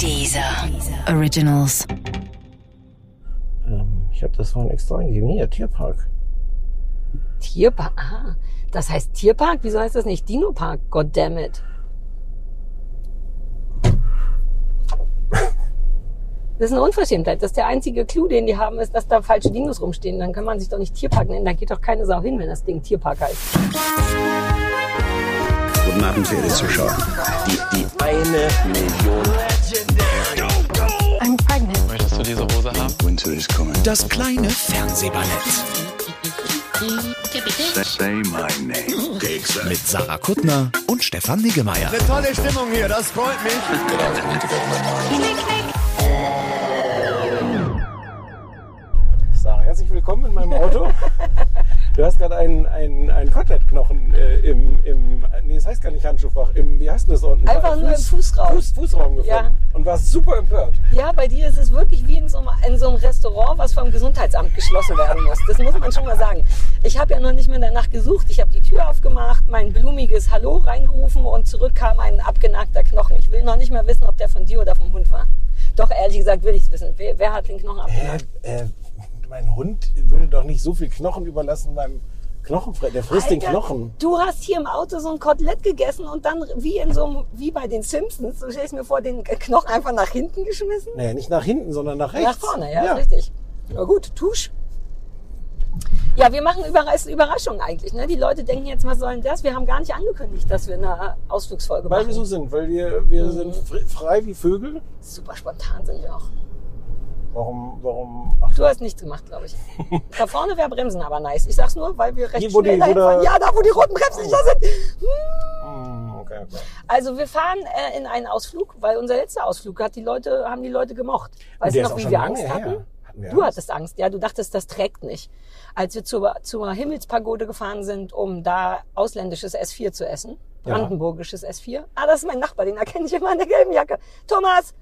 Dieser Originals. Ähm, ich habe das vorhin extra eingegeben. Hier, Tierpark. Tierpark. Ah, das heißt Tierpark? Wieso heißt das nicht Dino-Park? Goddammit. Das ist eine Unverschämtheit. Das ist der einzige Clou, den die haben, ist, dass da falsche Dinos rumstehen. Dann kann man sich doch nicht Tierpark nennen. Da geht doch keine Sau hin, wenn das Ding Tierpark heißt. Guten Abend, verehrte Zuschauer. Die, die eine Million. I'm pregnant. Möchtest du diese Hose haben? Winter is coming. Das kleine Fernsehballett Say my name. mit Sarah Kuttner und Stefan Niggemeier. Tolle Stimmung hier, das freut mich. Sarah, herzlich willkommen in meinem Auto. Du hast gerade einen, einen, einen Kotelettknochen äh, im, im, nee, das heißt gar nicht Handschuhfach, im, wie heißt denn das unten? Einfach nur im Fußraum. Fuß, Fußraum gefunden. Ja. Und warst super empört. Ja, bei dir ist es wirklich wie in so, einem, in so einem Restaurant, was vom Gesundheitsamt geschlossen werden muss. Das muss man schon mal sagen. Ich habe ja noch nicht mehr danach gesucht. Ich habe die Tür aufgemacht, mein blumiges Hallo reingerufen und zurück kam ein abgenagter Knochen. Ich will noch nicht mal wissen, ob der von dir oder vom Hund war. Doch, ehrlich gesagt will ich es wissen. Wer, wer hat den Knochen abgenagt? Äh, äh, mein Hund würde doch nicht so viel Knochen überlassen beim Knochenfre Der frisst den Alter, Knochen. Du hast hier im Auto so ein Kotelett gegessen und dann wie in so einem, wie bei den Simpsons, so stell ich mir vor, den Knochen einfach nach hinten geschmissen? Naja, nicht nach hinten, sondern nach rechts. Nach vorne, ja, ist richtig. Na gut, tusch. Ja, wir machen Überrasch Überraschungen eigentlich. Ne? Die Leute denken jetzt, was soll denn das? Wir haben gar nicht angekündigt, dass wir eine Ausflugsfolge Weil machen. wir so sind, weil wir, wir sind fr- frei wie Vögel. Super spontan sind wir auch. Warum, warum, ach, Du hast nichts gemacht, glaube ich. Da vorne wäre Bremsen aber nice. Ich sag's nur, weil wir recht Hier, schnell die- dahin fahren. Ja, da wo die roten Bremslichter sind. hm, okay, okay. Also wir fahren äh, in einen Ausflug, weil unser letzter Ausflug hat die Leute, haben die Leute gemocht. Weißt du noch, wie wir Angst her. hatten? Hatten wir Du hattest Angst, ja, du dachtest, das trägt nicht. Als wir zur, zur Himmelspagode gefahren sind, um da ausländisches S4 zu essen, Ja. brandenburgisches S4. Ah, das ist mein Nachbar, den erkenne ich immer in der gelben Jacke. Thomas!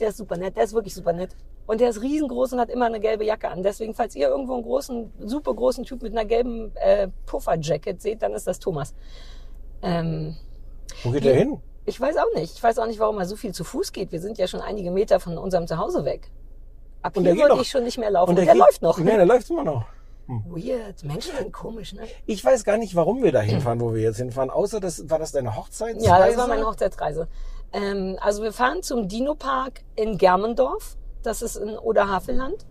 Der ist super nett, der ist wirklich super nett. Und der ist riesengroß und hat immer eine gelbe Jacke an. Deswegen, falls ihr irgendwo einen großen, super großen Typ mit einer gelben äh, Pufferjacket seht, dann ist das Thomas. Ähm, Wo geht der hin? ich weiß auch nicht. Ich weiß auch nicht, warum er so viel zu Fuß geht. Wir sind ja schon einige Meter von unserem Zuhause weg. Ab Und hier würde noch. ich schon nicht mehr laufen. Und der der, geht- läuft noch. Nee, der läuft immer noch. Weird. Menschen sind komisch, ne? Ich weiß gar nicht, warum wir da hinfahren, wo wir jetzt hinfahren. Außer das war das deine Hochzeitsreise? Ja, das war meine Hochzeitsreise. Ähm, also wir fahren zum Dino-Park in Germendorf. Das ist in Oder-Havelland.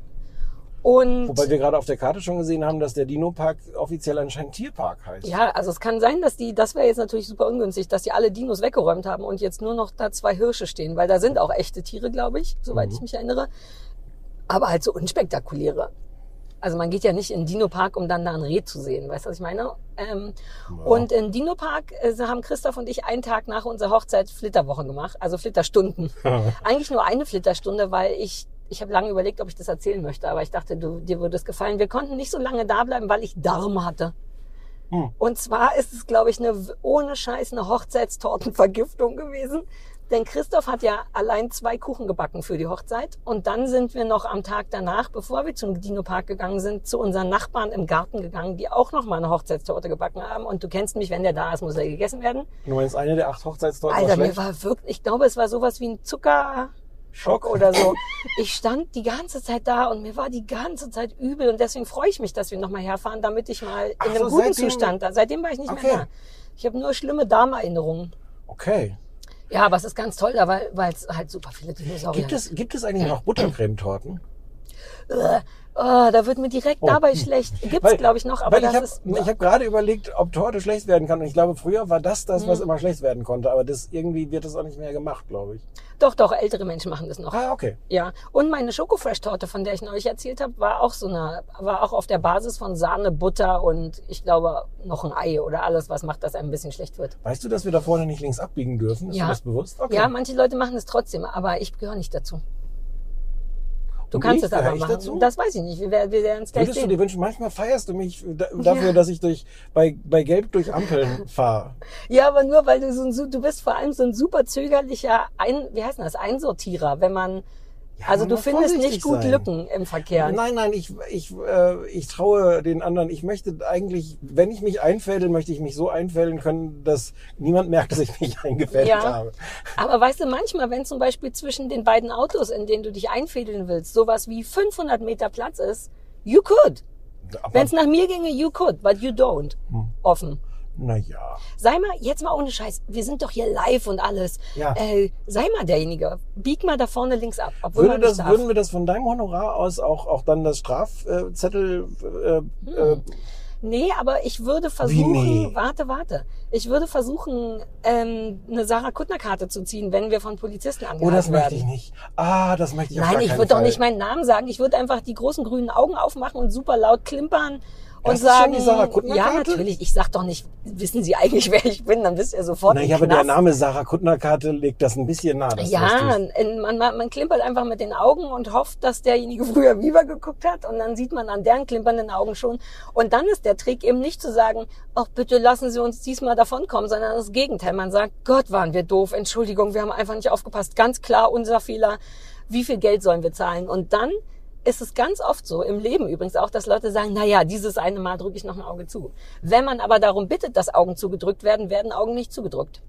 Und Wobei wir gerade auf der Karte schon gesehen haben, dass der Dino-Park offiziell anscheinend Tierpark heißt. ja, also es kann sein, dass die, das wäre jetzt natürlich super ungünstig, dass die alle Dinos weggeräumt haben und jetzt nur noch da zwei Hirsche stehen, weil da sind auch echte Tiere, glaube ich, soweit Mhm. ich mich erinnere. Aber halt so unspektakuläre. Also man geht ja nicht in den Dino-Park, um dann da ein Reh zu sehen, weißt du, was ich meine? Ähm, Und in Dino-Park äh, haben Christoph und ich einen Tag nach unserer Hochzeit Flitterwoche gemacht, also Flitterstunden. Eigentlich nur eine Flitterstunde, weil ich ich habe lange überlegt, ob ich das erzählen möchte, aber ich dachte, du, dir würde es gefallen. Wir konnten nicht so lange da bleiben, weil ich Darm hatte. Und zwar ist es, glaube ich, eine ohne Scheiß eine Hochzeitstortenvergiftung gewesen. Denn Christoph hat ja allein zwei Kuchen gebacken für die Hochzeit. Und dann sind wir noch am Tag danach, bevor wir zum Dino-Park gegangen sind, zu unseren Nachbarn im Garten gegangen, die auch noch mal eine Hochzeitstorte gebacken haben. Und du kennst mich, wenn der da ist, muss er gegessen werden. Du meinst eine der acht Hochzeitstorten Alter, war mir war wirklich, ich glaube, es war sowas wie ein Zuckerschock oder so. Ich stand die ganze Zeit da und mir war die ganze Zeit übel und deswegen freue ich mich, dass wir nochmal herfahren, damit ich mal in Ach einem so, guten seitdem- Zustand da. Seitdem war ich nicht Okay. mehr da. Ich habe nur schlimme Darmerinnerungen. Okay. Ja, aber es ist ganz toll da, weil es halt super viele Dinosaurier Gibt es, gibt es eigentlich noch Buttercremetorten? Oh, da wird mir direkt dabei schlecht. Gibt's, Oh. Weil- glaube ich, noch, aber das ich habe ist. ich hab gerade überlegt, ob Torte schlecht werden kann. Und ich glaube, früher war das das, Mhm. was immer schlecht werden konnte. Aber das irgendwie wird das auch nicht mehr gemacht, glaube ich. Doch, doch, ältere Menschen machen das noch. Ah, okay. Ja, und meine Schokofresh-Torte, von der ich neulich erzählt habe, war auch so eine, war auch auf der Basis von Sahne, Butter und ich glaube noch ein Ei oder alles, was macht, dass einem ein bisschen schlecht wird. Weißt du, dass wir da vorne nicht links abbiegen dürfen? Ist Ja. dir das bewusst? Okay. Ja, manche Leute machen es trotzdem, aber ich gehöre nicht dazu. Du Und kannst es aber machen. dazu? Das weiß ich nicht. Wir, werden- wir werden es gleich Würdest du dir sehen. wünschen, manchmal feierst du mich da, dafür, Ja. dass ich durch, bei, bei Gelb durch Ampeln fahre. Ja, aber nur weil du so ein, du bist vor allem so ein super zögerlicher, ein, wie heißt das, Einsortierer, wenn man also du findest nicht gut sein. Lücken im Verkehr. Nein, nein, ich, ich, äh, ich traue den anderen. Ich möchte eigentlich, wenn ich mich einfädel, möchte ich mich so einfädeln können, dass niemand merkt, dass ich mich eingefädelt Ja. habe. Aber weißt du, manchmal, wenn zum Beispiel zwischen den beiden Autos, in denen du dich einfädeln willst, sowas wie 500 Meter Platz ist, you could. Wenn es nach mir ginge, you could, but you don't. Hm. Offen. Naja. Sei mal, jetzt mal ohne Scheiß, wir sind doch hier live und alles. Ja. Äh, sei mal derjenige. Bieg mal da vorne links ab. Obwohl Würde das, darf. würden wir das von deinem Honorar aus auch, auch dann das Strafzettel äh, äh, Nee, aber ich würde versuchen, nee? warte, warte. Ich würde versuchen, ähm, eine Sarah Kuttner Karte zu ziehen, wenn wir von Polizisten angehalten Oh, das werden. möchte ich nicht. Ah, das möchte ich auf Nein, gar ich würde doch nicht meinen Namen sagen. Ich würde einfach die großen grünen Augen aufmachen und super laut klimpern und schon sagen, ja, natürlich. Ich sag doch nicht, wissen Sie eigentlich, wer ich bin? Dann wisst ihr sofort. Na, im ja, aber der. Name Sarah Kuttner-Karte legt das ein bisschen nah. Ja, man, man, man klimpert einfach mit den Augen und hofft, dass derjenige früher Viva geguckt hat und dann sieht man an deren klimpernden Augen schon. Und dann ist der Trick eben nicht zu sagen, ach bitte lassen Sie uns diesmal davonkommen, sondern das Gegenteil. Man sagt, Gott waren wir doof, Entschuldigung, wir haben einfach nicht aufgepasst. Ganz klar unser Fehler. Wie viel Geld sollen wir zahlen? Und dann ist es ganz oft so, im Leben übrigens auch, dass Leute sagen, na ja, dieses eine Mal drücke ich noch ein Auge zu. Wenn man aber darum bittet, dass Augen zugedrückt werden, werden Augen nicht zugedrückt.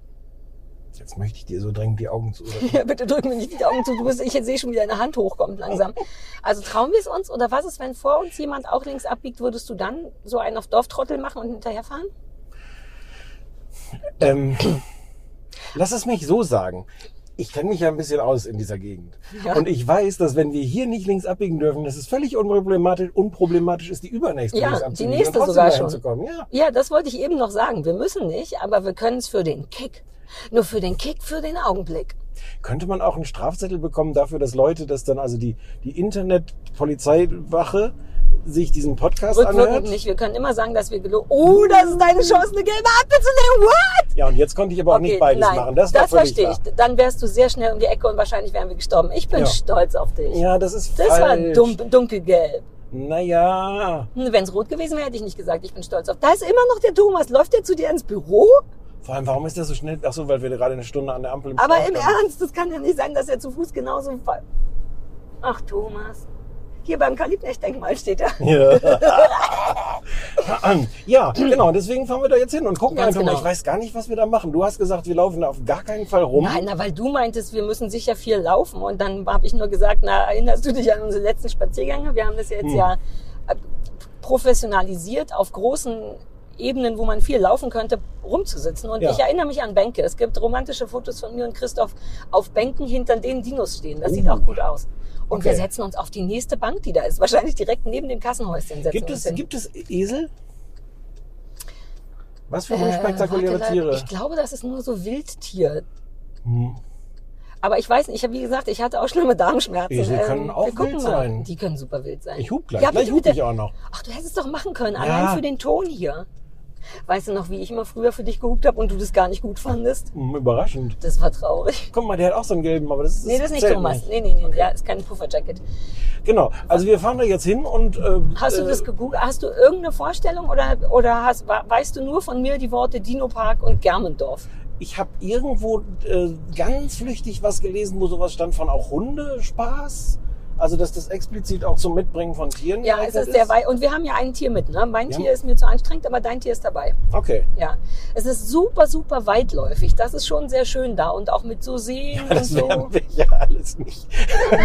Jetzt möchte ich dir so dringend die Augen zu. Ja, bitte drück mir nicht die Augen zu. Du bist, ich sehe schon, wie deine Hand hochkommt langsam. Also trauen wir es uns? Oder was ist, wenn vor uns jemand auch links abbiegt, würdest du dann so einen auf Dorftrottel machen und hinterherfahren? ähm, lass es mich so sagen. Ich kenne mich ja ein bisschen aus in dieser Gegend. Ja. Und ich weiß, dass wenn wir hier nicht links abbiegen dürfen, dass es völlig unproblematisch, unproblematisch ist, die übernächste Ja, links die abzubiegen nächste und trotzdem sogar schon. Zu kommen. Ja. Ja, das wollte ich eben noch sagen. Wir müssen nicht, aber wir können es für den Kick. Nur für den Kick, für den Augenblick. Könnte man auch einen Strafzettel bekommen dafür, dass Leute, dass dann also die, die Internet-Polizeiwache sich diesen Podcast Rückwirkend anhört? nicht. Wir können immer sagen, dass wir gelogen. Oh, das ist deine Chance, eine gelbe Ampel zu nehmen. What? Ja, und jetzt konnte ich aber auch nicht beides nein, machen. Das, war völlig verstehe ich. wahr. Dann wärst du sehr schnell um die Ecke und wahrscheinlich wären wir gestorben. Ich bin Ja. stolz auf dich. Ja, das ist Das war falsch. dumm, dunkelgelb. Naja, Wenn es rot gewesen wäre, hätte ich nicht gesagt, ich bin stolz auf. Da ist immer noch der Thomas. Läuft der zu dir ins Büro? vor allem, warum ist der so schnell? Ach so, weil wir gerade eine Stunde an der Ampel im Aber im standen. Ernst, das kann ja nicht sein, dass er zu Fuß genauso. Ach, Thomas. Hier beim Kalibnecht-Denkmal steht er. Ja. ja, genau, deswegen fahren wir da jetzt hin und gucken Ganz einfach mal. genau. Ich weiß gar nicht, was wir da machen. Du hast gesagt, wir laufen da auf gar keinen Fall rum. Nein, na, weil du meintest, wir müssen sicher viel laufen. Und dann habe ich nur gesagt, na, erinnerst du dich an unsere letzten Spaziergänge? Wir haben das jetzt Hm. ja äh, professionalisiert auf großen Ebenen, wo man viel laufen könnte, rumzusitzen. Und Ja. ich erinnere mich an Bänke. Es gibt romantische Fotos von mir und Christoph auf Bänken, hinter denen Dinos stehen. Das sieht Uh. auch gut aus. Und wir Okay. setzen uns auf die nächste Bank, die da ist. Wahrscheinlich direkt neben dem Kassenhäuschen setzen Gibt wir es, hin. gibt es Esel? Was für Äh, unspektakuläre warte, Tiere? Ich glaube, das ist nur so Wildtier. Hm. Aber ich weiß nicht, ich habe wie gesagt, ich hatte auch schlimme Darmschmerzen. Esel können auch wir gucken wild mal. sein. Die können super wild sein. Ich hub gleich. Ja, Gleich hub ich auch noch. Ach, du hättest es doch machen können, Ja. allein für den Ton hier. Weißt du noch, wie ich immer früher für dich gehupt habe und du das gar nicht gut fandest? Hm, überraschend. Das war traurig. Guck mal, der hat auch so einen gelben, aber das ist Nee, das ist nicht Thomas. Nee, nee, nee, der ist kein Pufferjacket. Genau. Also wir fahren da jetzt hin und äh, Hast du äh, das gegoogelt? Hast du irgendeine Vorstellung oder, oder hast, weißt du nur von mir die Worte Dino Park und Germendorf? ich habe irgendwo äh, ganz flüchtig was gelesen, wo sowas stand von auch Hundespaß. Also dass das explizit auch zum Mitbringen von Tieren Ja, es ist sehr weit. Und wir haben ja ein Tier mit, ne? Mein Ja. Tier ist mir zu anstrengend, aber dein Tier ist dabei. Okay. Ja, es ist super, super weitläufig. Das ist schon sehr schön da und auch mit so Seen und Das so. werden wir ja alles nicht.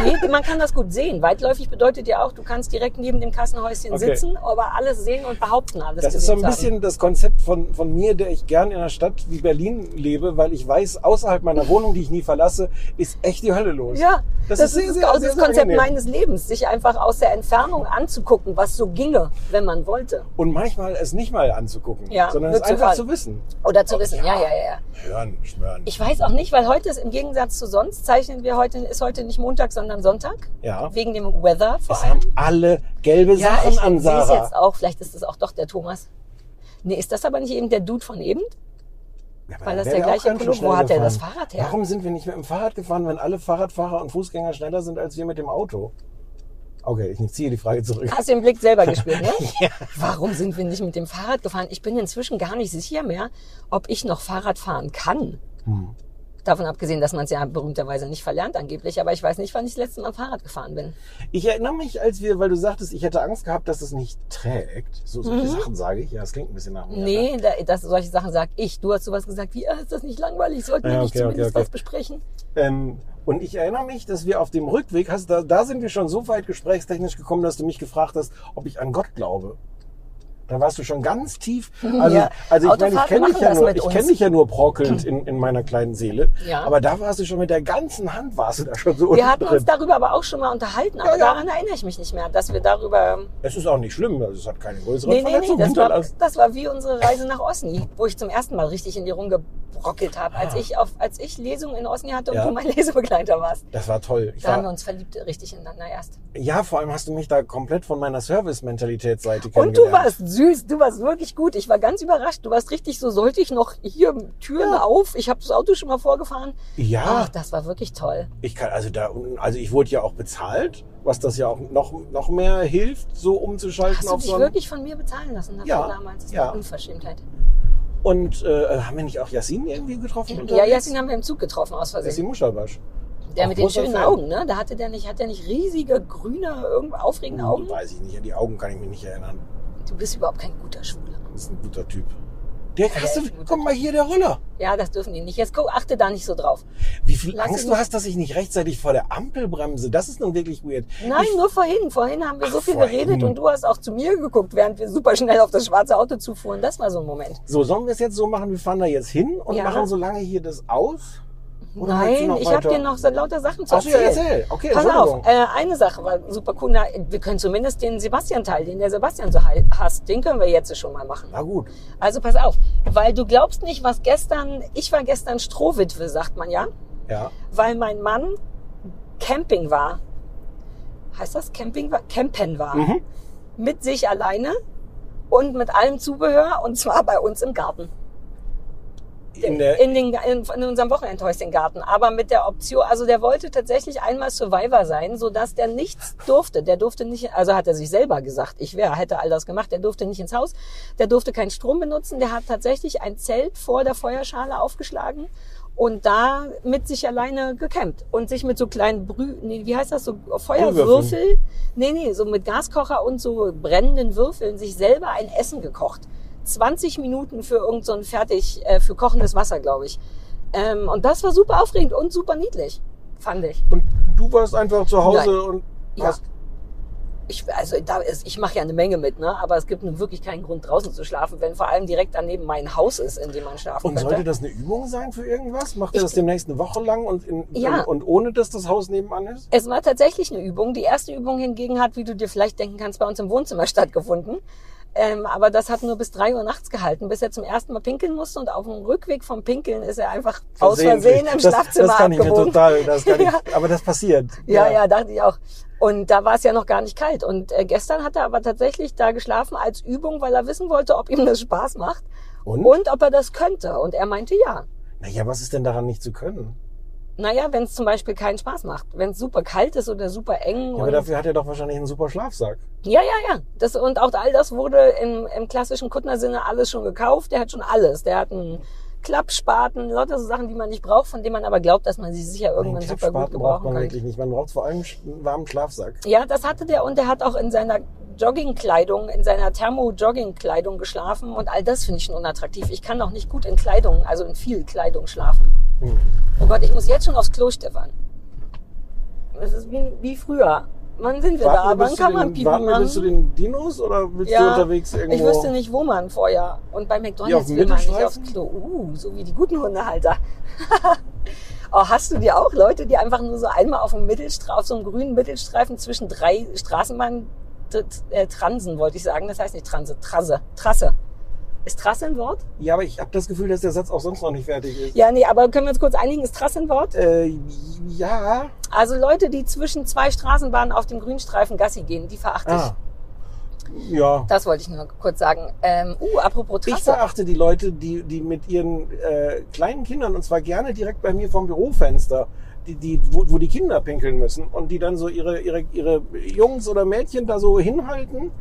Nee, man kann das gut sehen. Weitläufig bedeutet ja auch, du kannst direkt neben dem Kassenhäuschen Okay. sitzen, aber alles sehen und behaupten alles. Das ist so ein zu bisschen das Konzept von, von mir, der ich gern in einer Stadt wie Berlin lebe, weil ich weiß, außerhalb meiner Wohnung, die ich nie verlasse, ist echt die Hölle los. Ja, Das das, ist sehr, sehr, das, sehr, das Konzept angenehm. Meines Lebens, sich einfach aus der Entfernung anzugucken, was so ginge, wenn man wollte. Und manchmal es nicht mal anzugucken, Ja, sondern es zu einfach zu wissen. Oder zu wissen, ja, ja, ja. ja. Hören, schmören. Ich weiß auch nicht, weil heute ist im Gegensatz zu sonst, zeichnen wir heute, ist heute nicht Montag, sondern Sonntag. Ja. Wegen dem Weather vor es allem. haben alle gelbe Ja, Sachen ich an, Sarah. jetzt auch. Vielleicht ist es auch doch der Thomas. Nee, ist das aber nicht eben der Dude von eben? Ja, Weil das der er gleiche. Wo schnell hat der das. Fahrrad her? Warum sind wir nicht mit dem Fahrrad gefahren, wenn alle Fahrradfahrer und Fußgänger schneller sind als wir mit dem Auto? Okay, ich ziehe die Frage zurück. Hast du den Blick selber gespürt, ne? Warum sind wir nicht mit dem Fahrrad gefahren? Ich bin inzwischen gar nicht sicher mehr, ob ich noch Fahrrad fahren kann. Davon abgesehen, dass man es ja berühmterweise nicht verlernt angeblich. Aber ich weiß nicht, wann ich das letzte Mal Fahrrad gefahren bin. Ich erinnere mich, als wir, weil du sagtest, ich hätte Angst gehabt, dass es nicht trägt. So solche Sachen sage ich. Ja, das klingt ein bisschen nach mir. Mhm. Nee, da, das, solche Sachen sag ich. Du hast sowas gesagt wie, ah, ist das nicht langweilig? Sollten wir Ja, nicht okay, okay, zumindest okay. was besprechen? Ähm, und ich erinnere mich, dass wir auf dem Rückweg, hast, da, da sind wir schon so weit gesprächstechnisch gekommen, dass du mich gefragt hast, ob ich an Gott glaube. Da warst du schon ganz tief. Also, Ja, also ich meine, ich kenne dich ja nur, ich kenne dich ja nur brockelnd in, in meiner kleinen Seele. Ja. Aber da warst du schon mit der ganzen Hand warst du da schon so Wir hatten drin. uns darüber aber auch schon mal unterhalten, aber Ja, ja. daran erinnere ich mich nicht mehr, dass wir darüber. Es ist auch nicht schlimm, also es hat keine größere Nee, nee, nee, Verletzung das war, das war wie unsere Reise nach Osni, wo ich zum ersten Mal richtig in die Runde gebrockelt habe, als ich auf, als ich Lesungen in Osni hatte und Ah. Du mein Lesebegleiter warst. Das war toll. Ich Da haben wir war, uns verliebt richtig ineinander erst. ja, vor allem hast du mich da komplett von meiner Service-Mentalitätsseite Und du kennengelernt. warst süß, du warst wirklich gut. Ich war ganz überrascht. Du warst richtig so, sollte ich noch hier Türen auf? Ich habe das Auto schon mal vorgefahren. Ja. Ach, das war wirklich toll. Ich kann, also da, also ich wurde ja auch bezahlt, was das ja auch noch, noch mehr hilft, so umzuschalten Hast du auf dich so wirklich von mir bezahlen lassen dafür Ja, damals? Das ja. war Unverschämtheit. Und äh, haben wir nicht auch Yassin irgendwie getroffen? Ja? Yasin haben wir im Zug getroffen aus Yassin Versehen. Muschabasch. Der Auch mit den schönen Fan. Augen, ne? Da hatte der nicht, hat der nicht riesige, grüne, irgendwie aufregende Augen? Weiß ich nicht, an die Augen kann ich mich nicht erinnern. Du bist überhaupt kein guter Schwuler. Das ist ein guter Typ. Der, hast du, guck mal hier, der Roller. Ja, das dürfen die nicht. Jetzt guck, achte da nicht so drauf. Wie viel Lass Angst du hast, dass ich nicht rechtzeitig vor der Ampel bremse. Das ist nun wirklich weird. Nein, ich, nur vorhin. Vorhin haben wir so Ach, viel vorhin. geredet und du hast auch zu mir geguckt, während wir super schnell auf das schwarze Auto zufuhren. Das war so ein Moment. So, sollen wir es jetzt so machen? Wir fahren da jetzt hin und Ja. machen so lange hier das aus? Oder du Nein, ich habe dir noch so lauter Sachen zu Ach so, ja, erzählen. erzähl. Okay, Pass auf, äh, eine Sache war super cool. Na, wir können zumindest den Sebastian-Teil, den der Sebastian so hasst, den können wir jetzt schon mal machen. Na gut. Also pass auf, weil du glaubst nicht, was gestern, ich war gestern Strohwitwe, sagt man ja, Ja. weil mein Mann Camping war. Heißt das Camping war? Campen war. Mhm. Mit sich alleine und mit allem Zubehör und zwar bei uns im Garten. In der, in, den, in, in unserem Wochenendhäuschen-Garten. Aber mit der Option, also der wollte tatsächlich einmal Survivor sein, sodass der nichts durfte. Der durfte nicht, also hat er sich selber gesagt, ich wäre, hätte all das gemacht, der durfte nicht ins Haus, der durfte keinen Strom benutzen, der hat tatsächlich ein Zelt vor der Feuerschale aufgeschlagen und da mit sich alleine gecampt und sich mit so kleinen Brü, nee, wie heißt das, so Feuerwürfel, nee, nee, so mit Gaskocher und so brennenden Würfeln sich selber ein Essen gekocht. 20 Minuten für irgend so ein fertig, äh, für kochendes Wasser, glaube ich. Ähm, und das war super aufregend und super niedlich, fand ich. und du warst einfach zu Hause Nein. und Ja. hast. Ich, also da ist, ich mache ja eine Menge mit, ne? aber es gibt nun wirklich keinen Grund draußen zu schlafen, wenn vor allem direkt daneben mein Haus ist, in dem man schlafen Und könnte. sollte das eine Übung sein für irgendwas? Macht ihr das demnächst eine Woche lang und, in, Ja. und, und ohne dass das Haus nebenan ist? Es war tatsächlich eine Übung. Die erste Übung hingegen hat, wie du dir vielleicht denken kannst, bei uns im Wohnzimmer stattgefunden. Ähm, aber das hat nur bis drei Uhr nachts gehalten, bis er zum ersten Mal pinkeln musste und auf dem Rückweg vom Pinkeln ist er einfach aus Versehen im das, Schlafzimmer Das kann ich mir abgebogen. total, das kann ich, Ja. aber das passiert. Ja, ja, dachte ich auch. Und da war es ja noch gar nicht kalt. Und äh, gestern hat er aber tatsächlich da geschlafen als Übung, weil er wissen wollte, ob ihm das Spaß macht Und? und ob er das könnte. Und er meinte ja. Naja, was ist denn daran nicht zu können? Naja, wenn es zum Beispiel keinen Spaß macht, wenn es super kalt ist oder super eng. Ja, aber dafür hat er doch wahrscheinlich einen super Schlafsack. Ja, ja, ja. Das, und auch all das wurde im, im klassischen Kuttner-Sinne alles schon gekauft. Der hat schon alles. Der hat einen Klappspaten, lauter so Sachen, die man nicht braucht, von denen man aber glaubt, dass man sie sicher irgendwann Den super gut Klappspaten braucht gebrauchen man kann. wirklich nicht. Man braucht vor allem einen warmen Schlafsack. Ja, das hatte der und der hat auch in seiner Joggingkleidung, in seiner Thermo-Joggingkleidung geschlafen und all das finde ich schon unattraktiv. Ich kann doch nicht gut in Kleidung, also in viel Kleidung schlafen. Hm. Oh Gott, ich muss jetzt schon aufs Klo, Stefan. Das ist wie, wie früher. Wann sind wir da? Warten wir Wann kann man Pipi warten machen? bis zu den Dinos oder willst du Ja, unterwegs irgendwo? Ich wüsste nicht, wo man vorher. Und bei McDonalds will man nicht Mittelstreifen? aufs Klo. Uh, so wie die guten Hundehalter. oh, hast du dir auch Leute, die einfach nur so einmal auf, dem Mittelstra auf so einem grünen Mittelstreifen zwischen drei Straßenbahnen äh, transen, wollte ich sagen. Das heißt nicht Transe, Trasse, Trasse. Ist Trasse ein Wort? Ja, aber ich habe das Gefühl, dass der Satz auch sonst noch nicht fertig ist. Ja, nee, aber können wir uns kurz einigen, ist Trasse ein Wort? Äh, ja. Also Leute, die zwischen zwei Straßenbahnen auf dem Grünstreifen Gassi gehen, die verachte ich. Ah. Ja. Das wollte ich nur kurz sagen. Ähm, uh, apropos Ich Trasse. verachte die Leute, die, die mit ihren äh, kleinen Kindern, und zwar gerne direkt bei mir vom Bürofenster, die, die, wo, wo die Kinder pinkeln müssen und die dann so ihre, ihre, ihre Jungs oder Mädchen da so hinhalten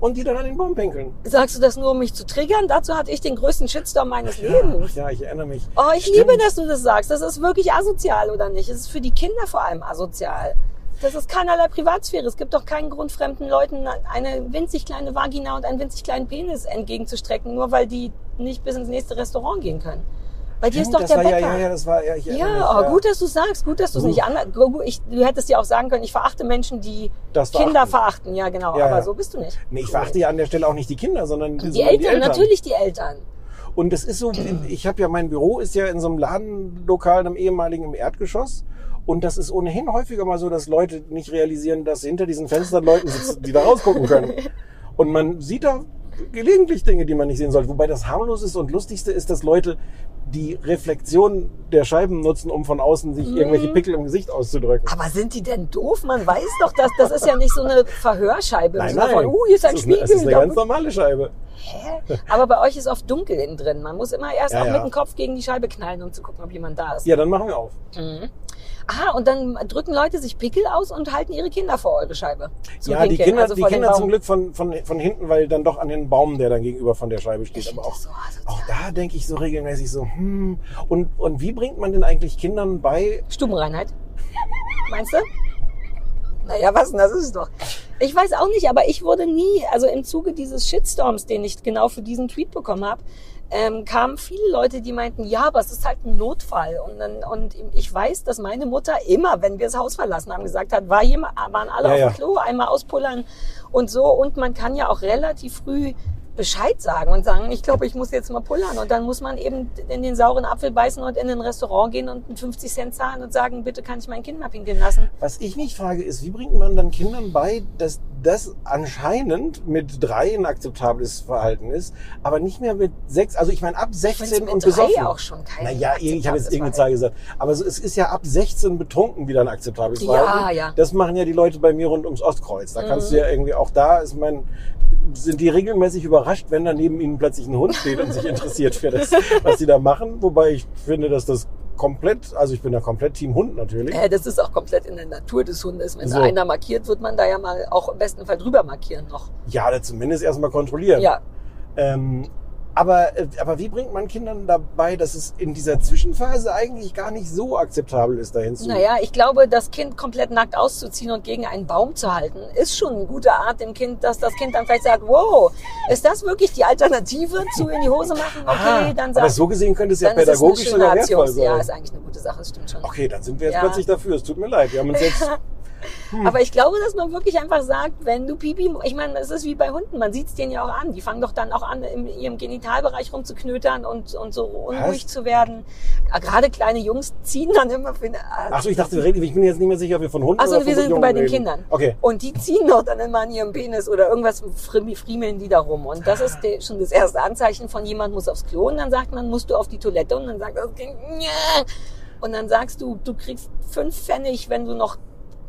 und die dann an den Baum pinkeln. Sagst du das nur, um mich zu triggern? Dazu hatte ich den größten Shitstorm meines Lebens. Ja, ich erinnere mich. Oh, ich Stimmt. liebe, dass du das sagst. Das ist wirklich asozial, oder nicht? Es ist für die Kinder vor allem asozial. Das ist keinerlei Privatsphäre. Es gibt doch keinen Grund, fremden Leuten eine winzig kleine Vagina und einen winzig kleinen Penis entgegenzustrecken, nur weil die nicht bis ins nächste Restaurant gehen können. Bei dir ist doch das der Bäcker. ja, ja, das war, ja, ich erinnere mich, Ja, oh, gut, dass du sagst, gut, dass du es nicht anders. Ich, du hättest ja auch sagen können, ich verachte Menschen, die Das Kinder verachten. Ja, genau. Ja, aber so bist du nicht. Nee, ich verachte ja an der Stelle auch nicht die Kinder, sondern Die sondern Eltern, natürlich die Eltern. Und es ist so, ich habe ja, mein Büro ist ja in so einem Ladenlokal, einem ehemaligen im Erdgeschoss. Und das ist ohnehin häufiger mal so, dass Leute nicht realisieren, dass hinter diesen Fenstern Leuten sitzen, die da rausgucken können. Und man sieht da gelegentlich Dinge, die man nicht sehen sollte. Wobei das harmloseste und lustigste ist, dass Leute die Reflexion der Scheiben nutzen, um von außen sich Mhm. irgendwelche Pickel im Gesicht auszudrücken. Aber sind die denn doof? Man weiß doch, dass das ist ja nicht so eine Verhörscheibe. Nein, nein. Von, uh, hier ist ein es ist eine, Spiegel. es ist eine ganz normale Scheibe. Hä? Aber bei euch ist oft dunkel innen drin. Man muss immer erst Ja, auch ja. mit dem Kopf gegen die Scheibe knallen, um zu gucken, ob jemand da ist. Ja, dann machen wir auf. Aha, und dann drücken Leute sich Pickel aus und halten ihre Kinder vor eure Scheibe. ja, die Kinder, also die Kinder zum. Glück von, von, von hinten, weil dann doch an den Baum, der dann gegenüber von der Scheibe steht. Ich Aber auch, so auch da denke ich so regelmäßig so, hm. Und, und wie bringt man denn eigentlich Kindern bei, Stubenreinheit. Meinst du? Naja, was denn, das ist es doch. Ich weiß auch nicht, aber ich wurde nie, also im Zuge dieses Shitstorms, den ich genau für diesen Tweet bekommen habe, ähm, kamen viele Leute, die meinten, ja, aber es ist halt ein Notfall. Und, dann, und ich weiß, dass meine Mutter immer, wenn wir das Haus verlassen haben, gesagt hat, war jemand, waren alle Ja, auf dem Klo, einmal auspullern und so. Und man kann ja auch relativ früh Bescheid sagen und sagen, ich glaube, ich muss jetzt mal pullern. Und dann muss man eben in den sauren Apfel beißen und in ein Restaurant gehen und einen 50 Cent zahlen und sagen, bitte kann ich mein Kind mal pinkeln lassen. was ich mich frage, ist, wie bringt man dann Kindern bei, dass das anscheinend mit drei ein akzeptables Verhalten ist, aber nicht mehr mit sechs, also ich meine ab 16 mit und drei besoffen. auch schon kein Naja, ich habe jetzt irgendeine Zahl gesagt. Aber so, es ist ja ab 16 betrunken wieder ein akzeptables Ja, Verhalten. ja. Mhm. Das machen ja die Leute bei mir rund ums Ostkreuz. Da kannst du ja irgendwie auch da, ist mein, sind die regelmäßig überrascht, wenn da neben ihnen plötzlich ein Hund steht und sich interessiert für das, was sie da machen. Wobei ich finde, dass das komplett, also ich bin da komplett Team Hund natürlich. Äh, das ist auch komplett in der Natur des Hundes. Wenn So. da einer markiert, wird man da ja mal auch im besten Fall drüber markieren noch. Ja, oder zumindest erstmal kontrollieren. Ja, Ähm, aber, äh, aber wie bringt man Kindern dabei, dass es in dieser Zwischenphase eigentlich gar nicht so akzeptabel ist, dahin zu naja, ich glaube, das Kind komplett nackt auszuziehen und gegen einen Baum zu halten, ist schon eine gute Art dem Kind, dass das Kind dann vielleicht sagt, wow, ist das wirklich die Alternative zu in die Hose machen? Okay, Ah, dann aber sagt so gesehen könnte es ja pädagogisch sogar wertvoll Aktion. Ja, sein. ist eigentlich eine gute Sache, das stimmt schon. Okay, dann sind wir jetzt Ja. plötzlich dafür. Es tut mir leid. Wir haben uns jetzt. Aber ich glaube, dass man wirklich einfach sagt, wenn du Pipi, ich meine, es ist wie bei Hunden, man sieht es denen ja auch an. Die fangen doch dann auch an, in ihrem Genitalbereich rumzuknötern und, und so unruhig Was? zu werden. Ah, Gerade kleine Jungs ziehen dann immer. Für, Ach so, ich dachte, wir reden- ich bin jetzt nicht mehr sicher, ob wir von Hunden Achso, oder von wir sind Jungen bei den reden. Kindern. Okay. Und die ziehen doch dann immer an ihrem Penis oder irgendwas friem- friemeln die da rum. Und das ist schon das erste Anzeichen von jemand muss aufs Klo und dann sagt man, musst du auf die Toilette und dann sagt das Kind, "Nja." und dann sagst du, du kriegst fünf Pfennig, wenn du noch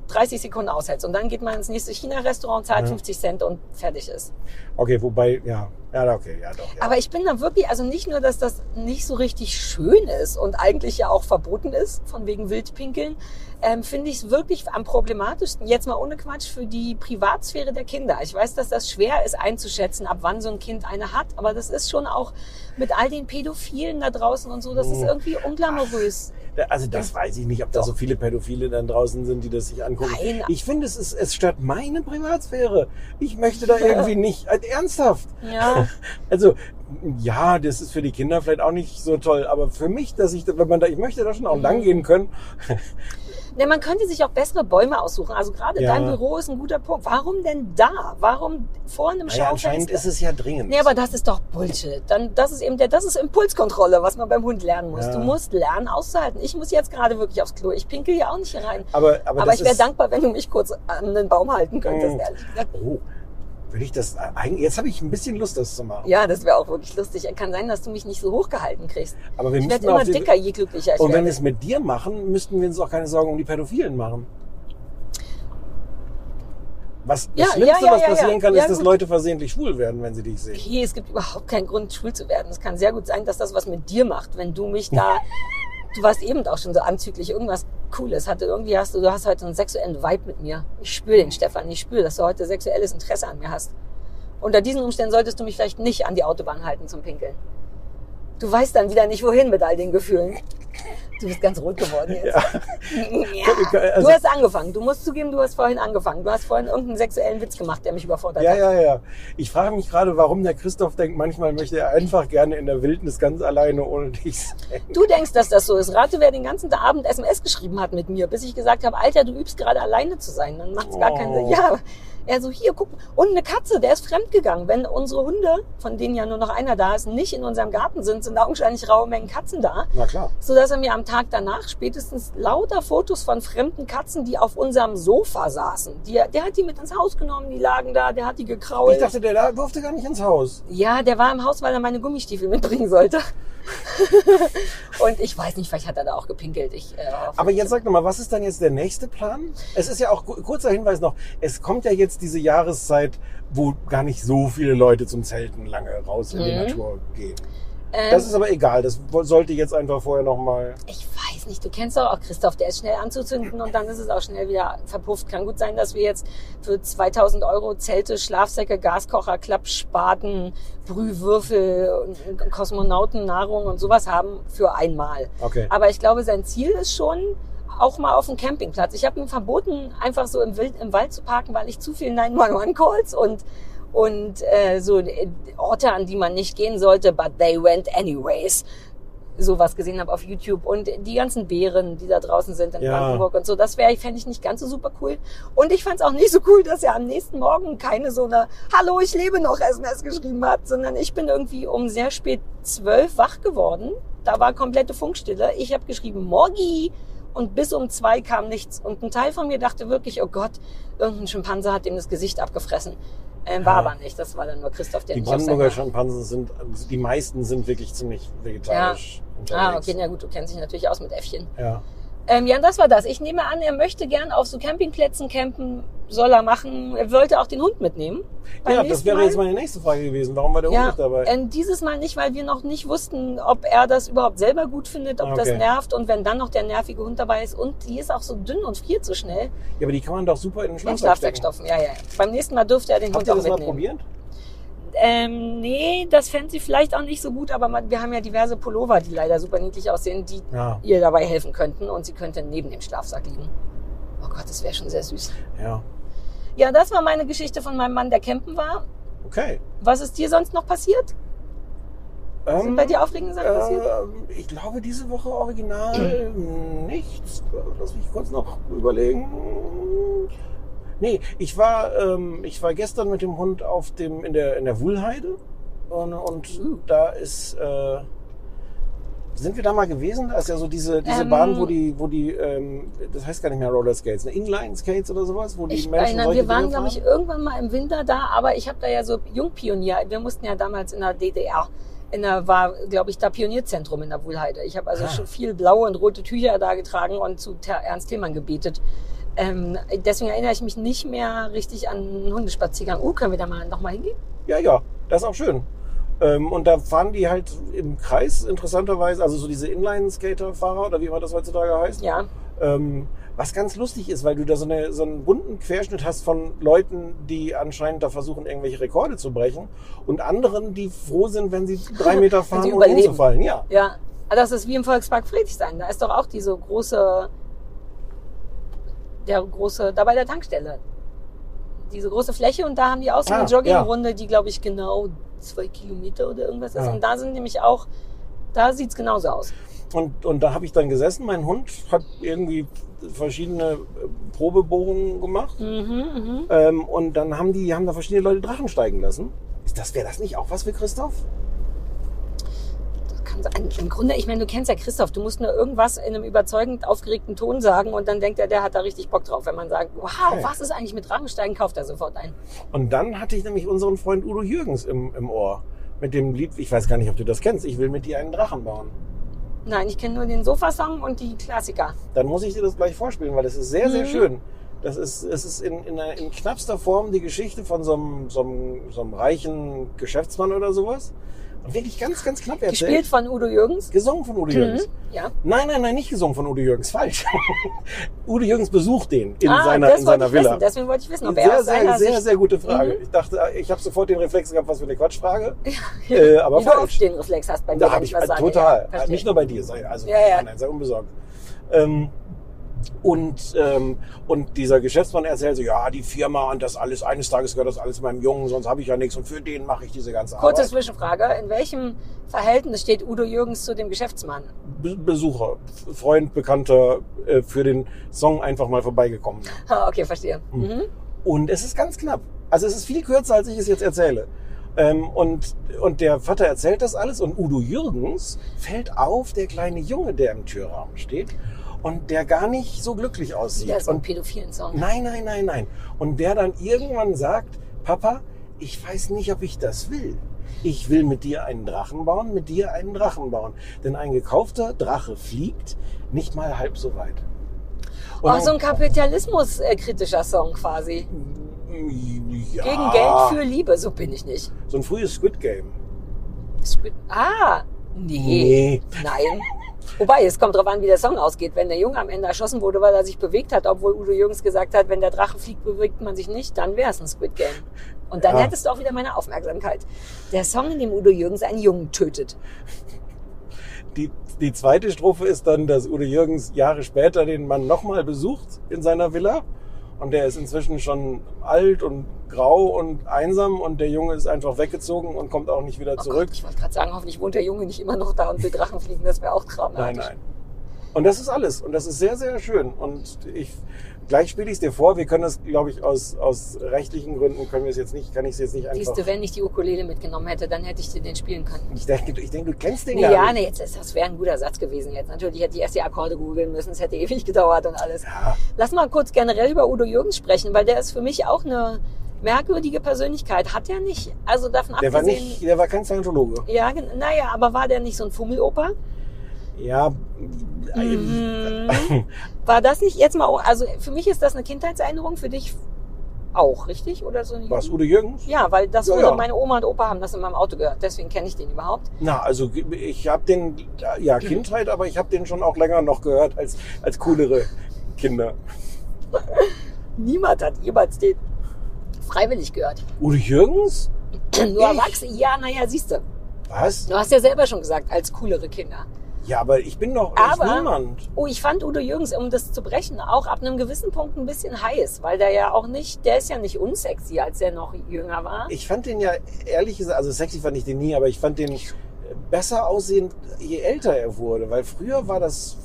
30 Sekunden aushältst. Und dann geht man ins nächste China-Restaurant, zahlt Ja. 50 Cent und fertig ist. Okay, wobei, ja. Ja, okay, ja doch. Ja. Aber ich bin da wirklich, also nicht nur, dass das nicht so richtig schön ist und eigentlich ja auch verboten ist, von wegen Wildpinkeln, ähm, finde ich es wirklich am problematischsten, jetzt mal ohne Quatsch, für die Privatsphäre der Kinder. Ich weiß, dass das schwer ist einzuschätzen, ab wann so ein Kind eine hat, aber das ist schon auch mit all den Pädophilen da draußen und so, das ist irgendwie unglamourös. Also das weiß ich nicht, ob da so viele Pädophile dann draußen sind, die das sich angucken. Nein. Ich finde, es, ist, es stört meine Privatsphäre. Ich möchte da irgendwie nicht, äh, ernsthaft. Ja, Also, ja, das ist für die Kinder vielleicht auch nicht so toll, aber für mich, dass ich, wenn man da, ich möchte da schon Mhm. auch lang gehen können. Ne, man könnte sich auch bessere Bäume aussuchen. Also gerade Ja. dein Büro ist ein guter Punkt. Warum denn da? Warum vor einem Naja, anscheinend Schaufenster? ist es ja dringend. Nee, aber das ist doch Bullshit. Dann, das ist eben der, das ist Impulskontrolle, was man beim Hund lernen muss. Ja. Du musst lernen, auszuhalten. Ich muss jetzt gerade wirklich aufs Klo. Ich pinkel ja auch nicht hier rein. aber, aber, Aber, ich wäre dankbar, wenn du mich kurz an den Baum halten könntest, Mm. ehrlich gesagt. Oh, will ich das, äh, eigentlich- jetzt habe ich ein bisschen Lust, das zu machen. Ja, das wäre auch wirklich lustig. Kann sein, dass du mich nicht so hochgehalten kriegst. Aber wir Ich werde immer dicker, je glücklicher ich Und wenn werde. wir es mit dir machen, müssten wir uns auch keine Sorgen um die Pädophilen machen. Was das Ja, Schlimmste, ja, ja, was passieren kann, ist, dass gut. Leute versehentlich schwul werden, wenn sie dich sehen. Okay, es gibt überhaupt keinen Grund, schwul zu werden. Es kann sehr gut sein, dass das was mit dir macht, wenn du mich da. du warst eben auch schon so anzüglich, irgendwas Cooles hatte. Irgendwie hast du, du hast heute einen sexuellen Vibe mit mir. Ich spüre den, Stefan. Ich spüre, dass du heute sexuelles Interesse an mir hast. Unter diesen Umständen solltest du mich vielleicht nicht an die Autobahn halten zum Pinkeln. Du weißt dann wieder nicht, wohin mit all den Gefühlen. Du bist ganz rot geworden jetzt. Ja. Ja. Also- Du hast angefangen. Du musst zugeben, du hast vorhin angefangen. Du hast vorhin irgendeinen sexuellen Witz gemacht, der mich überfordert Ja, hat. ja, ja. Ich frage mich gerade, warum der Christoph denkt, manchmal möchte er einfach gerne in der Wildnis ganz alleine ohne dich sein. Du denkst, dass das so ist. Rate, wer den ganzen Abend SMS geschrieben hat mit mir, bis ich gesagt habe, Alter, du übst gerade alleine zu sein. Dann macht's gar keinen Sinn. Oh. Ja, er so, hier, guck. Und eine Katze, der ist fremdgegangen. Wenn unsere Hunde, von denen ja nur noch einer da ist, nicht in unserem Garten sind, sind augenscheinlich raue Mengen Katzen da. Na klar. So dass er mir am Tag danach spätestens lauter Fotos von fremden Katzen, die auf unserem Sofa saßen. Die, der hat die mit ins Haus genommen, die lagen da, der hat die gekrault. Ich dachte, der da durfte gar nicht ins Haus. Ja, der war im Haus, weil er meine Gummistiefel mitbringen sollte. Und ich weiß nicht, vielleicht hat er da auch gepinkelt. Ich, äh, Aber jetzt sag doch mal, was ist dann jetzt der nächste Plan? Es ist ja auch, ku- kurzer Hinweis noch, es kommt ja jetzt diese Jahreszeit, wo gar nicht so viele Leute zum Zelten lange raus in die Mhm. Natur gehen. Ähm, Das ist aber egal, das sollte jetzt einfach vorher nochmal... ich weiß nicht, du kennst doch auch Christoph, der ist schnell anzuzünden und dann ist es auch schnell wieder verpufft. Kann gut sein, dass wir jetzt für 2000 Euro Zelte, Schlafsäcke, Gaskocher, Klappspaten, Brühwürfel, und Kosmonautennahrung und sowas haben für einmal. Okay. Aber ich glaube, sein Ziel ist schon auch mal auf dem Campingplatz. Ich habe ihm verboten, einfach so im, Wild, im Wald zu parken, weil ich zu viel 911-Calls und und äh, so äh, Orte, an die man nicht gehen sollte, but they went anyways, sowas gesehen habe auf YouTube und die ganzen Bären, die da draußen sind in Ja. Brandenburg und so, das wäre, fände ich nicht ganz so super cool. Und ich fand es auch nicht so cool, dass er am nächsten Morgen keine so eine Hallo, ich lebe noch SMS geschrieben hat, sondern ich bin irgendwie um sehr spät zwölf wach geworden. Da war komplette Funkstille. Ich habe geschrieben Morgi und bis um zwei kam nichts. Und ein Teil von mir dachte wirklich, oh Gott, irgendein Schimpanse hat ihm das Gesicht abgefressen. Ähm, war Ja. aber nicht. Das war dann nur Christoph, der Die Brandenburger Schimpansen sind, die meisten sind wirklich ziemlich vegetarisch Ah, unterwegs. okay, na gut, du kennst dich natürlich aus mit Äffchen. Ja. Ähm, ja, das war das. Ich nehme an, er möchte gern auf so Campingplätzen campen, soll er machen. Er wollte auch den Hund mitnehmen. Ja, das wäre Mal. jetzt meine nächste Frage gewesen. Warum war der Hund ja, nicht dabei? ähm, dieses Mal nicht, weil wir noch nicht wussten, ob er das überhaupt selber gut findet, ob das Okay. nervt und wenn dann noch der nervige Hund dabei ist und die ist auch so dünn und friert so schnell, Ja, aber die kann man doch super in den den Schlafsack Schlafsack stecken. stopfen. Ja, ja. Beim nächsten Mal dürfte er den Habt Hund ihr auch das mal mitnehmen. probiert? Ähm, nee, das fände sie vielleicht auch nicht so gut, aber man, wir haben ja diverse Pullover, die leider super niedlich aussehen, die Ja. ihr dabei helfen könnten und sie könnte neben dem Schlafsack liegen. Oh Gott, das wäre schon sehr süß. Ja. Ja, das war meine Geschichte von meinem Mann, der campen war. Okay. Was ist dir sonst noch passiert? Sind Ähm, bei dir aufregende Sachen passiert? ähm, ich glaube, diese Woche original nichts. Lass mich kurz noch überlegen. Nee, ich war, ähm, ich war gestern mit dem Hund auf dem, in der, in der Wuhlheide. Und, und Uh. da ist, äh, sind wir da mal gewesen? Da ist ja so diese, diese Ähm, Bahn, wo die, wo die, ähm, das heißt gar nicht mehr Roller Skates, ne? Inline Skates oder sowas, wo die Ich Menschen solche wir waren, glaube ich, irgendwann mal im Winter da, aber ich habe da ja so Jungpionier. Wir mussten ja damals in der DDR, in der war, glaube ich, da Pionierzentrum in der Wuhlheide. Ich habe also Ah. schon viel blaue und rote Tücher da getragen und zu Ernst Thälmann gebetet. Ähm, deswegen erinnere ich mich nicht mehr richtig an einen Hundespaziergang. Uh, können wir da mal noch mal hingehen? Ja, ja, das ist auch schön. Ähm, und da fahren die halt im Kreis, interessanterweise, also so diese Inline-Skater-Fahrer oder wie immer das heutzutage heißt. Ja. Ähm, was ganz lustig ist, weil du da so, eine, so einen bunten Querschnitt hast von Leuten, die anscheinend da versuchen, irgendwelche Rekorde zu brechen und anderen, die froh sind, wenn sie drei Meter fahren, ohne hinzufallen. Ja. Ja, aber das ist wie im Volkspark Friedrichshain. Da ist doch auch diese große, der große, da bei der Tankstelle. Diese große Fläche und da haben die auch so eine Ah, Joggingrunde, die glaube ich genau zwei Kilometer oder irgendwas ist. Ja. Und da sind nämlich auch, da sieht's genauso aus. Und, und da habe ich dann gesessen. Mein Hund hat irgendwie verschiedene äh, Probebohrungen gemacht. Mhm, Ähm, und dann haben die haben da verschiedene Leute Drachen steigen lassen. Ist das, wäre das nicht auch was für Christoph? Sein. Im Grunde, ich meine, du kennst ja Christoph, du musst nur irgendwas in einem überzeugend aufgeregten Ton sagen und dann denkt er, der hat da richtig Bock drauf. Wenn man sagt, wow, Okay. was ist eigentlich mit Drachensteigen, kauft er sofort ein. Und dann hatte ich nämlich unseren Freund Udo Jürgens im, im Ohr. Mit dem Lied, ich weiß gar nicht, ob du das kennst, ich will mit dir einen Drachen bauen. Nein, ich kenne nur den Sofasong und die Klassiker. Dann muss ich dir das gleich vorspielen, weil es ist sehr, sehr Mhm. schön. Das ist, es ist in, in, einer- in knappster Form die Geschichte von so einem, so, einem, so einem reichen Geschäftsmann oder sowas. Wirklich ganz, ganz knapp erzählt. Gespielt von Udo Jürgens. Gesungen von Udo Jürgens. Ja. Nein, nein, nein, nicht gesungen von Udo Jürgens. Falsch. Udo Jürgens besucht den in ah, seiner, in seiner Villa. wissen. Deswegen wollte ich wissen, ob er Sehr, aus sehr, sehr, Sicht... sehr gute Frage. Mhm. Ich dachte, ich habe sofort den Reflex gehabt, was für eine Quatschfrage. äh, aber Wie du oft falsch. den Reflex hast bei mir, Da habe ich sage. total. Ja. Nicht nur bei dir, sei, also Ja, ja. Nein, sei unbesorgt. Ähm, und, ähm, und dieser Geschäftsmann erzählt so, ja, die Firma und das alles, eines Tages gehört das alles meinem Jungen, sonst habe ich ja nichts und für den mache ich diese ganze Kurze Arbeit. Zwischenfrage. In welchem Verhältnis steht Udo Jürgens zu dem Geschäftsmann? Be Besucher, Freund, Bekannter, äh, für den Song einfach mal vorbeigekommen. Okay, verstehe. Hm. Mhm. Und es ist ganz knapp. Also es ist viel kürzer, als ich es jetzt erzähle. Ähm, und, und der Vater erzählt das alles und Udo Jürgens fällt auf, der kleine Junge, der im Türrahmen steht und der gar nicht so glücklich aussieht. Ja, so ein und pädophilen Song. Nein, nein, nein, nein. Und der dann irgendwann sagt, Papa, ich weiß nicht, ob ich das will. Ich will mit dir einen Drachen bauen, mit dir einen Drachen bauen. Denn ein gekaufter Drache fliegt nicht mal halb so weit. Und Auch so ein kapitalismuskritischer Song quasi. ja, Gegen Geld für Liebe, so bin ich nicht. So ein frühes Squid Game. Squid ah, nee. Nee. Nein. Wobei, es kommt drauf an, wie der Song ausgeht. Wenn der Junge am Ende erschossen wurde, weil er sich bewegt hat, obwohl Udo Jürgens gesagt hat, wenn der Drache fliegt, bewegt man sich nicht, dann wäre es ein Squid Game. Und dann Ja. hättest du auch wieder meine Aufmerksamkeit. Der Song, in dem Udo Jürgens einen Jungen tötet. Die, die zweite Strophe ist dann, dass Udo Jürgens Jahre später den Mann nochmal besucht in seiner Villa. Und der ist inzwischen schon alt und grau und einsam und der Junge ist einfach weggezogen und kommt auch nicht wieder Oh zurück. Gott, ich wollte gerade sagen, hoffentlich wohnt der Junge nicht immer noch da und will Drachen fliegen. Das wäre auch dramatisch. Nein, nein. Und das ist alles. Und das ist sehr, sehr schön. Und ich, gleich spiele ich es dir vor. Wir können das, glaube ich, aus, aus rechtlichen Gründen können wir es jetzt nicht, kann ich es jetzt nicht einfach. Siehst du, wenn ich die Ukulele mitgenommen hätte, dann hätte ich dir den spielen können. Ich denke, ich denke, du kennst den Nee, gar ja, nicht. nee, jetzt, ist- das wäre ein guter Satz gewesen jetzt. Natürlich hätte ich erst die Akkorde googeln müssen, es hätte ewig gedauert und alles. Ja. Lass mal kurz generell über Udo Jürgens sprechen, weil der ist für mich auch eine merkwürdige Persönlichkeit. Hat er nicht, also davon Der war abgesehen... nicht, der war kein Scientologe. ja, naja, aber war der nicht so ein Fummeloper? Ja. Mhm. War das nicht jetzt mal, also für mich ist das eine Kindheitserinnerung, für dich auch, richtig? Oder so Was, Udo Jürgens? Ja, weil das Ja, wurde, ja. meine Oma und Opa haben das in meinem Auto gehört, deswegen kenne ich den überhaupt. Na, also ich habe den, ja, Kindheit, aber ich habe den schon auch länger noch gehört als, als coolere Kinder. Niemand hat jemals den freiwillig gehört. Udo Jürgens? Nur Erwachsene, ja, naja, siehst du. Was? Du hast ja selber schon gesagt, als coolere Kinder. Ja, aber ich bin doch Aber- niemand. Oh, ich fand Udo Jürgens, um das zu brechen, auch ab einem gewissen Punkt ein bisschen heiß, weil der ja auch nicht, der ist ja nicht unsexy, als der noch jünger war. Ich fand den ja ehrlich gesagt, also sexy fand ich den nie, aber ich fand den besser aussehend, je älter er wurde, weil früher war das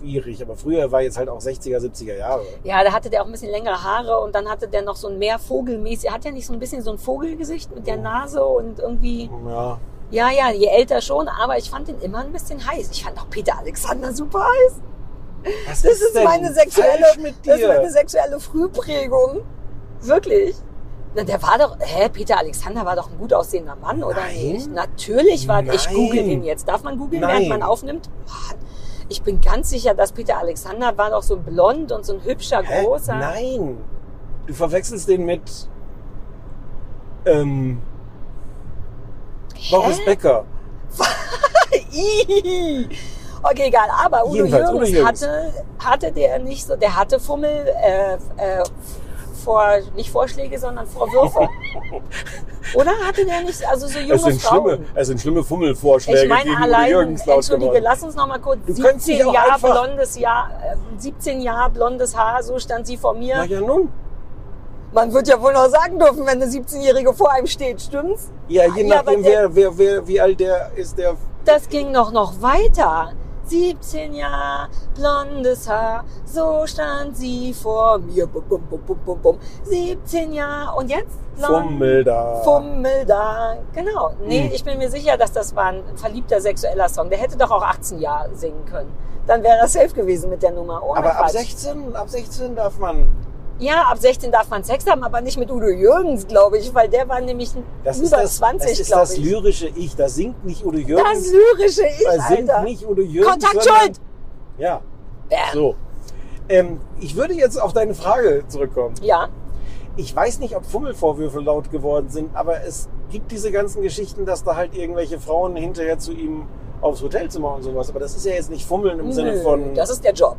schwierig, aber früher war jetzt halt auch 60er, 70er Jahre. Ja, da hatte der auch ein bisschen längere Haare und dann hatte der noch so ein mehr Vogelmäßig, hat ja nicht so ein bisschen so ein Vogelgesicht mit der Nase und irgendwie, Ja. Ja, ja, je älter schon, aber ich fand den immer ein bisschen heiß. Ich fand auch Peter Alexander super heiß. Was Das ist denn meine sexuelle, mit das ist dir? meine sexuelle Frühprägung. Wirklich. Na, der war doch, hä, Peter Alexander war doch ein gut aussehender Mann, oder Nein. nicht? Natürlich war, ich Nein. google ihn jetzt. Darf man googeln, während man aufnimmt? Ich bin ganz sicher, dass Peter Alexander war doch so blond und so ein hübscher, Hä? großer. Nein. Du verwechselst den mit ähm, Boris Becker. Okay, egal. Aber Udo Jedenfalls, Udo Jürgens, Jürgens. hatte, hatte der nicht so, der hatte Fummel, äh, äh, vor, nicht Vorschläge, sondern Vorwürfe. Oder hatte der nicht, also so junge Es sind Frauen? schlimme, es sind schlimme Fummelvorschläge Ich meine gegen allein, Jürgens entschuldige, geworden. lass uns noch mal kurz, Du könntest dich 17 auch Jahre blondes Jahr, äh, 17 Jahre blondes Haar, so stand sie vor mir. Na ja nun. Man wird ja wohl noch sagen dürfen, wenn eine 17-Jährige vor einem steht, stimmt's? Ja, je Ja, nachdem, wer, wer, wer, wie alt der ist, der Das ging noch noch weiter. 17 Jahre, blondes Haar, so stand sie vor mir. Bum, bum, bum, bum, bum, bum. 17 Jahre und jetzt? blond, Fummel da. Fummel da. Genau. Nee, Hm. ich bin mir sicher, dass das war ein verliebter sexueller Song. Der hätte doch auch 18 Jahre singen können. Dann wäre das safe gewesen mit der Nummer. Ohne Aber ab Quatsch. 16, ab 16 darf man. Ja, ab 16 darf man Sex haben, aber nicht mit Udo Jürgens, glaube ich, weil der war nämlich Das über das, 20, das, ist das ich. lyrische Ich. Da singt nicht Udo Jürgens. Das lyrische Ich, da singt Alter. nicht Udo Jürgens. Kontaktschuld! Ja, Bam. so. Ähm, ich würde jetzt auf deine Frage zurückkommen. Ja, Ich weiß nicht, ob Fummelvorwürfe laut geworden sind, aber es gibt diese ganzen Geschichten, dass da halt irgendwelche Frauen hinterher zu ihm aufs Hotelzimmer und sowas. Aber das ist ja jetzt nicht Fummeln im Sinne Nö, von. Das ist der Job.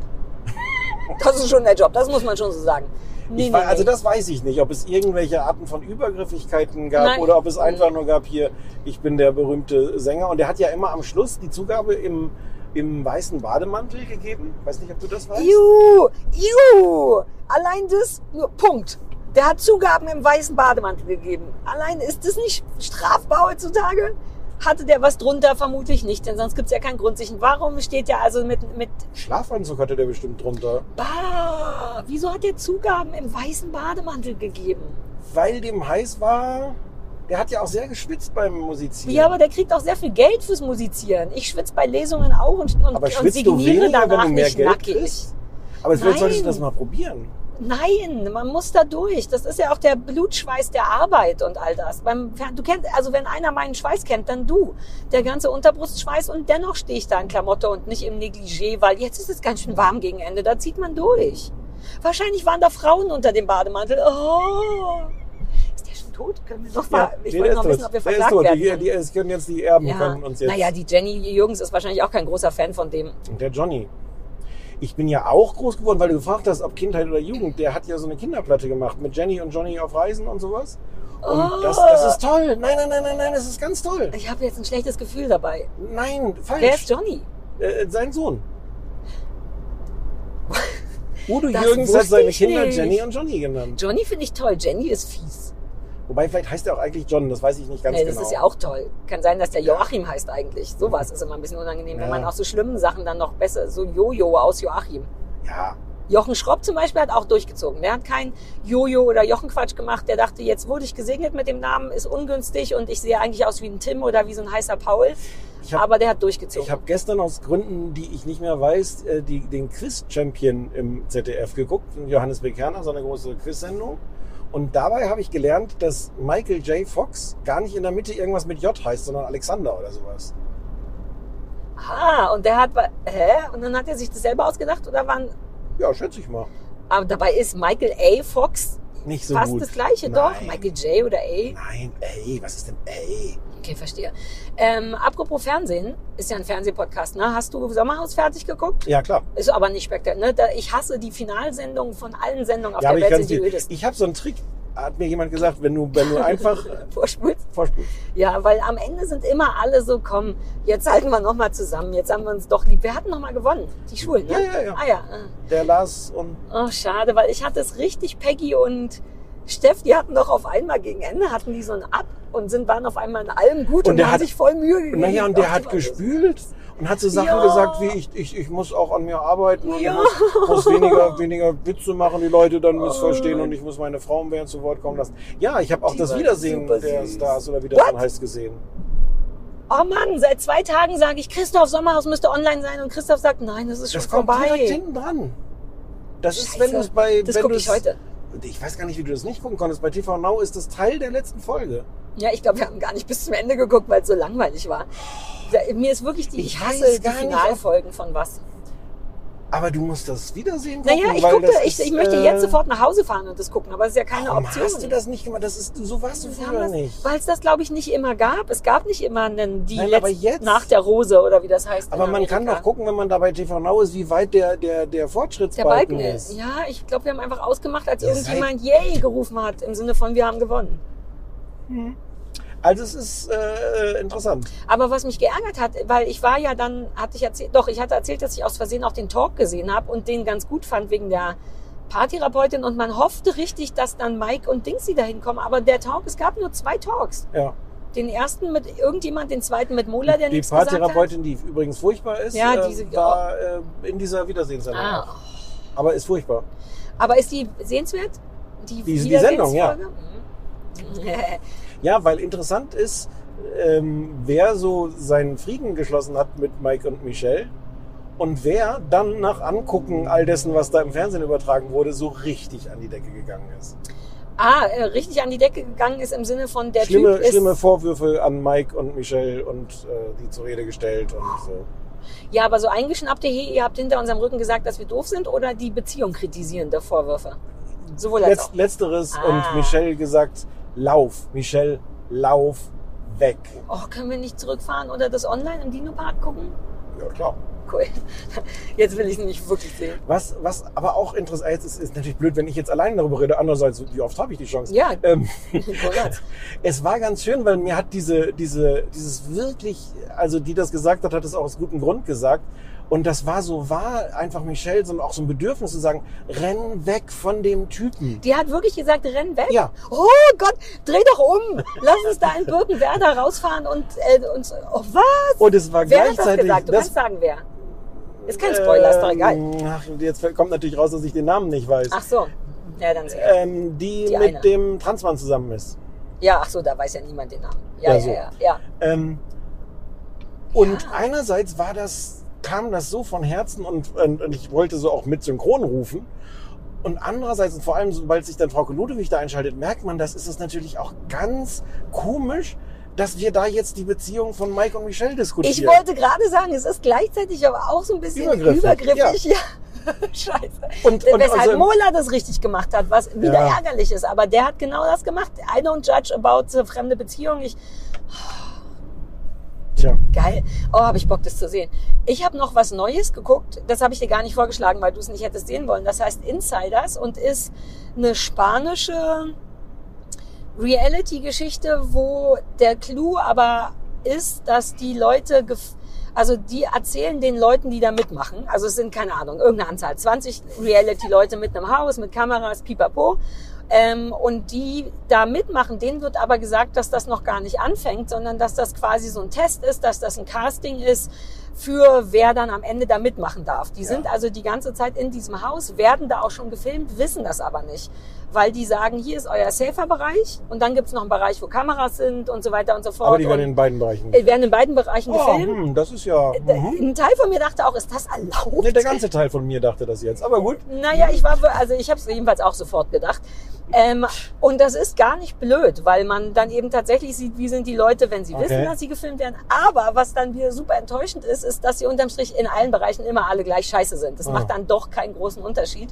Das ist schon der Job, das muss man schon so sagen. Nee, nee, wei- also das weiß ich nicht, ob es irgendwelche Arten von Übergriffigkeiten gab Nein. oder ob es einfach nur gab hier, ich bin der berühmte Sänger. Und der hat ja immer am Schluss die Zugabe im, im weißen Bademantel gegeben. Weiß nicht, ob du das weißt. Juhu, juhu. Allein das, nur Punkt. Der hat Zugaben im weißen Bademantel gegeben. Allein ist das nicht strafbar heutzutage? Hatte der was drunter? Vermutlich nicht, denn sonst gibt's ja keinen Grund. sich- Warum steht der also mit, mit Schlafanzug hatte der bestimmt drunter. Bah, wieso hat der Zugaben im weißen Bademantel gegeben? Weil dem heiß war. Der hat ja auch sehr geschwitzt beim Musizieren. Ja, aber der kriegt auch sehr viel Geld fürs Musizieren. Ich schwitze bei Lesungen auch und, und, Aber und schwitzt du signiere weniger, wenn danach du mehr nicht Geld nackig. kriegst? Aber vielleicht solltest du das mal probieren. Nein, man muss da durch. Das ist ja auch der Blutschweiß der Arbeit und all das. Beim, du kennst, also wenn einer meinen Schweiß kennt, dann du. Der ganze Unterbrustschweiß und dennoch stehe ich da in Klamotte und nicht im Negligé, weil jetzt ist es ganz schön warm gegen Ende. Da zieht man durch. Wahrscheinlich waren da Frauen unter dem Bademantel. Oh. Ist der schon tot? Können wir noch mal, ich der wollte noch wissen, ob wir verklagt werden. Die, die, es können jetzt die Erben ja. können uns jetzt. Naja, die Jenny Jürgens ist wahrscheinlich auch kein großer Fan von dem. Und der Johnny. Ich bin ja auch groß geworden, weil du gefragt hast, ob Kindheit oder Jugend. Der hat ja so eine Kinderplatte gemacht mit Jenny und Johnny auf Reisen und sowas. Und Oh. das, das ist toll. Nein, nein, nein, nein, nein, das ist ganz toll. Ich habe jetzt ein schlechtes Gefühl dabei. Nein, falsch. Wer ist Johnny? Äh, sein Sohn. Udo Das Jürgens hat seine Kinder nicht. Jenny und Johnny genannt. Johnny finde ich toll. Jenny ist fies. Wobei, vielleicht heißt er auch eigentlich John, das weiß ich nicht ganz Nee, das genau. ist ja auch toll. Kann sein, dass der Joachim heißt eigentlich. Sowas ist immer ein bisschen unangenehm, wenn Ja. man auch so schlimmen Sachen dann noch besser, so Jojo aus Joachim. Ja, Jochen Schropp zum Beispiel hat auch durchgezogen. Der hat kein Jojo oder Jochenquatsch gemacht. Der dachte, jetzt wurde ich gesegnet mit dem Namen, ist ungünstig und ich sehe eigentlich aus wie ein Tim oder wie so ein heißer Paul. Hab- Aber der hat durchgezogen. Ich habe gestern aus Gründen, die ich nicht mehr weiß, äh, die, den Quiz-Champion im ZDF geguckt, Johannes Bekerner, so eine große Quiz-Sendung. Und dabei habe ich gelernt, dass Michael J. Fox gar nicht in der Mitte irgendwas mit J heißt, sondern Alexander oder sowas. ah, und der hat, hä? Und dann hat er sich das selber ausgedacht oder waren, Ja, schätze ich mal. aber dabei ist Michael A. Fox Nicht so fast gut. das gleiche, Nein. doch. Michael J. oder A. Nein, ey, was ist denn ey? Okay, verstehe. Ähm, apropos Fernsehen, ist ja ein Fernsehpodcast, ne? Hast du Sommerhaus fertig geguckt? Ja, klar. Ist aber nicht spektakulär. Ne? Ich hasse die Finalsendungen von allen Sendungen auf Ja, der ich, Welt sind die dir- ödesten. ich habe so einen Trick, hat mir jemand gesagt, wenn du, wenn du einfach Vorspulst. vorspulst. Ja, weil am Ende sind immer alle so, komm, jetzt halten wir nochmal zusammen, jetzt haben wir uns doch lieb. Wer hat nochmal gewonnen? Die Schulen, ne? Ja, ja, ja. Ah ja. Der Lars und Oh, schade, weil ich hatte es richtig, Peggy und Steff, die hatten doch auf einmal gegen Ende, hatten die so ein Ab und sind, waren auf einmal in allem gut und, Und haben hat- sich voll Mühe gegeben. Naja, und der hat gespült und hat so Sachen Ja. gesagt wie, ich, ich, ich muss auch an mir arbeiten und Ja. ich muss, muss weniger, weniger Witze machen, die Leute dann missverstehen Oh. und ich muss meine Frau mehr zu Wort kommen lassen. Ja, ich habe auch Die das Wiedersehen der. Stars oder wie das dann heißt gesehen. Oh Mann, seit zwei Tagen sage ich, Christoph Sommerhaus müsste online sein und Christoph sagt, nein, das ist schon Das kommt direkt vorbei. hinten dran. Das ist, Scheiße. wenn du es bei... Das wenn gucke ich heute. Ich weiß gar nicht, wie du das nicht gucken konntest. Bei TV Now ist das Teil der letzten Folge. Ja, ich glaube, wir haben gar nicht bis zum Ende geguckt, weil es so langweilig war. Ja, Mir ist wirklich die, ich, Ich hasse die Finalfolgen von was. Aber du musst das Wiedersehen gucken. Naja, ich weil gucke, das ich, ist, ich möchte äh, jetzt sofort nach Hause fahren und das gucken, aber es ist ja keine Warum Option. hast du das nicht gemacht? Das ist, so warst du früher nicht. Weil es das, glaube ich, nicht immer gab. Es gab nicht immer einen, die Nein, aber letzt- jetzt- nach der Rose oder wie das heißt. Aber man kann doch gucken, wenn man da bei TV Now ist, wie weit der, der, der Der Fortschrittsbalken Balken ist. Ja, ich glaube, wir haben einfach ausgemacht, als Ihr irgendjemand Yay gerufen hat, im Sinne von wir haben gewonnen. Also es ist äh, interessant. Aber was mich geärgert hat, weil ich war ja dann, hatte ich erzählt, doch, ich hatte erzählt, dass ich aus Versehen auch den Talk gesehen habe und den ganz gut fand wegen der Paartherapeutin und man hoffte richtig, dass dann Mike und Dingsy dahin kommen. Aber der Talk, es gab nur zwei Talks. Ja. Den ersten mit irgendjemand, den zweiten mit Mola, der Die nichts gesagt hat. Paartherapeutin, die übrigens furchtbar ist, Ja, äh, diese- war äh, in dieser Wiedersehenssendung. Ah. Aber ist furchtbar. Aber ist die sehenswert? Die, Die- die Sendung, ja. Ja, weil interessant ist, ähm, wer so seinen Frieden geschlossen hat mit Mike und Michelle und wer dann nach Angucken all dessen, was da im Fernsehen übertragen wurde, so richtig an die Decke gegangen ist. ah, äh, richtig an die Decke gegangen ist im Sinne von der schlimme, Typ ist... schlimme Vorwürfe an Mike und Michelle und äh, die zur Rede gestellt und so. Ja, aber so eingeschnappte, hey, ihr habt hinter unserem Rücken gesagt, dass wir doof sind oder die Beziehung kritisierende Vorwürfe? Sowohl als Letz, auch. letzteres Ah. und Michelle gesagt, lauf, Michelle, lauf weg. Oh, können wir nicht zurückfahren oder das online im Dino-Park gucken? Ja, klar. Cool. Jetzt will ich es nämlich wirklich sehen. Was, was aber auch interessant ist, ist natürlich blöd, wenn ich jetzt allein darüber rede. Andererseits, wie oft habe ich die Chance? Ja. Ähm, es war ganz schön, weil mir hat diese, diese, dieses wirklich, also die das gesagt hat, hat es auch aus gutem Grund gesagt. Und das war so wahr, einfach Michelle, so auch so ein Bedürfnis zu sagen, renn weg von dem Typen. Die hat wirklich gesagt, renn weg? Ja. Oh Gott, dreh doch um. Lass uns da in Birkenwerder rausfahren und äh, uns. Oh, was? Und es war wer hat das gleichzeitig. gesagt? Du das- kannst sagen, wer. Ist kein Spoiler, ist doch egal. Ähm, Ach, jetzt kommt natürlich raus, dass ich den Namen nicht weiß. Ach so. Ja, dann egal. Ähm, die, Die mit eine. dem Transmann zusammen ist. Ja, ach so, da weiß ja niemand den Namen. Ja, Ja, ja, so. ja, ja. Ähm, und einerseits war das, kam das so von Herzen und, und, und ich wollte so auch mit synchron rufen. Und andererseits, und vor allem, sobald sich dann Frau Ludwig da einschaltet, merkt man, das ist es natürlich auch ganz komisch, dass wir da jetzt die Beziehung von Mike und Michelle diskutieren. Ich wollte gerade sagen, es ist gleichzeitig aber auch so ein bisschen Übergriffig, übergriffig. Ja. Scheiße. Und- und Weshalb also- Mola das richtig gemacht hat, was wieder Ja. ärgerlich ist. Aber der hat genau das gemacht. I don't judge about äh, fremde Beziehungen. Ich, Tja, geil. Oh, habe ich Bock, das zu sehen. Ich habe noch was Neues geguckt. Das habe ich dir gar nicht vorgeschlagen, weil du es nicht hättest sehen wollen. Das heißt Insiders und ist eine spanische Reality-Geschichte, wo der Clou aber ist, dass die Leute, also die erzählen den Leuten, die da mitmachen, also es sind keine Ahnung, irgendeine Anzahl, 20 Reality-Leute mit einem Haus, mit Kameras, pipapo, ähm, und die da mitmachen, denen wird aber gesagt, dass das noch gar nicht anfängt, sondern dass das quasi so ein Test ist, dass das ein Casting ist für wer dann am Ende da mitmachen darf. Die sind also die ganze Zeit in diesem Haus, werden da auch schon gefilmt, wissen das aber nicht, weil die sagen, hier ist euer Safer-Bereich und dann gibt's noch einen Bereich, wo Kameras sind und so weiter und so fort. aber die werden in beiden Bereichen. äh, werden in beiden Bereichen Oh, gefilmt. hm, das ist ja. Mhm. Ein Teil von mir dachte auch, ist das erlaubt? Ne, der ganze Teil von mir dachte das jetzt. Aber gut. Naja, ich war, also ich habe es jedenfalls auch sofort gedacht. Ähm, und das ist gar nicht blöd, weil man dann eben tatsächlich sieht, wie sind die Leute, wenn sie Okay. wissen, dass sie gefilmt werden. Aber was dann wieder super enttäuschend ist, ist, dass sie unterm Strich in allen Bereichen immer alle gleich scheiße sind. Das Ah. macht dann doch keinen großen Unterschied.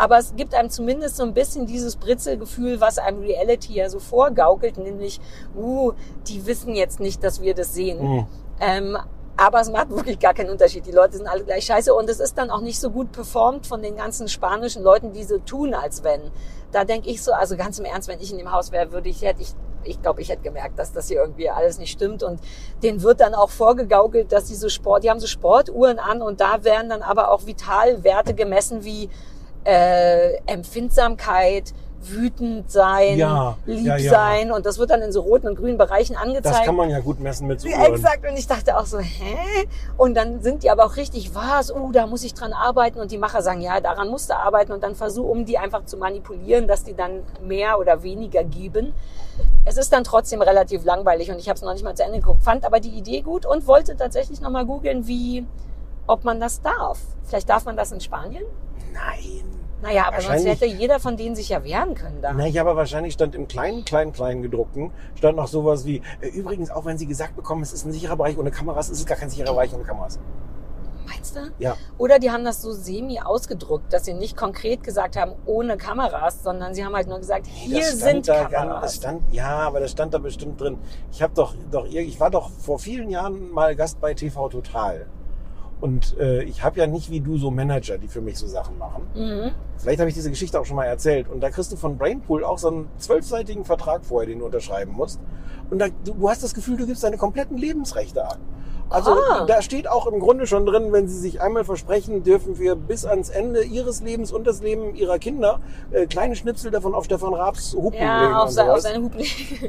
Aber es gibt einem zumindest so ein bisschen dieses Britzelgefühl, was einem Reality ja so vorgaukelt, nämlich, uh, die wissen jetzt nicht, dass wir das sehen. Mhm. Ähm, aber es macht wirklich gar keinen Unterschied. Die Leute sind alle gleich scheiße und es ist dann auch nicht so gut performt von den ganzen spanischen Leuten, die so tun, als wenn. Da denke ich so, also ganz im Ernst, wenn ich in dem Haus wäre, würde ich, hätte ich, ich glaube, ich hätte gemerkt, dass das hier irgendwie alles nicht stimmt und denen wird dann auch vorgegaukelt, dass die so Sport, die haben so Sportuhren an und da werden dann aber auch Vitalwerte gemessen wie äh, Empfindsamkeit, wütend sein, Ja, lieb ja, ja. sein und das wird dann in so roten und grünen Bereichen angezeigt. Das kann man ja gut messen mit so Ja, Uhren. exakt. Und ich dachte auch so, hä? Und dann sind die aber auch richtig, was? Uh, da muss ich dran arbeiten. Und die Macher sagen, ja, daran musst du arbeiten. Und dann versuch, um die einfach zu manipulieren, dass die dann mehr oder weniger geben. Es ist dann trotzdem relativ langweilig und ich habe es noch nicht mal zu Ende geguckt. Fand aber die Idee gut und wollte tatsächlich nochmal googeln, wie, ob man das darf. Vielleicht darf man das in Spanien? Nein. Naja, aber sonst hätte jeder von denen sich ja wehren können da. Naja, aber wahrscheinlich stand im kleinen, kleinen, kleinen gedruckten, stand noch sowas wie, äh, übrigens, auch wenn Sie gesagt bekommen, es ist ein sicherer Bereich ohne Kameras, ist es gar kein sicherer Bereich ohne Kameras. Meinst du? Ja. Oder die haben das so semi ausgedruckt, dass sie nicht konkret gesagt haben, ohne Kameras, sondern sie haben halt nur gesagt, hier Das sind da, Das Kameras. stand, ja, aber das stand da bestimmt drin. Ich habe doch, doch, ich war doch vor vielen Jahren mal Gast bei TV Total. Und äh, ich habe ja nicht wie du so Manager, die für mich so Sachen machen. Mhm. Vielleicht habe ich diese Geschichte auch schon mal erzählt. Und da kriegst du von Brainpool auch so einen zwölfseitigen Vertrag vorher, den du unterschreiben musst. Und da, du, hast das Gefühl, du gibst deine kompletten Lebensrechte ab. Also Ah. da steht auch im Grunde schon drin, wenn sie sich einmal versprechen, dürfen wir bis ans Ende ihres Lebens und das Leben ihrer Kinder äh, kleine Schnipsel davon auf Stefan Raabs Hupen legen Ja, auf, auf seine Hupen.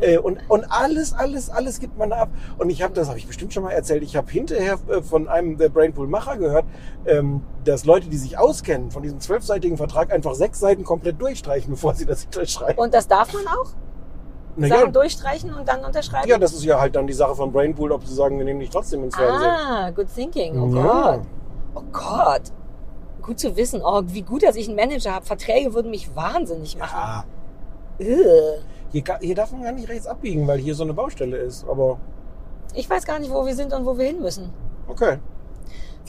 Äh, und, und alles, alles, alles gibt man ab. Und ich habe, das habe ich bestimmt schon mal erzählt, ich habe hinterher äh, von einem der Brainpool-Macher gehört, ähm, dass Leute, die sich auskennen von diesem zwölfseitigen Vertrag, einfach sechs Seiten komplett durchstreichen, bevor sie das unterschreiben. Und das darf man auch? Na Sachen ja, durchstreichen und dann unterschreiben? ja, das ist ja halt dann die Sache von Brainpool, ob sie sagen, wir nehmen dich trotzdem ins Fernsehen. ah, good thinking. Oh Ja. Gott. Oh Gott. Gut zu wissen. Oh, wie gut, dass ich einen Manager habe. Verträge würden mich wahnsinnig machen. Ja, hier, hier darf man gar nicht rechts abbiegen, weil hier so eine Baustelle ist. Aber Ich weiß gar nicht, wo wir sind und wo wir hin müssen. okay.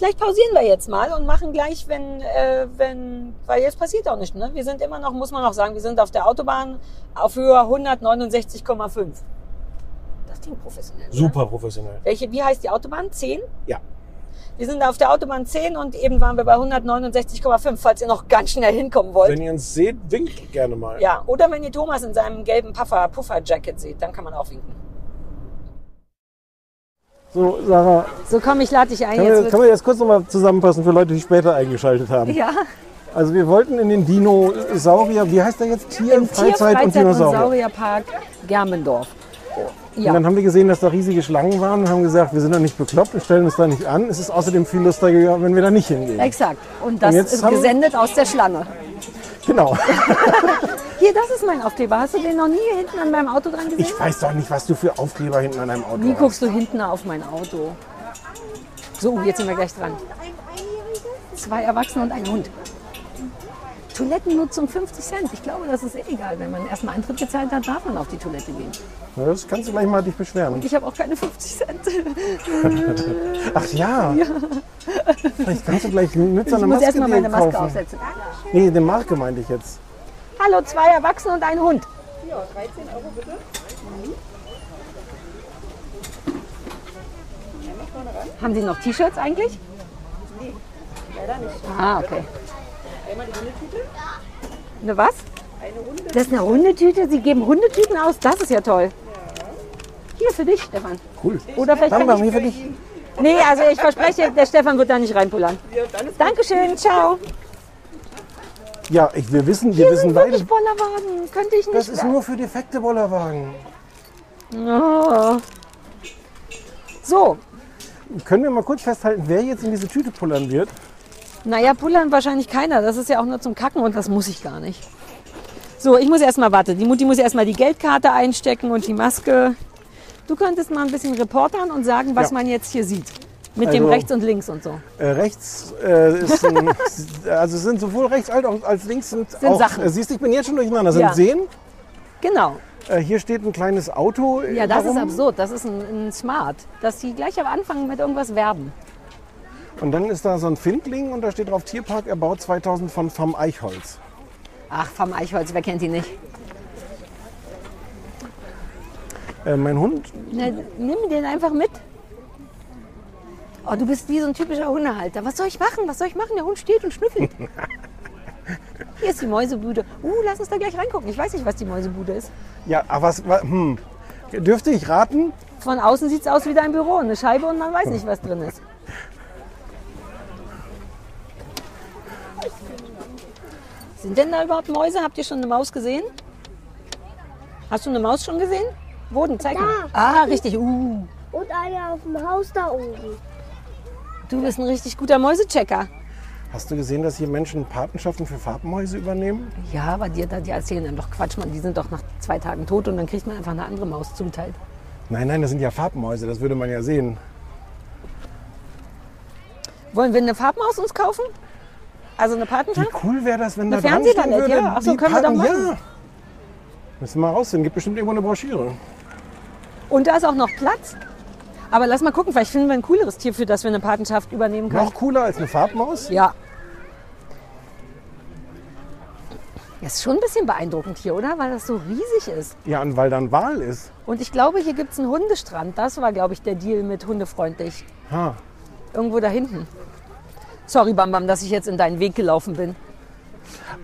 Vielleicht pausieren wir jetzt mal und machen gleich, wenn, äh, wenn, weil jetzt passiert auch nichts, ne? Wir sind immer noch, muss man noch sagen, wir sind auf der Autobahn auf Höhe 169,5. richtig professionell. oder? Super professionell. Welche, wie heißt die Autobahn? 10? Ja. Wir sind auf der Autobahn 10 und eben waren wir bei 169,5, falls ihr noch ganz schnell hinkommen wollt. Wenn ihr uns seht, winkt gerne mal. Ja, oder wenn ihr Thomas in seinem gelben Puffer, Puffer-Jacket seht, dann kann man auch winken. So, Sarah, So, komm, ich lade dich ein. kann, Jetzt wir, kann wir das kurz nochmal zusammenfassen für Leute, die später eingeschaltet haben? ja, Also wir wollten in den Dinosaurier, wie heißt der jetzt? Tier, im Freizeit, Tierfreizeit- und Dinosaurier. Saurierpark Germendorf. Und Ja, dann haben wir gesehen, dass da riesige Schlangen waren und haben gesagt, wir sind doch nicht bekloppt, wir stellen uns da nicht an. Es ist außerdem viel lustiger, wenn wir da nicht hingehen. exakt. Und das Und jetzt ist gesendet aus der Schlange. Genau. Hier, das ist mein Aufkleber. Hast du den noch nie hinten an meinem Auto dran gesehen? Ich weiß doch nicht, was du für Aufkleber hinten an deinem Auto Wie hast. guckst du hinten auf mein Auto? So, jetzt sind wir gleich dran. Zwei Erwachsene und ein Hund. Toilettennutzung 50 Cent. Ich glaube, das ist eh egal. Wenn man erstmal Eintritt gezahlt hat, darf man auf die Toilette gehen. Ja, Das kannst du gleich mal dich beschweren. Ich habe auch keine 50 Cent. Ach ja. Vielleicht kannst du gleich mit so Ich einer muss Maske erstmal dir meine Maske kaufen. aufsetzen. Nee, eine Marke meinte ich jetzt. Hallo, zwei Erwachsene und ein Hund. Haben Sie noch T-Shirts eigentlich? Nee, leider nicht. Ah, okay. Eine was? Das ist eine Hundetüte. Sie geben Hundetüten aus. Das ist ja toll. Hier für dich, Stefan. Cool. Oder vielleicht ich... hier für dich. Nee, also ich verspreche, der Stefan wird da nicht reinpullern. Dankeschön, ciao. Ja, ich, wir wissen, wir Hier wissen sind beide. wirklich Bollerwagen. Könnte ich nicht... Das ist nur für defekte Bollerwagen. Oh. So, Können wir mal kurz festhalten, wer jetzt in diese Tüte pullern wird? Naja, pullern wahrscheinlich keiner. Das ist ja auch nur zum Kacken und das muss ich gar nicht. So, ich muss erstmal, warte, die Mutti muss erstmal die Geldkarte einstecken und die Maske. Du könntest mal ein bisschen reportern und sagen, was Ja. man jetzt hier sieht. Mit dem Also- rechts und links und so. Äh, rechts äh, ist ein, also sind sowohl rechts als links sind, auch, Sachen. Äh, siehst du, ich bin jetzt schon durcheinander, sind Ja. Seen. Genau. Äh, hier steht ein kleines Auto. Ja, das ist herum. absurd. Das ist ein, ein Smart. Dass die gleich am Anfang mit irgendwas werben. Und dann ist da so ein Findling und da steht drauf Tierpark erbaut 2000 von vom Eichholz. Ach, vom Eichholz, wer kennt die nicht? Äh, mein Hund, Na, nimm den einfach mit. Oh, du bist wie so ein typischer Hundehalter. Was soll ich machen? Was soll ich machen? Der Hund steht und schnüffelt. Hier ist die Mäusebude. Uh, lass uns da gleich reingucken. Ich weiß nicht, was die Mäusebude ist. ja, aber was, wa- hm, dürfte ich raten? Von außen sieht es aus wie dein Büro. Eine Scheibe und man weiß nicht, was drin ist. Sind denn da überhaupt Mäuse? Habt ihr schon eine Maus gesehen? Hast du eine Maus schon gesehen? Wo denn? Zeig mal. Ah, richtig. Uh, Und eine auf dem Haus da oben. du bist ein richtig guter Mäusechecker. Hast du gesehen, dass hier Menschen Patenschaften für Farbmäuse übernehmen? Ja, aber die, die erzählen einem doch Quatsch, man. Die sind doch nach zwei Tagen tot und dann kriegt man einfach eine andere Maus zuteilt. Nein, nein, das sind ja Farbmäuse, das würde man ja sehen. Wollen wir eine Farbmaus uns kaufen? Also eine Wie Patenschaft? cool wäre das, wenn Eine da dran stehen würde, ja. Ach so, die können wir doch Paten- machen. Ja. Müssen wir mal rausfinden, gibt bestimmt irgendwo eine Broschüre. Und da ist auch noch Platz. Aber lass mal gucken, vielleicht finden wir ein cooleres Tier, für das wir eine Patenschaft übernehmen können. Noch cooler als eine Farbmaus? Ja. Das ist schon ein bisschen beeindruckend hier, oder? Weil das so riesig ist. Ja, und weil da ein Wal ist. Und ich glaube, hier gibt es einen Hundestrand. Das war, glaube ich, der Deal mit hundefreundlich. Ha. Irgendwo da hinten. Sorry, Bam Bam, dass ich jetzt in deinen Weg gelaufen bin.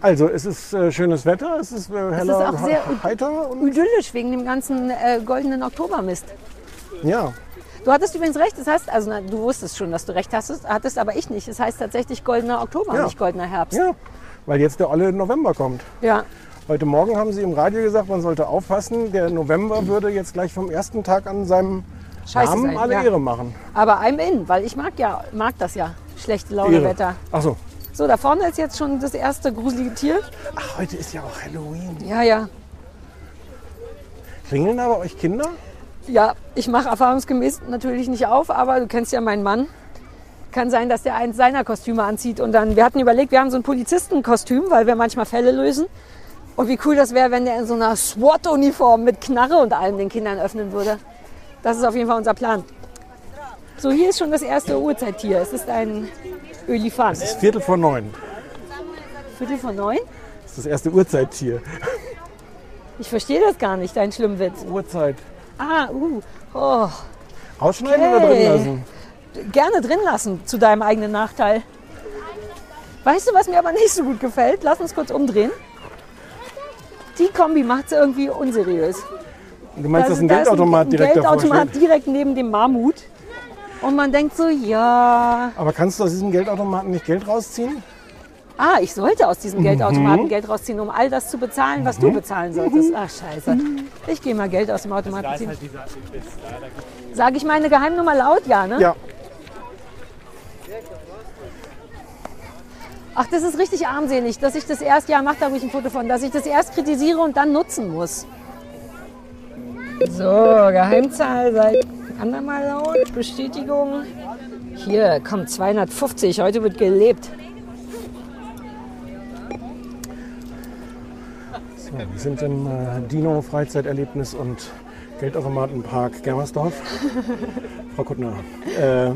Also, es ist äh, schönes Wetter, es ist äh, heller, auch sehr he- heiter und Idyllisch wegen dem ganzen äh, goldenen Oktobermist. ja. Du hattest übrigens recht, das heißt, also na, du wusstest schon, dass du recht hattest, hattest aber ich nicht. Es heißt tatsächlich goldener Oktober, Ja. nicht goldener Herbst. Ja, weil jetzt der olle November kommt. ja. Heute Morgen haben sie im Radio gesagt, man sollte aufpassen, der November würde jetzt gleich vom ersten Tag an seinem Scheiße Namen sein, alle ja. Ehre machen. Aber I'm in, weil ich mag ja, mag das ja. Schlechte Laune Ehre. Wetter. Ach so. So, da vorne ist jetzt schon das erste gruselige Tier. Ach, heute ist ja auch Halloween. Ja, ja. Klingeln da bei euch Kinder? Ja, ich mache erfahrungsgemäß natürlich nicht auf, aber du kennst ja meinen Mann. Kann sein, dass der eins seiner Kostüme anzieht. Und dann, wir hatten überlegt, wir haben so ein Polizistenkostüm, weil wir manchmal Fälle lösen. Und wie cool das wäre, wenn der in so einer SWAT-Uniform mit Knarre und allem den Kindern öffnen würde. Das ist auf jeden Fall unser Plan. So, hier ist schon das erste Uhrzeittier. Es ist ein Ölifant. Es ist Viertel vor neun. Viertel vor neun? Das ist das erste Uhrzeittier. Ich verstehe das gar nicht, dein Schlimmwitz. Uhrzeit. Ah, uh, oh. Rausschneiden oder Okay. drin lassen? Gerne drin lassen, zu deinem eigenen Nachteil. Weißt du, was mir aber nicht so gut gefällt? Lass uns kurz umdrehen. Die Kombi macht es irgendwie unseriös. Du meinst, Da dass ist- ein da Geldautomat ein direkt Geldautomat direkt neben dem Mammut. Und man denkt so, ja. Aber kannst du aus diesem Geldautomaten nicht Geld rausziehen? Ah, ich sollte aus diesem Geldautomaten Mhm. Geld rausziehen, um all das zu bezahlen, was du bezahlen solltest. Ach, scheiße. Ich gehe mal Geld aus dem Automaten ziehen. Sage ich meine Geheimnummer laut? Ja, ne? Ja. Ach, das ist richtig armselig, dass ich das erst, ja, mach da ruhig ein Foto von, dass ich das erst kritisiere und dann nutzen muss. So, Geheimzahl seit andermal laut, Bestätigung. Hier, kommt 250, heute wird gelebt. So, wir sind im äh, Dino Freizeiterlebnis und Geldautomatenpark Germersdorf. Frau Kuttner. Äh,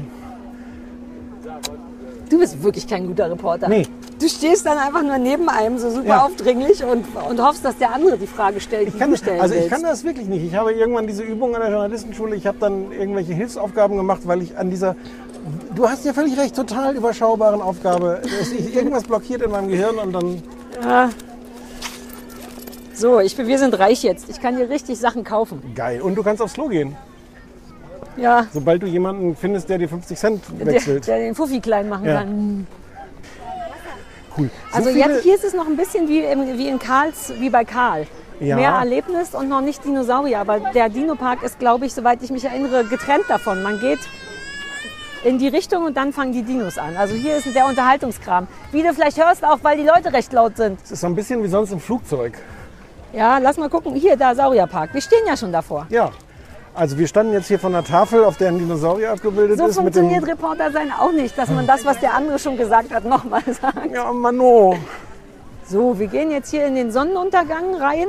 Du bist wirklich kein guter Reporter. nee, Du stehst dann einfach nur neben einem so super Ja. aufdringlich und, und hoffst, dass der andere die Frage stellt, die ich kann, du das, stellen also ich willst. kann das wirklich nicht. Ich habe irgendwann diese Übung an der Journalistenschule, ich habe dann irgendwelche Hilfsaufgaben gemacht, weil ich an dieser, du hast ja völlig recht, total überschaubaren Aufgabe, irgendwas blockiert in meinem Gehirn und dann, So, ich, wir sind reich jetzt. Ich kann dir richtig Sachen kaufen. geil. Und du kannst aufs Klo gehen, Ja, sobald du jemanden findest, der dir 50 Cent der, wechselt. der den Fuffi klein machen Ja. kann. Cool. So Also jetzt, hier ist es noch ein bisschen wie, im, wie in Karls, wie bei Karl. Ja. Mehr Erlebnis und noch nicht Dinosaurier. Aber der Dino-Park ist, glaube ich, soweit ich mich erinnere, getrennt davon. Man geht in die Richtung und dann fangen die Dinos an. Also hier ist der Unterhaltungskram. Wie du vielleicht hörst, auch weil die Leute recht laut sind. Es ist so ein bisschen wie sonst im Flugzeug. Ja, lass mal gucken. Hier, da Saurierpark. Wir stehen ja schon davor. Ja. Also wir standen jetzt hier von der Tafel, auf der ein Dinosaurier abgebildet So ist. Dem, funktioniert Reporter sein auch nicht, dass man das, was der andere schon gesagt hat, nochmal sagt. ja, Mano. So, wir gehen jetzt hier in den Sonnenuntergang rein.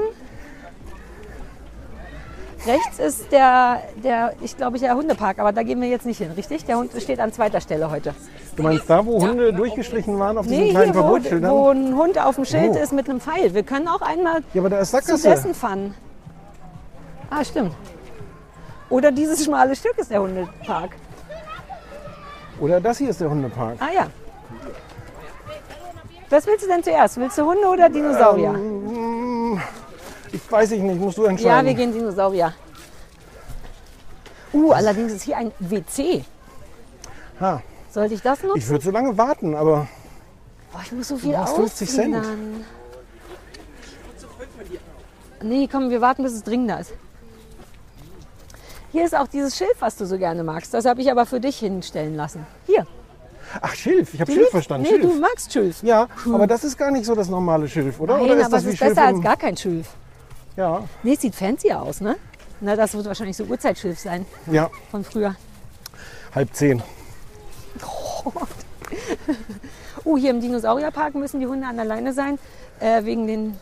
Rechts ist der, der ich glaube, der Hundepark, aber da gehen wir jetzt nicht hin, richtig? Der Hund steht an zweiter Stelle heute. Du meinst da, wo Hunde durchgestrichen waren auf diesen Nee, kleinen hier, wo, Verbotsschildern? wo ein Hund auf dem Schild Oh. ist mit einem Pfeil. Wir können auch einmal Ja, aber da ist zu Sackgasse. dessen Fun. Ah, stimmt. Oder dieses schmale Stück ist der Hundepark. Oder das hier ist der Hundepark. Ah ja. Was willst du denn zuerst? Willst du Hunde oder Dinosaurier? Ähm, Ich weiß ich nicht, musst du Ja, entscheiden. wir gehen Dinosaurier. Uh, allerdings ist hier ein WC. Ha, Sollte ich das nutzen? ich würde so lange warten, aber Boah, ich muss so viel brauchst 50 ausziehen Cent. Dann. Nee, komm, wir warten, bis es dringender ist. Hier ist auch dieses Schilf, was du so gerne magst. Das habe ich aber für dich hinstellen lassen. Hier. ach Schilf, ich habe Schilf verstanden. Nee, Schilf. du magst Schilf. Ja, aber das ist gar nicht so das normale Schilf, oder? Nein, oder ist aber das es ist Schilf besser als gar kein Schilf. Ja, Nee, es sieht fancier aus, ne? Na, das wird wahrscheinlich so Urzeitschilf sein ja, von früher. halb zehn. Oh, hier im Dinosaurierpark müssen die Hunde an der Leine sein, äh, wegen den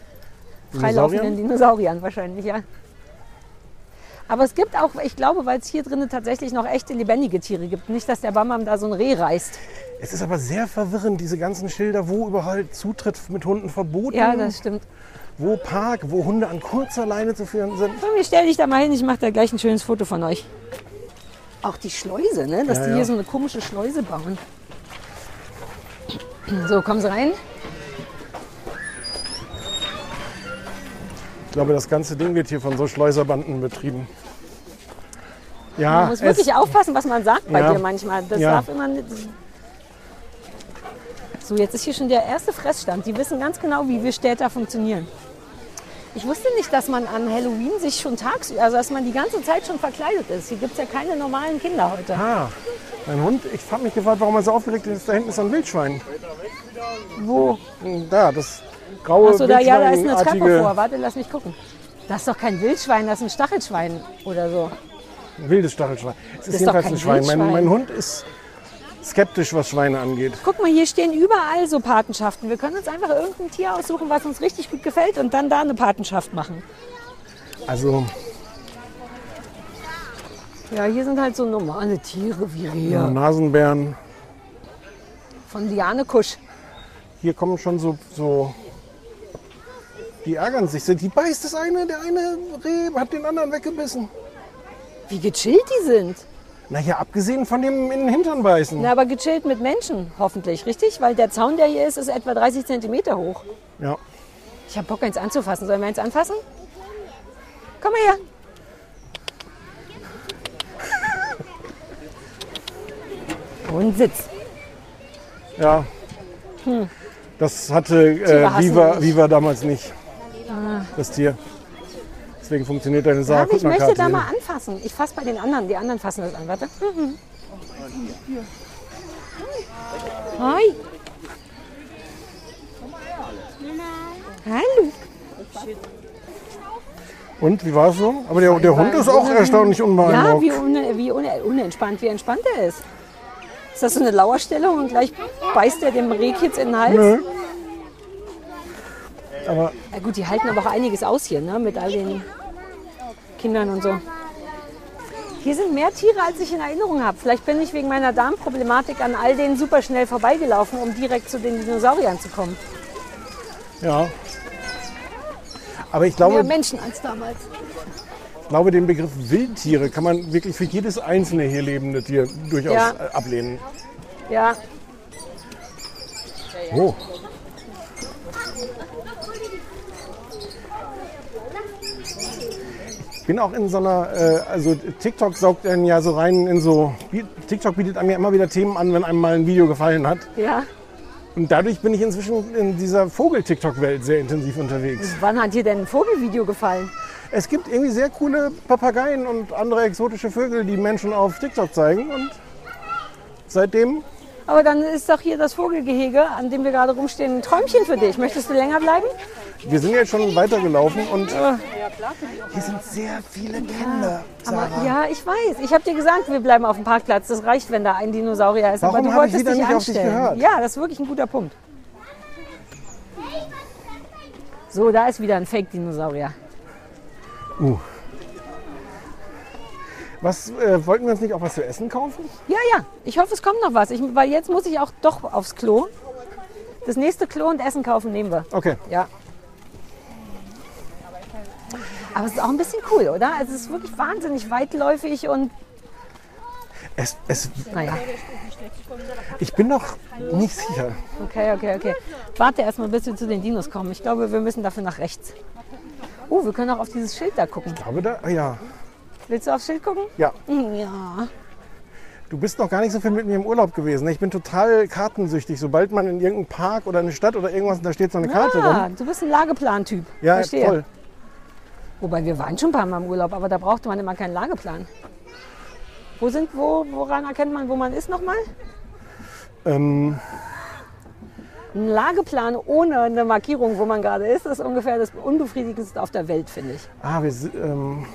freilaufenden Dinosauriern wahrscheinlich, ja. Aber es gibt auch, ich glaube, weil es hier drinnen tatsächlich noch echte lebendige Tiere gibt. Nicht, dass der Bamam da so ein Reh reißt. Es ist aber sehr verwirrend, diese ganzen Schilder, wo überall Zutritt mit Hunden verboten, Ja, das stimmt. wo Park, wo Hunde an kurzer Leine zu führen sind. Komm, ich stell dich da mal hin, ich mache da gleich ein schönes Foto von euch. Auch die Schleuse, ne? dass Ja, die ja. hier so eine komische Schleuse bauen. So, kommen Sie rein. Ich glaube, das ganze Ding wird hier von so Schleuserbanden betrieben. Ja, Man muss wirklich aufpassen, was man sagt bei Ja. dir manchmal. Das Ja. darf immer nicht. So, jetzt ist hier schon der erste Fressstand. Die wissen ganz genau, wie wir Städter funktionieren. Ich wusste nicht, dass man an Halloween sich schon tagsüber, also dass man die ganze Zeit schon verkleidet ist. Hier gibt es ja keine normalen Kinder heute. Ah, mein Hund, ich habe mich gefragt, warum er so aufgeregt ist. Da hinten ist so ein Wildschwein. Wo? Da, das graue Achso, da, ja, da ist eine Treppe vor. Warte, lass mich gucken. Das ist doch kein Wildschwein, das ist ein Stachelschwein oder so. Wildes Stachelschwein. Es ist, ist doch jedenfalls kein ein Schwein. Mein, mein Hund ist skeptisch, was Schweine angeht. Guck mal, hier stehen überall so Patenschaften. Wir können uns einfach irgendein Tier aussuchen, was uns richtig gut gefällt und dann da eine Patenschaft machen. Also, Ja, hier sind halt so normale Tiere wie. Rehe. Nasenbären. Von Liane Kusch. Hier kommen schon so, so. Die ärgern sich. Die beißt das eine, der eine Reh hat den anderen weggebissen. Wie gechillt die sind. Naja, abgesehen von dem in den Hintern beißen. Na, aber gechillt mit Menschen, hoffentlich, richtig? Weil der Zaun, der hier ist, ist etwa 30 Zentimeter hoch. Ja. Ich habe Bock, eins anzufassen. Sollen wir eins anfassen? Komm mal her. Und Sitz. Ja. Das hatte äh, Viva. Viva damals nicht. Das Tier. Deswegen funktioniert deine Ja, Sarah aber ich möchte Kuttner-Karte da hier mal anfassen. Ich fasse bei den anderen. Die anderen fassen das an. Warte. Mhm. Hi. Hallo. Und, wie war es so? Aber der, der Hund ist auch erstaunlich Ja, unbeeindruckt. wie, une, wie une, unentspannt, wie entspannt er ist. Ist das so eine Lauerstellung und gleich beißt er dem Rehkitz in den Hals? Nö. Aber Ja gut, die halten aber auch einiges aus hier, ne? mit all den Kindern und so. Hier sind mehr Tiere, als ich in Erinnerung habe. Vielleicht bin ich wegen meiner Darmproblematik an all denen super schnell vorbeigelaufen, um direkt zu den Dinosauriern zu kommen. ja. Aber ich Mehr glaube, Menschen als damals. ich glaube, den Begriff Wildtiere kann man wirklich für jedes einzelne hier lebende Tier durchaus Ja. äh, ablehnen. Ja, Oh. Bin auch in so einer, äh, also TikTok saugt einen ja so rein in so, TikTok bietet einem ja immer wieder Themen an, wenn einem mal ein Video gefallen hat. ja. Und dadurch bin ich inzwischen in dieser Vogel-TikTok-Welt sehr intensiv unterwegs. Wann hat dir denn ein Vogelvideo gefallen? Es gibt irgendwie sehr coole Papageien und andere exotische Vögel, die Menschen auf TikTok zeigen. Und seitdem, Aber dann ist doch hier das Vogelgehege, an dem wir gerade rumstehen, ein Träumchen für dich. Möchtest du länger bleiben? Wir sind jetzt schon weitergelaufen und hier sind sehr viele Kinder. Aber ja, ich weiß. Ich habe dir gesagt, wir bleiben auf dem Parkplatz. Das reicht, wenn da ein Dinosaurier ist. Warum Aber du ich wolltest wieder dich nicht auf dich anstellen. gehört? Ja, das ist wirklich ein guter Punkt. So, da ist wieder ein Fake-Dinosaurier. Uh. Was äh, wollten wir uns nicht auch was zu essen kaufen? Ja, ja. Ich hoffe, es kommt noch was. Ich, weil jetzt muss ich auch doch aufs Klo. Das nächste Klo und Essen kaufen nehmen wir. Okay. Ja. Aber es ist auch ein bisschen cool, oder? Also es ist wirklich wahnsinnig weitläufig und Es, es, naja. ich bin noch nicht sicher. Okay, okay, okay. Warte erstmal, bis wir zu den Dinos kommen. Ich glaube, wir müssen dafür nach rechts. Oh, wir können auch auf dieses Schild da gucken. Ich glaube da, ah ja. Willst du aufs Schild gucken? Ja, Ja. du bist noch gar nicht so viel mit mir im Urlaub gewesen. Ich bin total kartensüchtig. Sobald man in irgendeinen Park oder eine Stadt oder irgendwas, da steht so eine Karte Ah, rum. du bist ein Lageplan-Typ. Ja, Verstehe. voll. Wobei wir waren schon ein paar Mal im Urlaub, aber da brauchte man immer keinen Lageplan. Wo sind, wo, woran erkennt man, wo man ist nochmal? Ähm, Ein Lageplan ohne eine Markierung, wo man gerade ist, ist ungefähr das Unbefriedigendste auf der Welt, finde ich. ah, wir, ähm,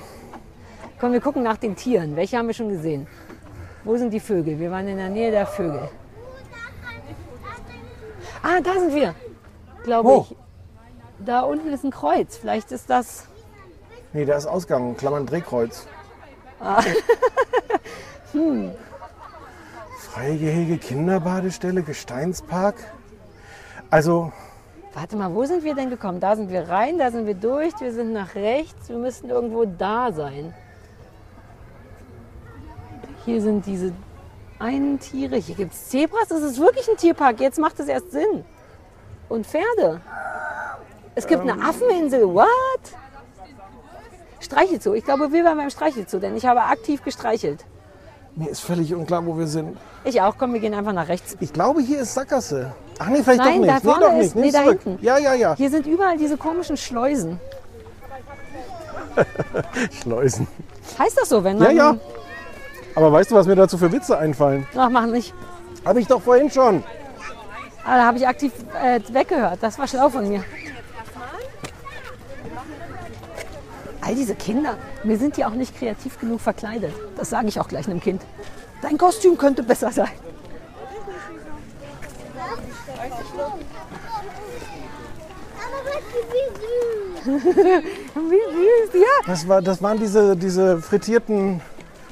Komm, wir gucken nach den Tieren. Welche haben wir schon gesehen? Wo sind die Vögel? Wir waren in der Nähe der Vögel. Ah, da sind wir, glaube Wo? ich. Da unten ist ein Kreuz. Vielleicht ist das. Nee, da ist Ausgang, Klammern Drehkreuz. Ah. Hm. Freigehege, Kinderbadestelle, Gesteinspark. Also, Warte mal, wo sind wir denn gekommen? Da sind wir rein, da sind wir durch, wir sind nach rechts, wir müssten irgendwo da sein. Hier sind diese einen Tiere, hier gibt es Zebras, das ist wirklich ein Tierpark, jetzt macht es erst Sinn. Und Pferde. Es gibt eine Affeninsel, what? Streichelzoo, ich glaube, wir waren beim Streichelzoo, denn ich habe aktiv gestreichelt. mir ist völlig unklar, wo wir sind. Ich auch, komm, wir gehen einfach nach rechts. Ich glaube, hier ist Sackgasse. Ach nee, vielleicht Nein, doch da nicht. Nee, vorne doch ist- nicht. Nimm nee, da zurück. hinten. Ja, ja, ja. Hier sind überall diese komischen Schleusen. Schleusen. Heißt das so, wenn Ja, man... ja. Aber weißt du, was mir dazu für Witze einfallen? Ach, mach nicht. Habe ich doch vorhin schon. Ah, da habe ich aktiv äh, weggehört. Das war schlau von mir. All diese Kinder, wir sind ja auch nicht kreativ genug verkleidet. Das sage ich auch gleich einem Kind. Dein Kostüm könnte besser sein. Wie süß. Ja. Das, war, das waren diese, diese frittierten,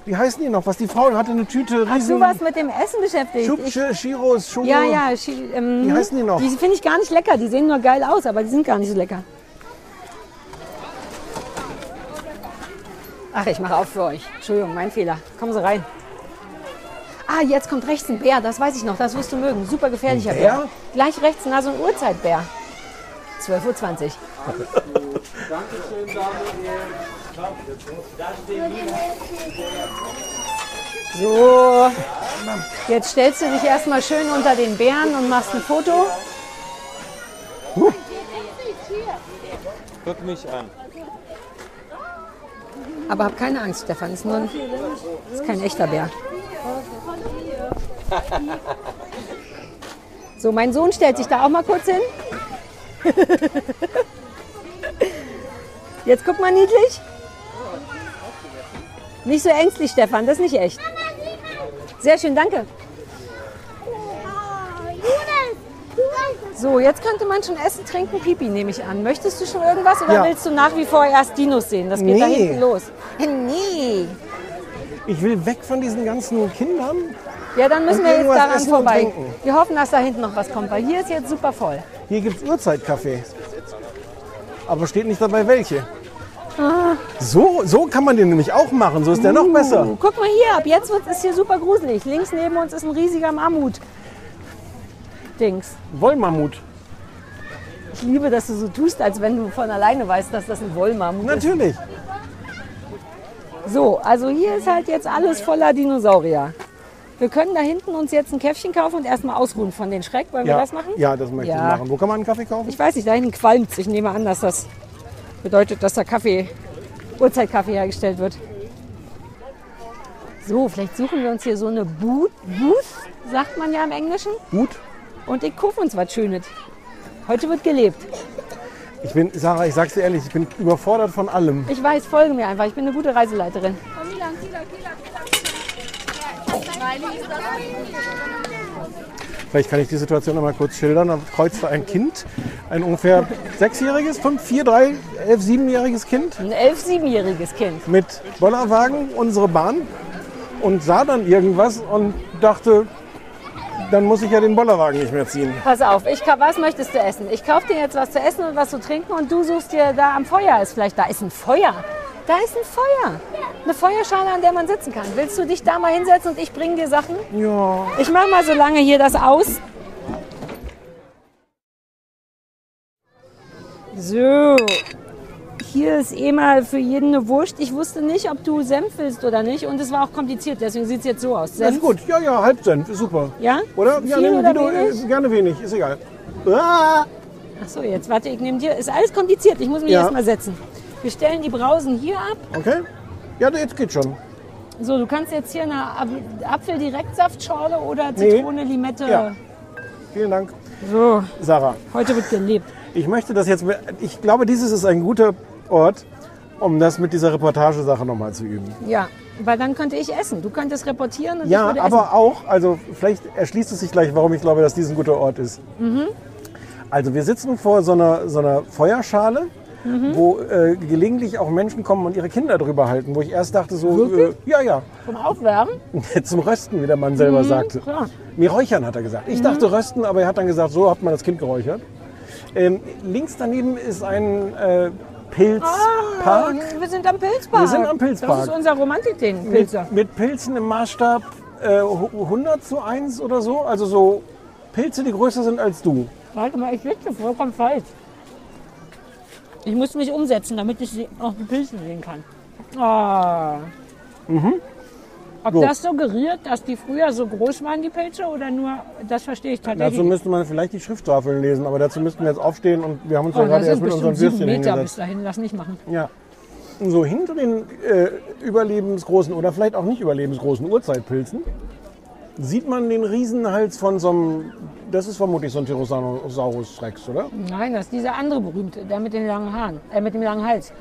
wie heißen die noch? Was die Frau hatte eine Tüte Hast du riesen was mit dem Essen beschäftigt? Schub, Ich, Schoko. ja, ja. Schi- ähm, Wie heißen die noch? Die finde ich gar nicht lecker. Die sehen nur geil aus, aber die sind gar nicht so lecker. Ach, ich mache auf für euch. Entschuldigung, mein Fehler. Kommen Sie rein. Ah, jetzt kommt rechts ein Bär, das weiß ich noch, das wirst du mögen. Super gefährlicher Ein Bär? Bär? Gleich rechts, na, so ein Uhrzeitbär. 12.20 Uhr. So, jetzt stellst du dich erstmal schön unter den Bären und machst ein Foto. Guck mich an. Aber hab keine Angst, Stefan, ist nur ein, ist kein echter Bär. So, mein Sohn stellt sich da auch mal kurz hin. Jetzt guck mal niedlich. Nicht so ängstlich, Stefan, das ist nicht echt. Sehr schön, danke. So, jetzt könnte man schon essen, trinken, Pipi, nehme ich an. Möchtest du schon irgendwas oder Ja. willst du nach wie vor erst Dinos sehen? Das geht da Nee. hinten los. Nee. Ich will weg von diesen ganzen Kindern. Ja, dann müssen wir jetzt daran vorbei. Wir hoffen, dass da hinten noch was kommt, weil hier ist jetzt super voll. Hier gibt es Uhrzeitkaffee. Aber steht nicht dabei welche. Ah. So, so kann man den nämlich auch machen. So ist der noch besser. Uh, guck mal hier, ab jetzt wird es hier super gruselig. Links neben uns ist ein riesiger Mammut. Dings. Wollmammut. Ich liebe, dass du so tust, als wenn du von alleine weißt, dass das ein Wollmammut Natürlich. ist. So, also hier ist halt jetzt alles voller Dinosaurier. Wir können da hinten uns jetzt ein Käffchen kaufen und erstmal ausruhen von den Schreck. Wollen wir Ja, das machen? ja, das möchte Ja. ich machen. Wo kann man einen Kaffee kaufen? Ich weiß nicht, da hinten qualmt Ich nehme an, dass das bedeutet, dass da Kaffee, Uhrzeitkaffee hergestellt wird. So, vielleicht suchen wir uns hier so eine Booth, Booth sagt man ja im Englischen. Gut. Und ich kaufe uns was Schönes. Heute wird gelebt. Ich bin, Sarah, ich sag's dir ehrlich, ich bin überfordert von allem. Ich weiß, folge mir einfach. Ich bin eine gute Reiseleiterin. Vielleicht kann ich die Situation noch mal kurz schildern. Da kreuzte ein Kind, ein ungefähr sechsjähriges, fünf, vier, drei, elf, siebenjähriges Kind Ein elf-, siebenjähriges Kind. mit Bollerwagen unsere Bahn und sah dann irgendwas und dachte, dann muss ich ja den Bollerwagen nicht mehr ziehen. Pass auf, ich, was möchtest du essen? Ich kaufe dir jetzt was zu essen und was zu trinken und du suchst dir da am Feuer ist vielleicht, da ist ein Feuer. Da ist ein Feuer. Eine Feuerschale, an der man sitzen kann. Willst du dich da mal hinsetzen und ich bringe dir Sachen? Ja. Ich mache mal so lange hier das aus. So. Hier ist eh mal für jeden eine Wurst. Ich wusste nicht, ob du Senf willst oder nicht. Und es war auch kompliziert, deswegen sieht es jetzt so aus. Das Senf, ist gut. Ja, ja, Halbcent, ist super. Ja? Oder? Ja, Viel nimm, oder wie du, wenig? äh, gerne wenig, ist egal. Ah! Ach so, jetzt warte, ich nehme dir. Ist alles kompliziert. Ich muss mich Ja. erst mal setzen. Wir stellen die Brausen hier ab. Okay. Ja, jetzt geht schon. So, du kannst jetzt hier eine Ap- Apfel-Direktsaftschorle oder Zitrone, Limette. Ja. Vielen Dank. So, Sarah, heute wird gelebt. Ich möchte das jetzt, ich glaube, dieses ist ein guter Ort, um das mit dieser Reportagesache nochmal zu üben. Ja, weil dann könnte ich essen. Du könntest reportieren und ich Ja, würde aber essen. auch, also vielleicht erschließt es sich gleich, warum ich glaube, dass dies ein guter Ort ist. Mhm. Also wir sitzen vor so einer, so einer Feuerschale, Mhm. wo äh, gelegentlich auch Menschen kommen und ihre Kinder drüber halten, wo ich erst dachte so, äh, ja, ja, Zum Aufwärmen? zum Rösten, wie der Mann selber sagte. Mhm, klar. Mir räuchern, hat er gesagt. Ich dachte rösten, aber er hat dann gesagt, so hat man das Kind geräuchert. Ähm, links daneben ist ein äh, Pilzpark Ah, wir sind am Pilzpark. Wir sind am Pilzpark. Das ist unser Romantik-Den, mit, Pilzer. mit Pilzen im Maßstab äh, 100 zu 1 oder so. Also so Pilze, die größer sind als du. Warte mal, ich sitze vollkommen falsch. Ich muss mich umsetzen, damit ich sie- auch die Pilze sehen kann. Ah. Ob So. das suggeriert, dass die früher so groß waren, die Pilze, oder nur, das verstehe ich tatsächlich. Dazu müsste man vielleicht die Schrifttafeln lesen, aber dazu müssten wir jetzt aufstehen und wir haben uns oh, ja gerade erst mit sieben Würstchen Meter bis hingesetzt. dahin, lass nicht machen. Ja. So hinter den äh, überlebensgroßen oder vielleicht auch nicht überlebensgroßen Urzeitpilzen sieht man den Riesenhals von so einem, das ist vermutlich so ein Tyrannosaurus Rex, oder? Nein, das ist dieser andere berühmte, der mit den langen Haaren, äh, mit dem langen Hals.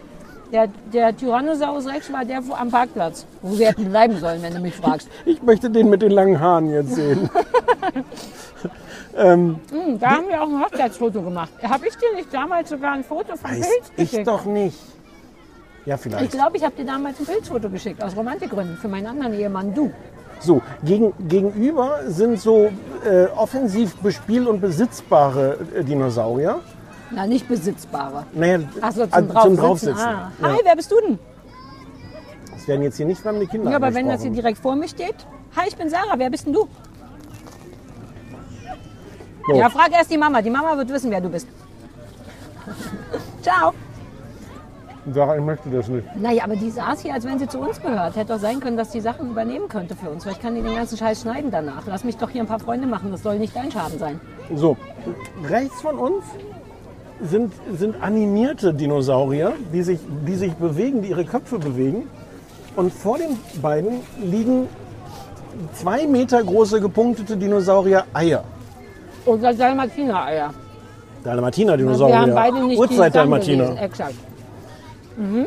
Der, der Tyrannosaurus Rex war der am Parkplatz, wo wir hätten bleiben sollen, wenn du mich fragst. Ich möchte den mit den langen Haaren jetzt sehen. Hm, da haben wir auch ein Hochzeitsfoto gemacht. Habe ich dir nicht damals sogar ein Foto vom Pilz ich geschickt? doch nicht. Ja, Ich vielleicht. glaube, ich habe dir damals ein Pilzfoto geschickt, aus Romantikgründen, für meinen anderen Ehemann, du. So, gegen, gegenüber sind so äh, offensiv bespiel- und besitzbare äh, Dinosaurier. Na, nicht besitzbare. Naja, Achso, zum, äh, Draufsitzen. Draufsitzen. Ah. Ja. Hi, wer bist du denn? Es werden jetzt hier nicht fremde Kinder Ja, aber wenn das hier direkt vor mir steht. Hi, ich bin Sarah, wer bist denn du? So. Ja, frag erst die Mama. Die Mama wird wissen, wer du bist. Ciao. Sarah, ich möchte das nicht. Naja, aber die saß hier, als wenn sie zu uns gehört. Hätte doch sein können, dass die Sachen übernehmen könnte für uns. Weil ich kann dir den ganzen Scheiß schneiden danach. Lass mich doch hier ein paar Freunde machen. Das soll nicht dein Schaden sein. So, rechts von uns sind, sind animierte Dinosaurier, die sich, die sich bewegen, die ihre Köpfe bewegen. Und vor den beiden liegen zwei Meter große gepunktete Dinosaurier-Eier. Oder Dalmatiner-Eier. Wir Dalmatiner-Dinosaurier. haben beide nicht Urzeit-Dalmatiner. Exakt. Mhm.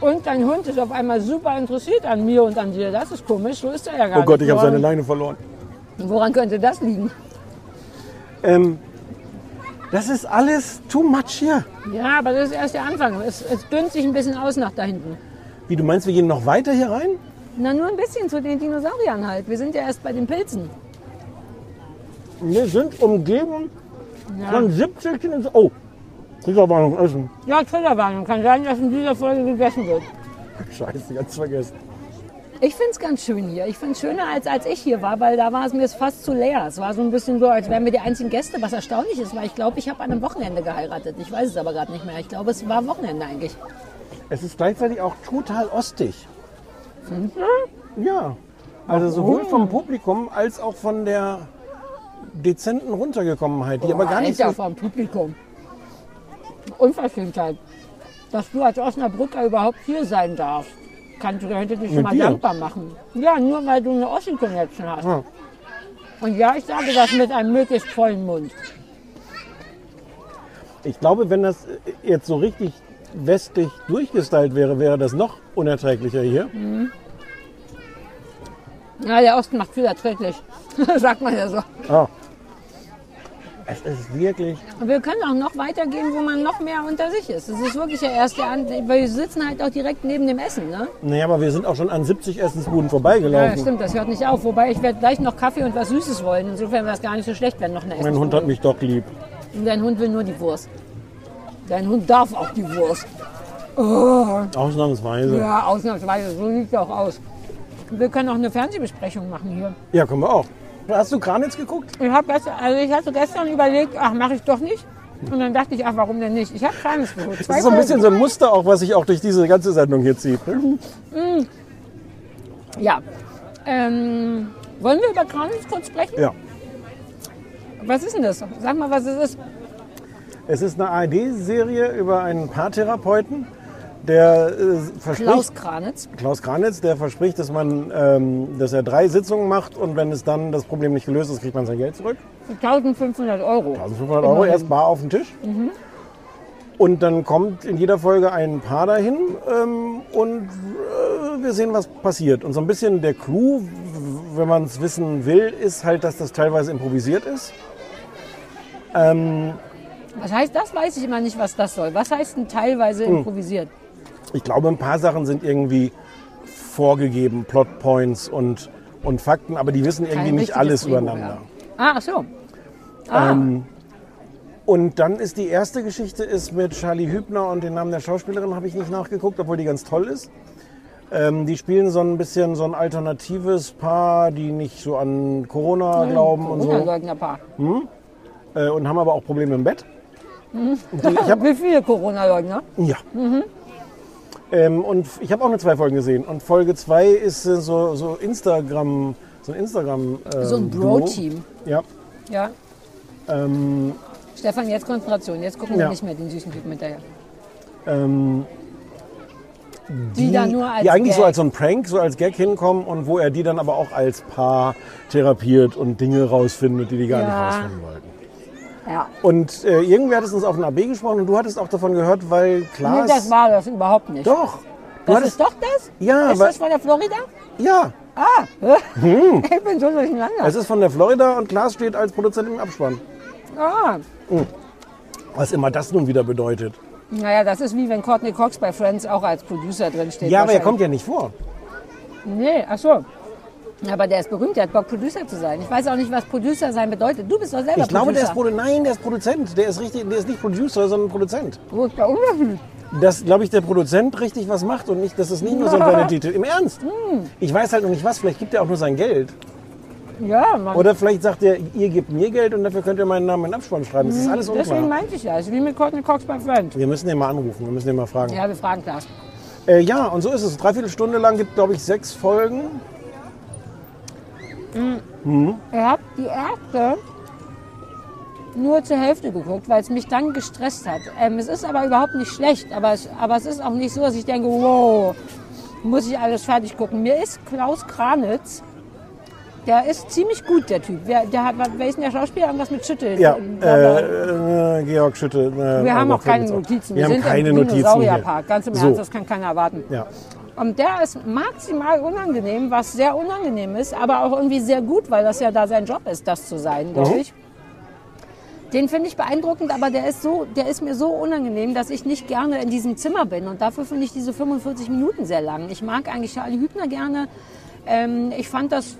Und dein Hund ist auf einmal super interessiert an mir und an dir. Das ist komisch. So ist er ja gar Oh Gott, nicht. ich habe seine Leine verloren. Woran könnte das liegen? Ähm, das ist alles too much hier. Ja, aber das ist erst der Anfang. Es, es dünnt sich ein bisschen aus nach da hinten. Wie, du meinst, wir gehen noch weiter hier rein? Na, nur ein bisschen zu den Dinosauriern halt. Wir sind ja erst bei den Pilzen. Wir sind umgeben Ja, von 70 Dinosauriern. Oh, Triggerwarnung, Essen. ja Triggerwarnung. Kann sein, dass in dieser Folge gegessen wird. Scheiße, ganz vergessen. Ich finde es ganz schön hier. Ich finde es schöner, als als ich hier war, weil da war es mir fast zu leer. Es war so ein bisschen so, als wären wir die einzigen Gäste, was erstaunlich ist, weil ich glaube, ich habe an einem Wochenende geheiratet. Ich weiß es aber gerade nicht mehr. Ich glaube, es war Wochenende eigentlich. Es ist gleichzeitig auch total ostig. Ja. Also sowohl vom Publikum als auch von der dezenten Runtergekommenheit, die aber gar nicht Alter, so. vom Publikum. Unverschämtheit. Dass du als Osnabrücker überhaupt hier sein darfst, kann, könnte dich schon mal dir? dankbar machen. Ja, nur weil du eine Ossi-Connection hast. Ja. Und ja, ich sage das mit einem möglichst vollen Mund. Ich glaube, wenn das jetzt so richtig westlich durchgestylt wäre, wäre das noch unerträglicher hier. Ja, der Osten macht viel erträglich. Sagt man ja so. Ah. Es ist wirklich. Und wir können auch noch weitergehen, wo man noch mehr unter sich ist. Das ist wirklich der erste An weil wir sitzen halt auch direkt neben dem Essen, ne? Naja, aber wir sind auch schon an 70 Essensbuden Ja, vorbeigelaufen. stimmt, das hört nicht auf. Wobei ich werde gleich noch Kaffee und was Süßes wollen. Insofern wäre es gar nicht so schlecht, wenn noch eine mein Hund Essensbude- hat mich doch lieb. Und dein Hund will nur die Wurst. Dein Hund darf auch die Wurst. Ausnahmsweise. Ja, Ja, ausnahmsweise. So sieht es auch aus. Wir können auch eine Fernsehbesprechung machen hier. können wir auch. Hast du Kranitz geguckt? Ich, hab gestern, also ich hatte gestern überlegt, ach, mache ich doch nicht. Und dann dachte ich, ach, warum denn nicht? Ich habe keines geholt. Das ist so ein bisschen so ein Muster auch, was sich auch durch diese ganze Sendung hier zieht. Ja. Ähm, wollen wir über Kranitz kurz sprechen? Ja. Was ist denn das? Sag mal, was es ist. Es ist eine ARD-Serie über einen Paartherapeuten, der äh, verspricht, Klaus Kranitz. Klaus Kranitz, der verspricht, dass, man, ähm, dass er drei Sitzungen macht und wenn es dann das Problem nicht gelöst ist, kriegt man sein Geld zurück. Für 1500 Euro. 1500 Euro erst bar auf den Tisch. Und dann kommt in jeder Folge ein Paar dahin ähm, und äh, wir sehen, was passiert. Und so ein bisschen der Clou, wenn man es wissen will, ist halt, dass das teilweise improvisiert ist. Was heißt, das weiß ich immer nicht, was das soll. Was heißt denn teilweise Hm. Ich glaube, ein paar Sachen sind irgendwie vorgegeben, Plotpoints und, und Fakten, aber die wissen irgendwie Kein nicht alles Drehbuch, übereinander. Ah, ach so. Ah, Ähm, und dann ist die erste Geschichte ist mit Charlie Hübner und den Namen der Schauspielerin habe ich nicht nachgeguckt, obwohl die ganz toll ist. Ähm, die spielen so ein bisschen so ein alternatives Paar, die nicht so an Corona glauben und so Corona-Leugner-Paar. äh, und haben aber auch Probleme im Bett. Mhm. Die- Ich hab, Wie viele Corona-Leugner? ja. Ähm, und ich habe auch nur zwei Folgen gesehen. Und Folge zwei ist äh, so, so Instagram, so ein Instagram. ähm, So ein. Bro-Team. Ja. Ja. Ähm, Stefan, jetzt Konzentration. Jetzt gucken wir Ja. nicht mehr den süßen Typen hinterher. ähm, Die, da nur als die eigentlich so Gag. als so ein Prank, so als Gag hinkommen und wo er die dann aber auch als Paar therapiert und Dinge rausfindet, die die gar Ja. nicht rausfinden wollten. Ja. Und äh, irgendwer hat es uns auf den AB gesprochen und du hattest auch davon gehört, weil Nee, Klaas... das war das überhaupt nicht. Doch. Das hattest, ist doch das? Ja, Ist das von der Florida? ja, Ah, ich bin so durcheinander. es ist von der Florida und Klaas steht als Produzent im Abspann. Ah, Was immer das nun wieder bedeutet. naja, das ist wie wenn Courtney Cox bei Friends auch als Producer drin steht. Ja, aber er kommt ja nicht vor. Nee, ach so. Aber der ist berühmt, der hat Bock, Producer zu sein. Ich weiß auch nicht, was Producer sein bedeutet. Du bist doch selber Ich glaube, der ist Producer. Produ Nein, der ist Produzent. Der ist richtig, der ist nicht Producer, sondern Produzent. Wo ist der Unterschied? Dass, glaube ich, der Produzent richtig was macht und nicht, dass es nicht nur so ein Vanity Im Ernst? Hm. Ich weiß halt noch nicht was. Vielleicht gibt er auch nur sein Geld. Ja, Mann. Oder vielleicht sagt er, ihr gebt mir Geld und dafür könnt ihr meinen Namen in Abspann schreiben. Das ist alles Hm, Deswegen unklar. meinte ich ja. Es ist wie mit Courtney Cox bei Friends. Wir müssen den mal anrufen, wir müssen den mal fragen. Ja, wir fragen Klaas. Äh, ja, und so ist es. Dreiviertel Stunde lang gibt, glaube ich, sechs Folgen. Ich habe die erste nur zur Hälfte geguckt, weil es mich dann gestresst hat. Ähm, es ist aber überhaupt nicht schlecht, aber es, aber es ist auch nicht so, dass ich denke, wow, muss ich alles fertig gucken. Mir ist Klaus Kranitz, der ist ziemlich gut, der Typ. Wer, der hat, wer ist denn der Schauspieler? Irgendwas mit Schüttel. Ja, bla. äh, äh, Georg Schütte. Äh, wir haben auch keine. Notizen. Wir, haben sind keine im Notizen. Dinosaurierpark. Ganz im So. Ernst, das kann keiner erwarten. Ja. Und der ist maximal unangenehm, was sehr unangenehm ist, aber auch irgendwie sehr gut, weil das ja da sein Job ist, das zu sein, glaube Mhm. ich. Den finde ich beeindruckend, aber der ist, so, der ist mir so unangenehm, dass ich nicht gerne in diesem Zimmer bin. Und dafür finde ich diese 45 Minuten sehr lang. Ich mag eigentlich Charlie Hübner gerne. Ähm, ich fand das,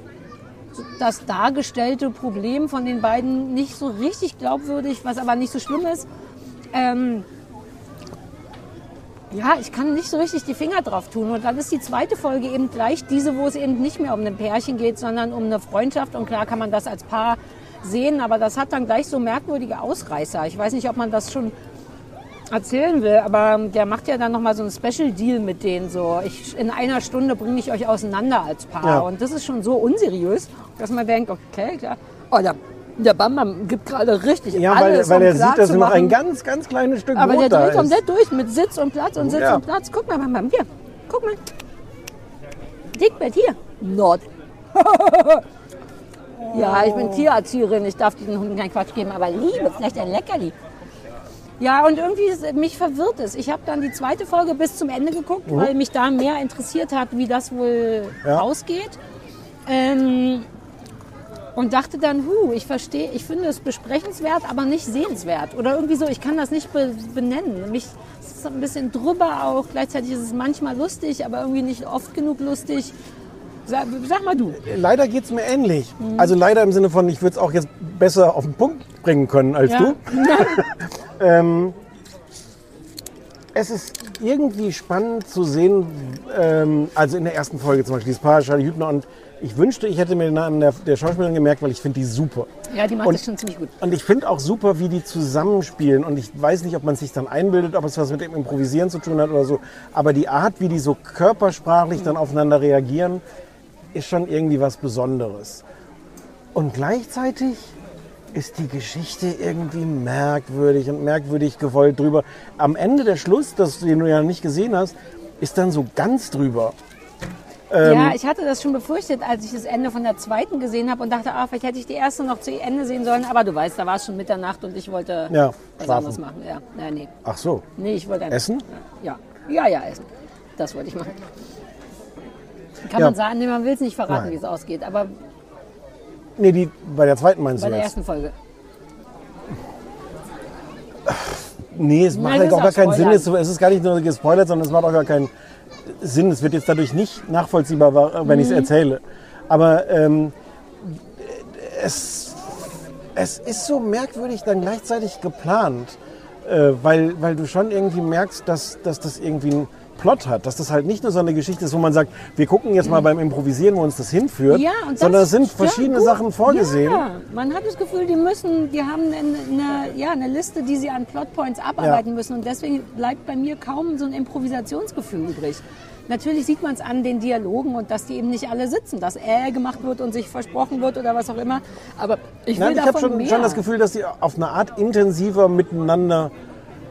das dargestellte Problem von den beiden nicht so richtig glaubwürdig, was aber nicht so schlimm ist. Ähm, ja, ich kann nicht so richtig die Finger drauf tun. Und dann ist die zweite Folge eben gleich diese, wo es eben nicht mehr um ein Pärchen geht, sondern um eine Freundschaft. Und klar kann man das als Paar sehen, aber das hat dann gleich so merkwürdige Ausreißer. Ich weiß nicht, ob man das schon erzählen will, aber der macht ja dann nochmal so einen Special Deal mit denen. So, ich, in einer Stunde bringe ich euch auseinander als Paar. Ja. Und das ist schon so unseriös, dass man denkt, okay, klar. Oh, der, der Bam Bam gibt gerade richtig Ja, weil, alles, weil um er sieht, dass nur noch ein ganz, ganz kleines Stück Aber der dreht ist. komplett durch mit Sitz und Platz und Sitz Ja. und Platz. Guck mal, Mama, hier, guck mal. Dickbett, hier. Nord. ja, ich bin Tiererzieherin, ich darf diesen Hunden keinen Quatsch geben, aber Liebe, vielleicht ein Leckerli. Ja, und irgendwie ist, mich verwirrt es. Ich habe dann die zweite Folge bis zum Ende geguckt, weil mich da mehr interessiert hat, wie das wohl Ja. ausgeht. Ähm, und dachte dann, hu, ich verstehe, ich finde es besprechenswert, aber nicht sehenswert. Oder irgendwie so, ich kann das nicht be benennen. Mich es ist ein bisschen drüber auch. Gleichzeitig ist es manchmal lustig, aber irgendwie nicht oft genug lustig. Sag, sag mal du. Leider geht es mir ähnlich. Mhm. Also leider im Sinne von, ich würde es auch jetzt besser auf den Punkt bringen können als Ja. du. ähm, es ist irgendwie spannend zu sehen, ähm, also in der ersten Folge zum Beispiel, dieses Paar Charlie Hübner und ich wünschte, ich hätte mir den Namen der, der Schauspielerin gemerkt, weil ich finde die super. Ja, die macht Und- das schon ziemlich gut. Und ich finde auch super, wie die zusammenspielen. Und ich weiß nicht, ob man sich dann einbildet, ob es was mit dem Improvisieren zu tun hat oder so. Aber die Art, wie die so körpersprachlich dann aufeinander reagieren, ist schon irgendwie was Besonderes. Und gleichzeitig ist die Geschichte irgendwie merkwürdig und merkwürdig gewollt drüber. Am Ende der Schluss, das den du ja nicht gesehen hast, ist dann so ganz drüber. Ähm, ja, ich hatte das schon befürchtet, als ich das Ende von der zweiten gesehen habe und dachte, ah, vielleicht hätte ich die erste noch zu Ende sehen sollen. Aber du weißt, da war es schon Mitternacht und ich wollte Ja, was schlafen. anderes machen. Ja, nein, nee. Ach so. Nee, ich wollte Essen? Ja, ja, ja, essen. Das wollte ich machen. Kann Ja. man sagen, nee, man will es nicht verraten, wie es ausgeht, aber Nee, die, bei der zweiten meinst bei du der jetzt? ersten Folge. Nee, es macht Nein, halt auch gar keinen Sinn. Es ist gar nicht nur gespoilert, sondern es macht auch gar keinen Sinn. Es wird jetzt dadurch nicht nachvollziehbar, wenn ich es Mhm. erzähle. Aber ähm, es, es ist so merkwürdig dann gleichzeitig geplant, äh, weil, weil du schon irgendwie merkst, dass, dass das irgendwie einen Plot hat. Dass das halt nicht nur so eine Geschichte ist, wo man sagt, wir gucken jetzt mal beim Improvisieren, wo uns das hinführt, Mhm. Ja, das sondern es sind verschiedene gut. Sachen vorgesehen. Ja, man hat das Gefühl, die müssen, die haben eine, eine, ja, eine Liste, die sie an Plotpoints abarbeiten Ja. müssen und deswegen bleibt bei mir kaum so ein Improvisationsgefühl übrig. Natürlich sieht man es an den Dialogen und dass die eben nicht alle sitzen, dass äh gemacht wird und sich versprochen wird oder was auch immer. Aber ich will Nein, ich habe schon, schon das Gefühl, dass die auf eine Art intensiver miteinander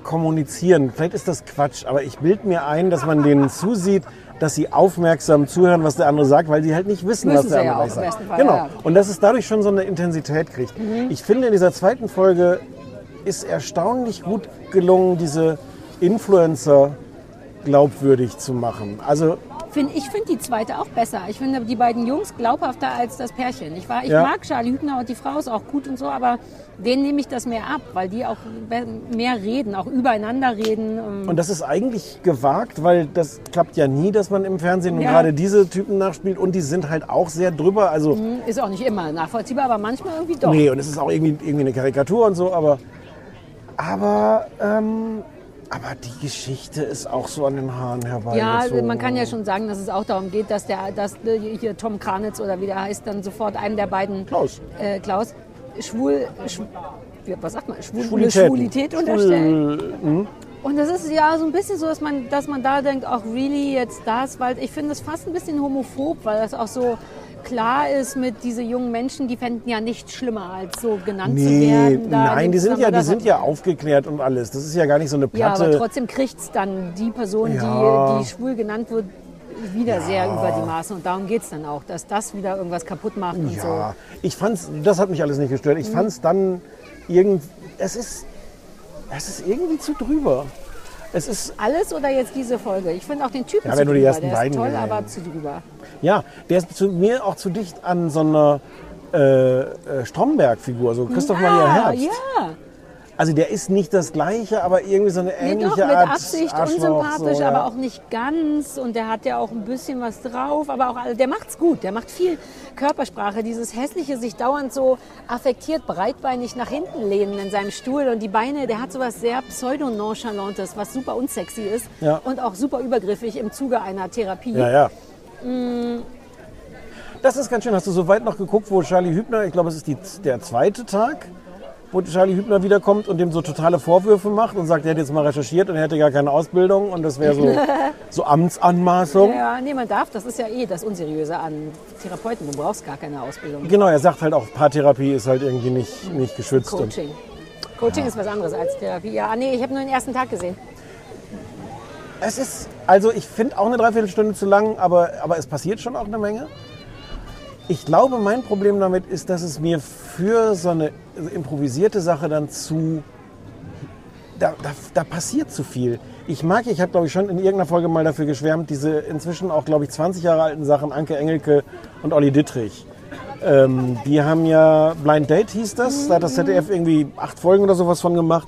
kommunizieren. Vielleicht ist das Quatsch, aber ich bild mir ein, dass man denen zusieht, dass sie aufmerksam zuhören, was der andere sagt, weil sie halt nicht wissen, Müssen was der sie ja andere im sagt. Fall, genau. ja. Mhm. Und dass es dadurch schon so eine Intensität kriegt. Ich finde, in dieser zweiten Folge ist erstaunlich gut gelungen, diese Influencer glaubwürdig zu machen. Also ich finde die zweite auch besser. Ich finde die beiden Jungs glaubhafter als das Pärchen. Ich, war, ich Ja. mag Charlie Hübner und die Frau ist auch gut und so, aber denen nehme ich das mehr ab, weil die auch mehr reden, auch übereinander reden. ähm, Und das ist eigentlich gewagt, weil das klappt ja nie, dass man im Fernsehen Ja. gerade diese Typen nachspielt und die sind halt auch sehr drüber. Also Ist auch nicht immer nachvollziehbar, aber manchmal irgendwie doch. nee, und es ist auch irgendwie, irgendwie eine Karikatur und so, aber aber ähm, aber die Geschichte ist auch so an den Haaren herbei. Ja, man kann ja schon sagen, dass es auch darum geht, dass der, dass äh, hier Tom Kranitz oder wie der heißt, dann sofort einen der beiden Klaus. äh, Klaus schwul, schw, was sagt man, schwul, Schwulität. Schwulität unterstellen. Schwul- hm? Und das ist ja so ein bisschen so, dass man, dass man da denkt, auch really jetzt das, weil ich finde es fast ein bisschen homophob, weil das auch so klar ist mit diese jungen Menschen, die fänden ja nichts schlimmer, als so genannt zu Nee, werden. Da nein, die sind ja, die sind ja aufgeklärt und alles. Das ist ja gar nicht so eine Ja, platte. aber trotzdem kriegt es dann die Person, Ja. die, die schwul genannt wird, wieder sehr über die Maße. Und darum geht es dann auch, dass das wieder irgendwas kaputt macht und so. Ja, ich fand's, das hat mich alles nicht gestört. Mhm. Ich fand's dann irgend, es ist, es ist irgendwie zu drüber. Es ist, Alles oder jetzt diese Folge? Ich finde auch den Typen Ja, zu wenn du die drüber. ersten der beiden ist toll, gesehen aber zu drüber. ja, der ist zu mir auch zu dicht an so einer äh, äh, Stromberg-Figur, so Christoph Maria Herbst. ja. Also der ist nicht das Gleiche, aber irgendwie so eine Nee, ähnliche doch, mit Art Absicht Arschloch, unsympathisch, so, ja. aber auch nicht ganz. Und der hat ja auch ein bisschen was drauf. Aber auch, der macht's gut. Der macht viel Körpersprache. Dieses hässliche, sich dauernd so affektiert, breitbeinig nach hinten lehnen in seinem Stuhl. Und die Beine, der hat sowas sehr pseudo-nonchalantes, was super unsexy ist. Ja. Und auch super übergriffig im Zuge einer Therapie. Ja, ja. Mm. Das ist ganz schön. Hast du so weit noch geguckt, wo Charlie Hübner, ich glaube, es ist die, der zweite Tag, wo Charlie Hübner wiederkommt und dem so totale Vorwürfe macht und sagt, er hätte jetzt mal recherchiert und er hätte gar keine Ausbildung und das wäre so, so Amtsanmaßung. Ja, nee, man darf, das ist ja eh das Unseriöse an Therapeuten. Du brauchst gar keine Ausbildung. Genau, er sagt halt auch, Paartherapie ist halt irgendwie nicht, nicht geschützt. Und Coaching. Coaching ist was anderes als Therapie. Ja, ah, nee, ich habe nur den ersten Tag gesehen. es ist, also ich finde auch eine Dreiviertelstunde zu lang, aber, aber es passiert schon auch eine Menge. Ich glaube, mein Problem damit ist, dass es mir für so eine improvisierte Sache dann zu. Da, da, da passiert zu viel. Ich mag, ich habe glaube ich schon in irgendeiner Folge mal dafür geschwärmt, diese inzwischen auch glaube ich 20 Jahre alten Sachen Anke Engelke und Olli Dittrich. Ähm, die haben ja Blind Date hieß das, da hat das ZDF irgendwie acht Folgen oder sowas von gemacht.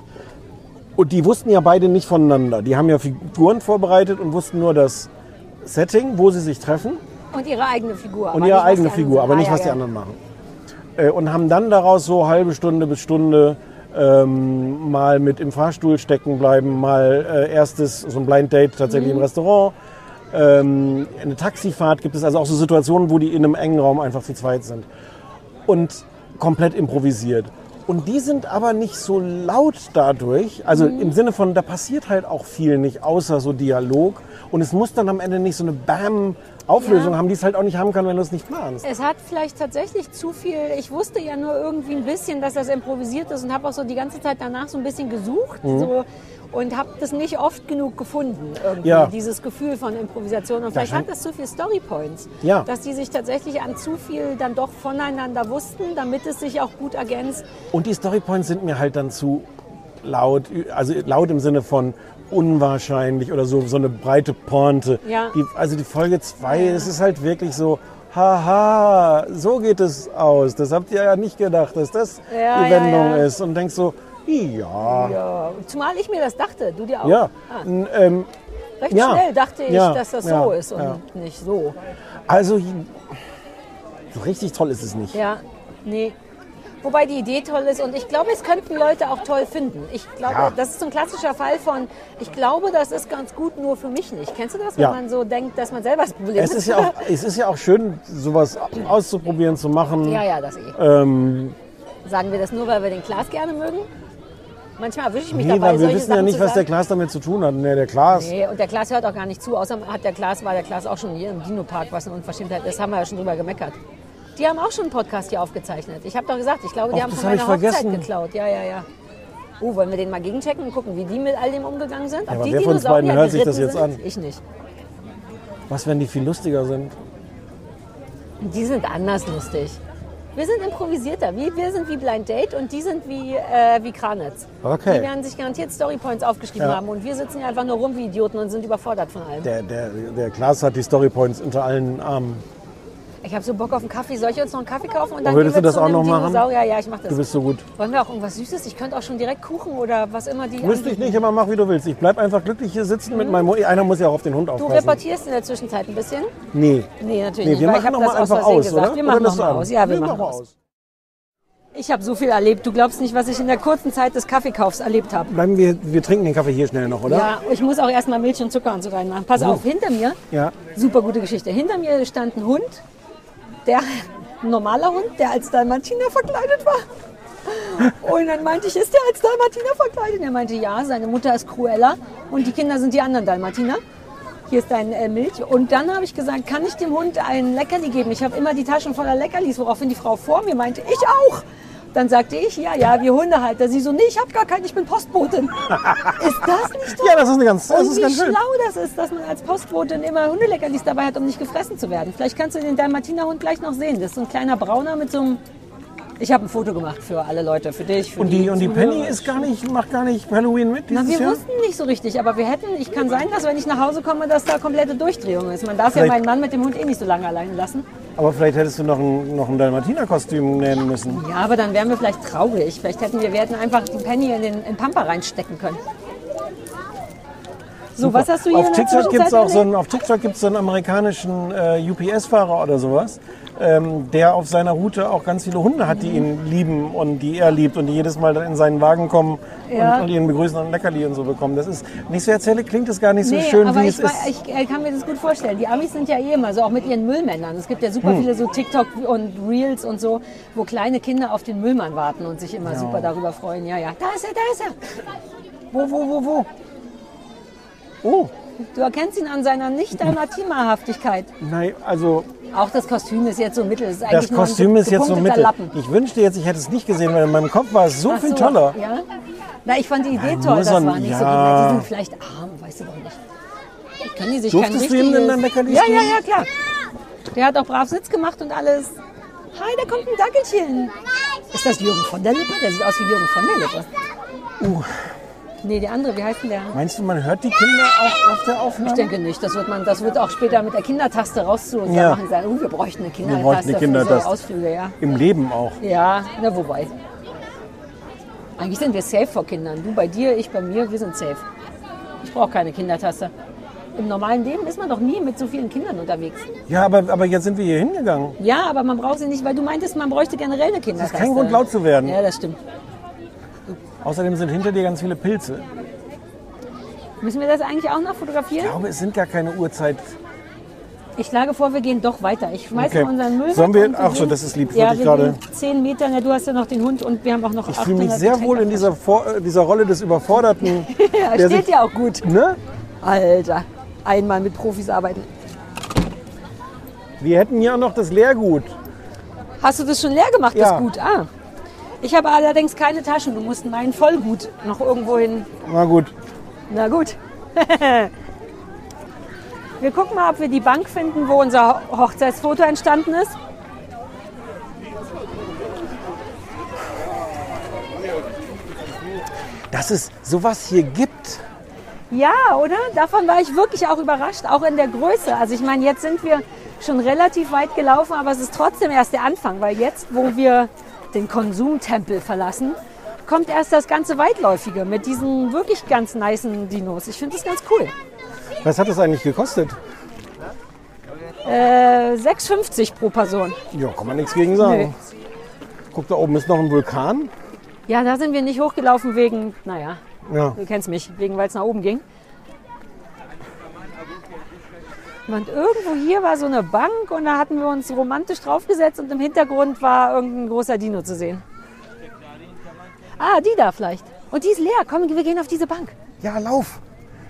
Und die wussten ja beide nicht voneinander. Die haben ja Figuren vorbereitet und wussten nur das Setting, wo sie sich treffen Und ihre eigene Figur. und aber ihre nicht, was eigene die Figur, anderen aber nicht, Ah, was die ja. anderen machen. Äh, und haben dann daraus so halbe Stunde bis Stunde ähm, mal mit im Fahrstuhl stecken bleiben, mal äh, erstes so ein Blind Date tatsächlich Mhm. im Restaurant. Ähm, eine Taxifahrt gibt es also auch so Situationen, wo die in einem engen Raum einfach zu zweit sind. Und komplett improvisiert. Und die sind aber nicht so laut dadurch. Also Mhm. im Sinne von, da passiert halt auch viel nicht, außer so Dialog. Und es muss dann am Ende nicht so eine Bam-Auflösung Ja. haben, die es halt auch nicht haben kann, wenn du es nicht planst. Es hat vielleicht tatsächlich zu viel. Ich wusste ja nur irgendwie ein bisschen, dass das improvisiert ist und habe auch so die ganze Zeit danach so ein bisschen gesucht Mhm. so, und habe das nicht oft genug gefunden. Ja. Dieses Gefühl von Improvisation. Und vielleicht scheint- hat das zu viel Storypoints. Ja. Dass die sich tatsächlich an zu viel dann doch voneinander wussten, damit es sich auch gut ergänzt. Und die Storypoints sind mir halt dann zu laut, also laut im Sinne von unwahrscheinlich oder so, so eine breite Pointe. Ja. Die, also die Folge 2, es ist halt wirklich so, haha, so geht es aus. Das habt ihr ja nicht gedacht, dass das Ja, die Wendung ja. ist. Und denkst so, ja, Ja. Zumal ich mir das dachte, du dir auch. ja. Ah, Ähm, recht schnell dachte ich, dass das so ist und nicht so. also so richtig toll ist es nicht. Ja, nee. Wobei die Idee toll ist und ich glaube, es könnten Leute auch toll finden. Ich glaube, Ja. das ist so ein klassischer Fall von, ich glaube, das ist ganz gut, nur für mich nicht. Kennst du das, wenn Ja. man so denkt, dass man selber das Problem Es ist ja auch, es ist ja auch schön, sowas auszuprobieren, zu machen. ja, ja, das eh. Ähm, Sagen wir das nur, weil wir den Klaas gerne mögen? Manchmal erwische ich mich nee, dabei, weil wir wissen Sachen ja nicht, was der. Klaas damit zu tun hat. Nee, der Klaas. Nee, und der Klaas hört auch gar nicht zu. Außerdem hat der Klaas, war der Klaas auch schon hier im Dino-Park, was eine Unverschämtheit ist. Haben wir ja schon drüber gemeckert. Die haben auch schon einen Podcast hier aufgezeichnet. Ich habe doch gesagt, ich glaube, die Ach, haben von hab meiner Hochzeit vergessen. geklaut. Ja, ja, ja. Oh, wollen wir den mal gegenchecken und gucken, wie die mit all dem umgegangen sind? Ob aber die wer von uns beiden hört sich das jetzt sind? an? Ich nicht. Was, wenn die viel lustiger sind? Die sind anders lustig. Wir sind improvisierter. Wir, wir sind wie Blind Date und die sind wie, äh, wie Kranitz. Okay. Die werden sich garantiert Storypoints aufgeschrieben Ja. haben und wir sitzen hier einfach nur rum wie Idioten und sind überfordert von allem. Der, der, der Klaas hat die Storypoints unter allen Armen. Ich habe so Bock auf einen Kaffee. Soll ich uns noch einen Kaffee kaufen und dann würdest gehen wir du das auch noch machen? Dinosaurier? Ja, ich mach das. Du bist so gut. Wollen wir auch irgendwas Süßes? Ich könnte auch schon direkt Kuchen oder was immer die Müsste ich nicht, aber mach wie du willst. Ich bleib einfach glücklich hier sitzen mit meinem Hund. Einer muss ja auch auf den Hund Du aufpassen. reportierst in der Zwischenzeit ein bisschen? Nee. Nee, natürlich Nee, nicht. wir machen noch mal einfach aus, gesagt. oder? Wir machen noch du mal aus. Ja, wir Nee, machen mach aus. Ich habe so viel erlebt. Du glaubst nicht, was ich in der kurzen Zeit des Kaffeekaufs erlebt habe. Bleiben wir, wir trinken den Kaffee hier schnell noch, oder? Ja, ich muss auch erstmal Milch und Zucker und so reinmachen. Pass auf, hinter mir, Ja. super gute Geschichte. Hinter mir stand ein Hund, der, normaler Hund, der als Dalmatiner verkleidet war. Und dann meinte ich, ist der als Dalmatiner verkleidet? Und er meinte, ja, seine Mutter ist Cruella und die Kinder sind die anderen Dalmatiner. Hier ist dein äh, Milch. Und dann habe ich gesagt, kann ich dem Hund ein Leckerli geben? Ich habe immer die Taschen voller Leckerlis, woraufhin die Frau vor mir meinte, ich auch. Dann sagte ich, ja, ja, wir Hundehalter. Sie so, nee, ich habe gar keinen, ich bin Postbotin. ist das nicht toll? Ja, das ist, eine ganz, das Und ist wie ganz schön. schlau das ist, dass man als Postbotin immer Hundeleckerlis dabei hat, um nicht gefressen zu werden. Vielleicht kannst du den Dalmatinerhund gleich noch sehen. Das ist so ein kleiner Brauner mit so einem... Ich habe ein Foto gemacht für alle Leute, für dich, für Und die, und die. Penny ist gar nicht, macht gar nicht Halloween mit Na, dieses wir Jahr? wussten nicht so richtig, aber wir hätten, ich kann sein, dass wenn ich nach Hause komme, dass da komplette Durchdrehung ist. Man darf ja Vielleicht- meinen Mann mit dem Hund eh nicht so lange allein lassen. Aber vielleicht hättest du noch ein, noch ein Dalmatiner-Kostüm nähen müssen. Ja, aber dann wären wir vielleicht traurig. Vielleicht hätten wir, wir hätten einfach die Penny in den in Pampa reinstecken können. So, was hast du hier auf TikTok gibt's Zwischenzeit auch so einen, Auf TikTok gibt es so einen amerikanischen äh, UPS-Fahrer oder sowas, ähm, der auf seiner Route auch ganz viele Hunde hat, die ihn lieben und die er liebt und die jedes Mal dann in seinen Wagen kommen Ja. und, und ihn begrüßen und ein Leckerli und so bekommen. Das ist, wenn ich so erzähle, klingt das gar nicht so Nee, schön, aber wie ich, es ist. ich äh, kann mir das gut vorstellen. Die Amis sind ja eh immer so, auch mit ihren Müllmännern. Es gibt ja Hm. super viele so TikTok und Reels und so, wo kleine Kinder auf den Müllmann warten und sich immer super darüber freuen. Ja, ja, da ist er, da ist er. Wo, wo, wo, wo? Oh, Du erkennst ihn an seiner nicht Dalmatinerhaftigkeit. nein, also Auch das Kostüm ist jetzt so mittel. Das, das Kostüm ist jetzt so mittel. Lappen. Ich wünschte jetzt, ich hätte es nicht gesehen, weil in meinem Kopf war es so Ach viel so, toller. Ja? Na, ich fand die Idee Ja, toll, das so ein- war nicht so ja. gut. Die sind vielleicht arm, weißt du doch nicht. Können die sich Durftest du ihm denn dann Leckerlis Ja, ja, ja, klar. Der hat auch brav Sitz gemacht und alles. Hi, da kommt ein Dackelchen. Ist das Jürgen von der Lippe? Der sieht aus wie Jürgen von der Lippe. Uh. Nee, der andere, wie heißt denn der? Meinst du, man hört die Kinder auch auf der Aufnahme? Ich denke nicht. Das wird, man, das wird auch später mit der Kindertaste rauszu und Ja. machen. Sagen, uh, wir bräuchten eine Kindertaste, bräuchten eine für Kindertaste. so Ausflüge. Ja, Im Leben auch. ja na wobei. Eigentlich sind wir safe vor Kindern. Du bei dir, ich bei mir, wir sind safe. Ich brauche keine Kindertaste. Im normalen Leben ist man doch nie mit so vielen Kindern unterwegs. Ja, aber, aber jetzt sind wir hier hingegangen. Ja, aber man braucht sie nicht, weil du meintest, man bräuchte generell eine Kindertaste. kein Grund, laut zu werden. Ja, das stimmt. Außerdem sind hinter dir ganz viele Pilze. Müssen wir das eigentlich auch noch Ich fotografieren? glaube, es sind gar keine Uhrzeit. Ich schlage vor, wir gehen doch weiter. Ich schmeiße Okay. unseren Müll Sollen wir- ach so, das ist lieb, Ja, ich wir gerade- zehn Meter. Na, du hast ja noch den Hund und wir haben auch noch Ich fühle mich 800 sehr wohl in Getränke. dieser, Vor dieser Rolle des Überforderten. Ja, steht sich- ja auch gut. Ne? Alter, einmal mit Profis arbeiten. Wir hätten hier auch noch das Leergut. Hast du das schon leer gemacht, Ja. das Gut? Ah. Ich habe allerdings keine Taschen. Du musst mein Vollgut noch irgendwo hin. Na gut. Na gut. wir gucken mal, ob wir die Bank finden, wo unser Ho- Hochzeitsfoto entstanden ist. Dass es sowas hier gibt. Ja, oder? Davon war ich wirklich auch überrascht, auch in der Größe. Also ich meine, jetzt sind wir schon relativ weit gelaufen, aber es ist trotzdem erst der Anfang, weil jetzt, wo wir den Konsumtempel verlassen, kommt erst das ganze Weitläufige mit diesen wirklich ganz nicen Dinos. Ich finde das ganz cool. Was hat das eigentlich gekostet? Äh, 6,50 pro Person. Ja, kann man nichts gegen sagen. Guck, da oben ist noch ein Vulkan. Ja, da sind wir nicht hochgelaufen wegen, naja, Ja. du kennst mich, wegen weil es nach oben ging. Und irgendwo hier war so eine Bank und da hatten wir uns romantisch draufgesetzt und im Hintergrund war irgendein großer Dino zu sehen. Ah, die da vielleicht. Und die ist leer. Komm, wir gehen auf diese Bank. Ja, lauf.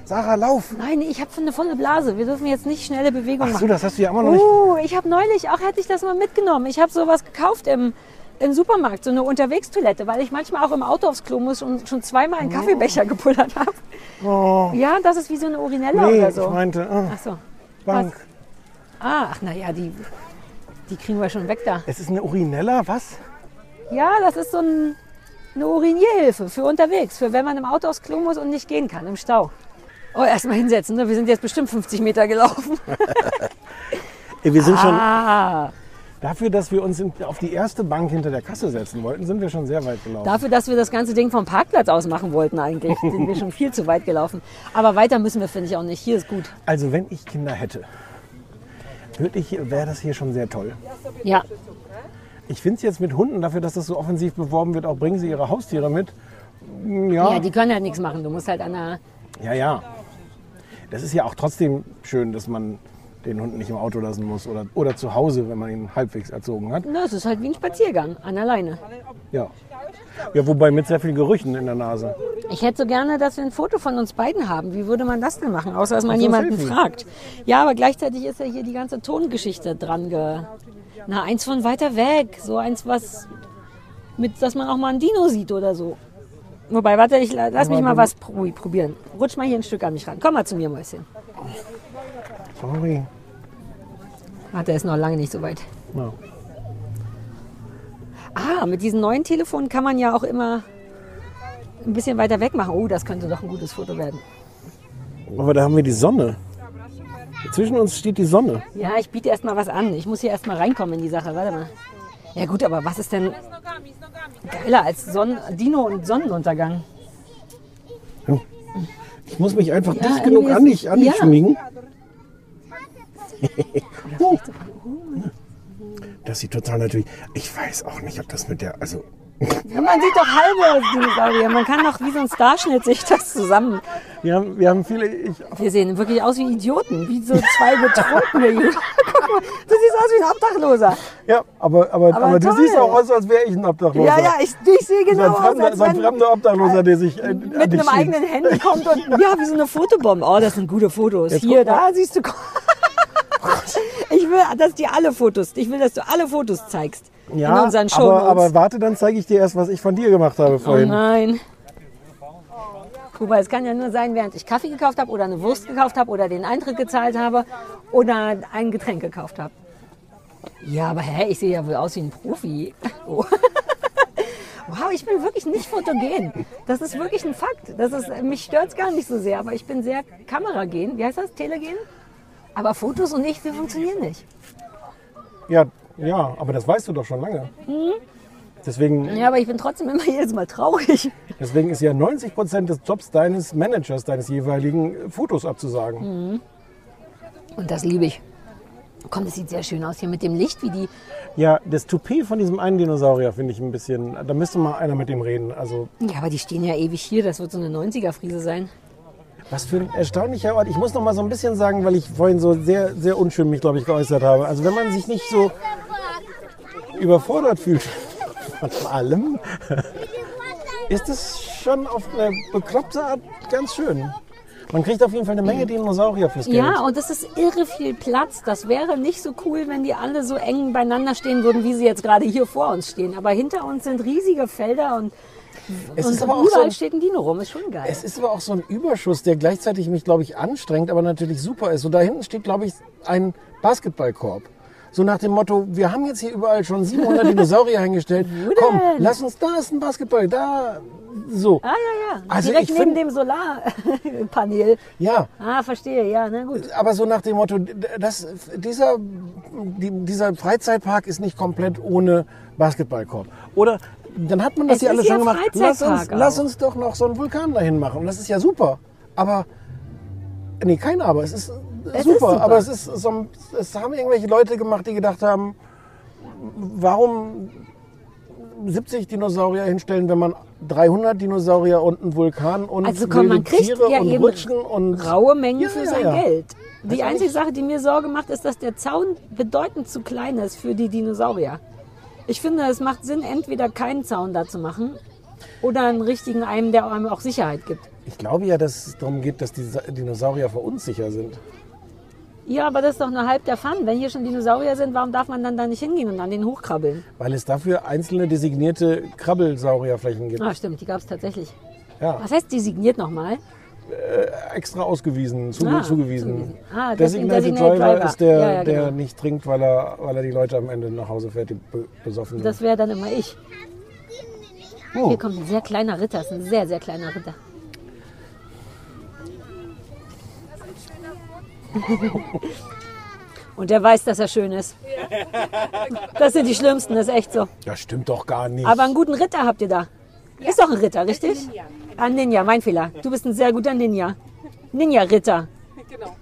Sarah, lauf. Nein, ich habe eine volle Blase. Wir dürfen jetzt nicht schnelle Bewegungen Ach so, machen. das hast du ja immer noch nicht. Uh, ich habe neulich, auch hätte ich das mal mitgenommen. Ich habe sowas gekauft im, im Supermarkt, so eine Unterwegstoilette, weil ich manchmal auch im Auto aufs Klo muss und schon zweimal einen Kaffeebecher gepullert habe. Oh, Ja, das ist wie so eine Urinella nee, oder ich so. meinte, ah, Ach so. Bank. Ah, ach naja, die. Die kriegen wir schon weg da. Es ist eine Urinella, was? Ja, das ist so ein, eine Urinierhilfe für unterwegs, für wenn man im Auto aufs Klo muss und nicht gehen kann, im Stau. Oh, erstmal hinsetzen, ne? wir sind jetzt bestimmt 50 Meter gelaufen. Ey, Wir sind schon, Ah, dafür, dass wir uns in, auf die erste Bank hinter der Kasse setzen wollten, sind wir schon sehr weit gelaufen. dafür, dass wir das ganze Ding vom Parkplatz aus machen wollten eigentlich, sind wir schon viel zu weit gelaufen. Aber weiter müssen wir, finde ich, auch nicht. Hier ist gut. Also wenn ich Kinder hätte, würde ich, wäre das hier schon sehr toll. Ja, Ich finde es jetzt mit Hunden, dafür, dass das so offensiv beworben wird, auch bringen sie ihre Haustiere mit. Ja, ja, die können halt nichts machen. Du musst halt an der... ja, ja. Das ist ja auch trotzdem schön, dass man den Hund nicht im Auto lassen muss oder, oder zu Hause, wenn man ihn halbwegs erzogen hat. Na, es ist halt wie ein Spaziergang, an der Leine. Ja. Ja, wobei mit sehr viel Gerüchen in der Nase. Ich hätte so gerne, dass wir ein Foto von uns beiden haben. Wie würde man das denn machen? Außer, dass man jemanden Selfie. fragt. Ja, aber gleichzeitig ist ja hier die ganze Tongeschichte dran. Ge Na, eins von weiter weg. So eins, was mit, dass man auch mal ein Dino sieht oder so. Wobei, warte, ich la- lass mich mal was probi- probieren. Rutsch mal hier ein Stück an mich ran. Komm mal zu mir, Mäuschen. Sorry. Warte, er ist noch lange nicht so weit. Ja. Ah, mit diesen neuen Telefonen kann man ja auch immer ein bisschen weiter weg machen. Oh, das könnte doch ein gutes Foto werden. Aber da haben wir die Sonne. Zwischen uns steht die Sonne. Ja, ich biete erst mal was an. Ich muss hier erst mal reinkommen in die Sache. Warte mal. Ja gut, aber was ist denn geiler als Sonn Dino und Sonnenuntergang? Ich muss mich einfach dicht irgendwie genug an dich, an dich ja. schmiegen. Das sieht total natürlich. Ich weiß auch nicht, ob das mit der. Also, Ja, man sieht doch halbe Dinosaurier. Man kann doch wie so ein Starschnitt sich das zusammen. wir haben, wir haben viele. Ich, Wir sehen wirklich aus wie Idioten, wie so zwei Betrunkene. Guck mal, du siehst aus wie ein Obdachloser. ja, aber, aber, aber, Aber du siehst auch aus, als wäre ich ein Obdachloser. Ja, ja, ich, ich sehe So genau ein aus, als so ein fremder Obdachloser, der sich äh, mit einem eigenen Handy kommt und ja, wie so eine Fotobombe. Oh, das sind gute Fotos. Jetzt Hier, da siehst du. Ich will, dass dir alle Fotos, ich will, dass du alle Fotos zeigst Ja, in unseren aber, Shownotes. aber warte, dann zeige ich dir erst, was ich von dir gemacht habe oh vorhin. nein. Guck mal, es kann ja nur sein, während ich Kaffee gekauft habe oder eine Wurst gekauft habe oder den Eintritt gezahlt habe oder ein Getränk gekauft habe. Ja, aber hä, ich sehe ja wohl aus wie ein Profi. Oh. Wow, ich bin wirklich nicht fotogen. Das ist wirklich ein Fakt. Das ist, mich stört es gar nicht so sehr, aber ich bin sehr kameragen. Wie heißt das? Telegen? Aber Fotos und ich, wir funktionieren nicht. Ja, ja, aber das weißt du doch schon lange. Deswegen, Ja, aber ich bin trotzdem immer jedes Mal traurig. deswegen ist ja 90 Prozent des Jobs deines Managers, deines jeweiligen, Fotos abzusagen. Und das liebe ich. Komm, das sieht sehr schön aus hier mit dem Licht, wie die. Ja, das Toupet von diesem einen Dinosaurier finde ich ein bisschen. Da müsste mal einer mit dem reden. Also, Ja, aber die stehen ja ewig hier. Das wird so eine 90er-Friese sein. Was für ein erstaunlicher Ort. Ich muss noch mal so ein bisschen sagen, weil ich vorhin so sehr, sehr unschön mich, glaube ich, geäußert habe. Also, wenn man sich nicht so überfordert fühlt von allem, ist es schon auf eine bekloppte Art ganz schön. Man kriegt auf jeden Fall eine Menge Dinosaurier fürs Geld. Ja, und das ist irre viel Platz. Das wäre nicht so cool, wenn die alle so eng beieinander stehen würden, wie sie jetzt gerade hier vor uns stehen. Aber hinter uns sind riesige Felder und, es und ist aber auch überall so ein, steht ein Dino rum. Ist schon geil. Es ist aber auch so ein Überschuss, der gleichzeitig mich, glaube ich, anstrengt, aber natürlich super ist. So da hinten steht, glaube ich, ein Basketballkorb. So nach dem Motto, wir haben jetzt hier überall schon 700 Dinosaurier hingestellt. Komm, lass uns, da ist ein Basketball, da, so. ah, ja, ja. Also Direkt neben find- dem Solarpanel. Ja, Ah, verstehe. Ja, na gut. aber so nach dem Motto, das, dieser, die, dieser Freizeitpark ist nicht komplett ohne Basketballkorb. Oder dann hat man das ja alles schon gemacht. Lass uns, lass uns doch noch so einen Vulkan dahin machen. Und das ist ja super. Aber, nee, kein Aber. Es ist, Es super, ist super. Aber es ist so, es haben irgendwelche Leute gemacht, die gedacht haben, warum 70 Dinosaurier hinstellen, wenn man 300 Dinosaurier und einen Vulkan und Also komm, man kriegt Tiere ja und eben Rutschen und raue Mengen Ja, für ja, sein ja. Geld. Die Also einzige Sache, die mir Sorge macht, ist, dass der Zaun bedeutend zu klein ist für die Dinosaurier. Ich finde, es macht Sinn, entweder keinen Zaun da zu machen oder einen richtigen, einen, der einem auch Sicherheit gibt. Ich glaube ja, dass es darum geht, dass die Sa- Dinosaurier für uns sicher sind. Ja, aber das ist doch nur halb der Fun. Wenn hier schon Dinosaurier sind, warum darf man dann da nicht hingehen und an den hochkrabbeln? Weil es dafür einzelne designierte Krabbelsaurierflächen gibt. Ah, stimmt, die gab es tatsächlich. Ja. Was heißt designiert nochmal? Äh, extra ausgewiesen, zuge Ah, zugewiesen. Ah, deswegen Designated Designated Driver, Driver. ist der, Ja, ja, der genau. nicht trinkt, weil er, weil er die Leute am Ende nach Hause fährt, die be besoffen sind. Das wäre dann immer ich. Oh. Hier kommt ein sehr kleiner Ritter. Das ist ein sehr, sehr kleiner Ritter. Und der weiß, dass er schön ist. Das sind die Schlimmsten, das ist echt so. das stimmt doch gar nicht. Aber einen guten Ritter habt ihr da. Ist doch ein Ritter, richtig? Ein Ninja, mein Fehler. Du bist ein sehr guter Ninja. Ninja-Ritter. Genau.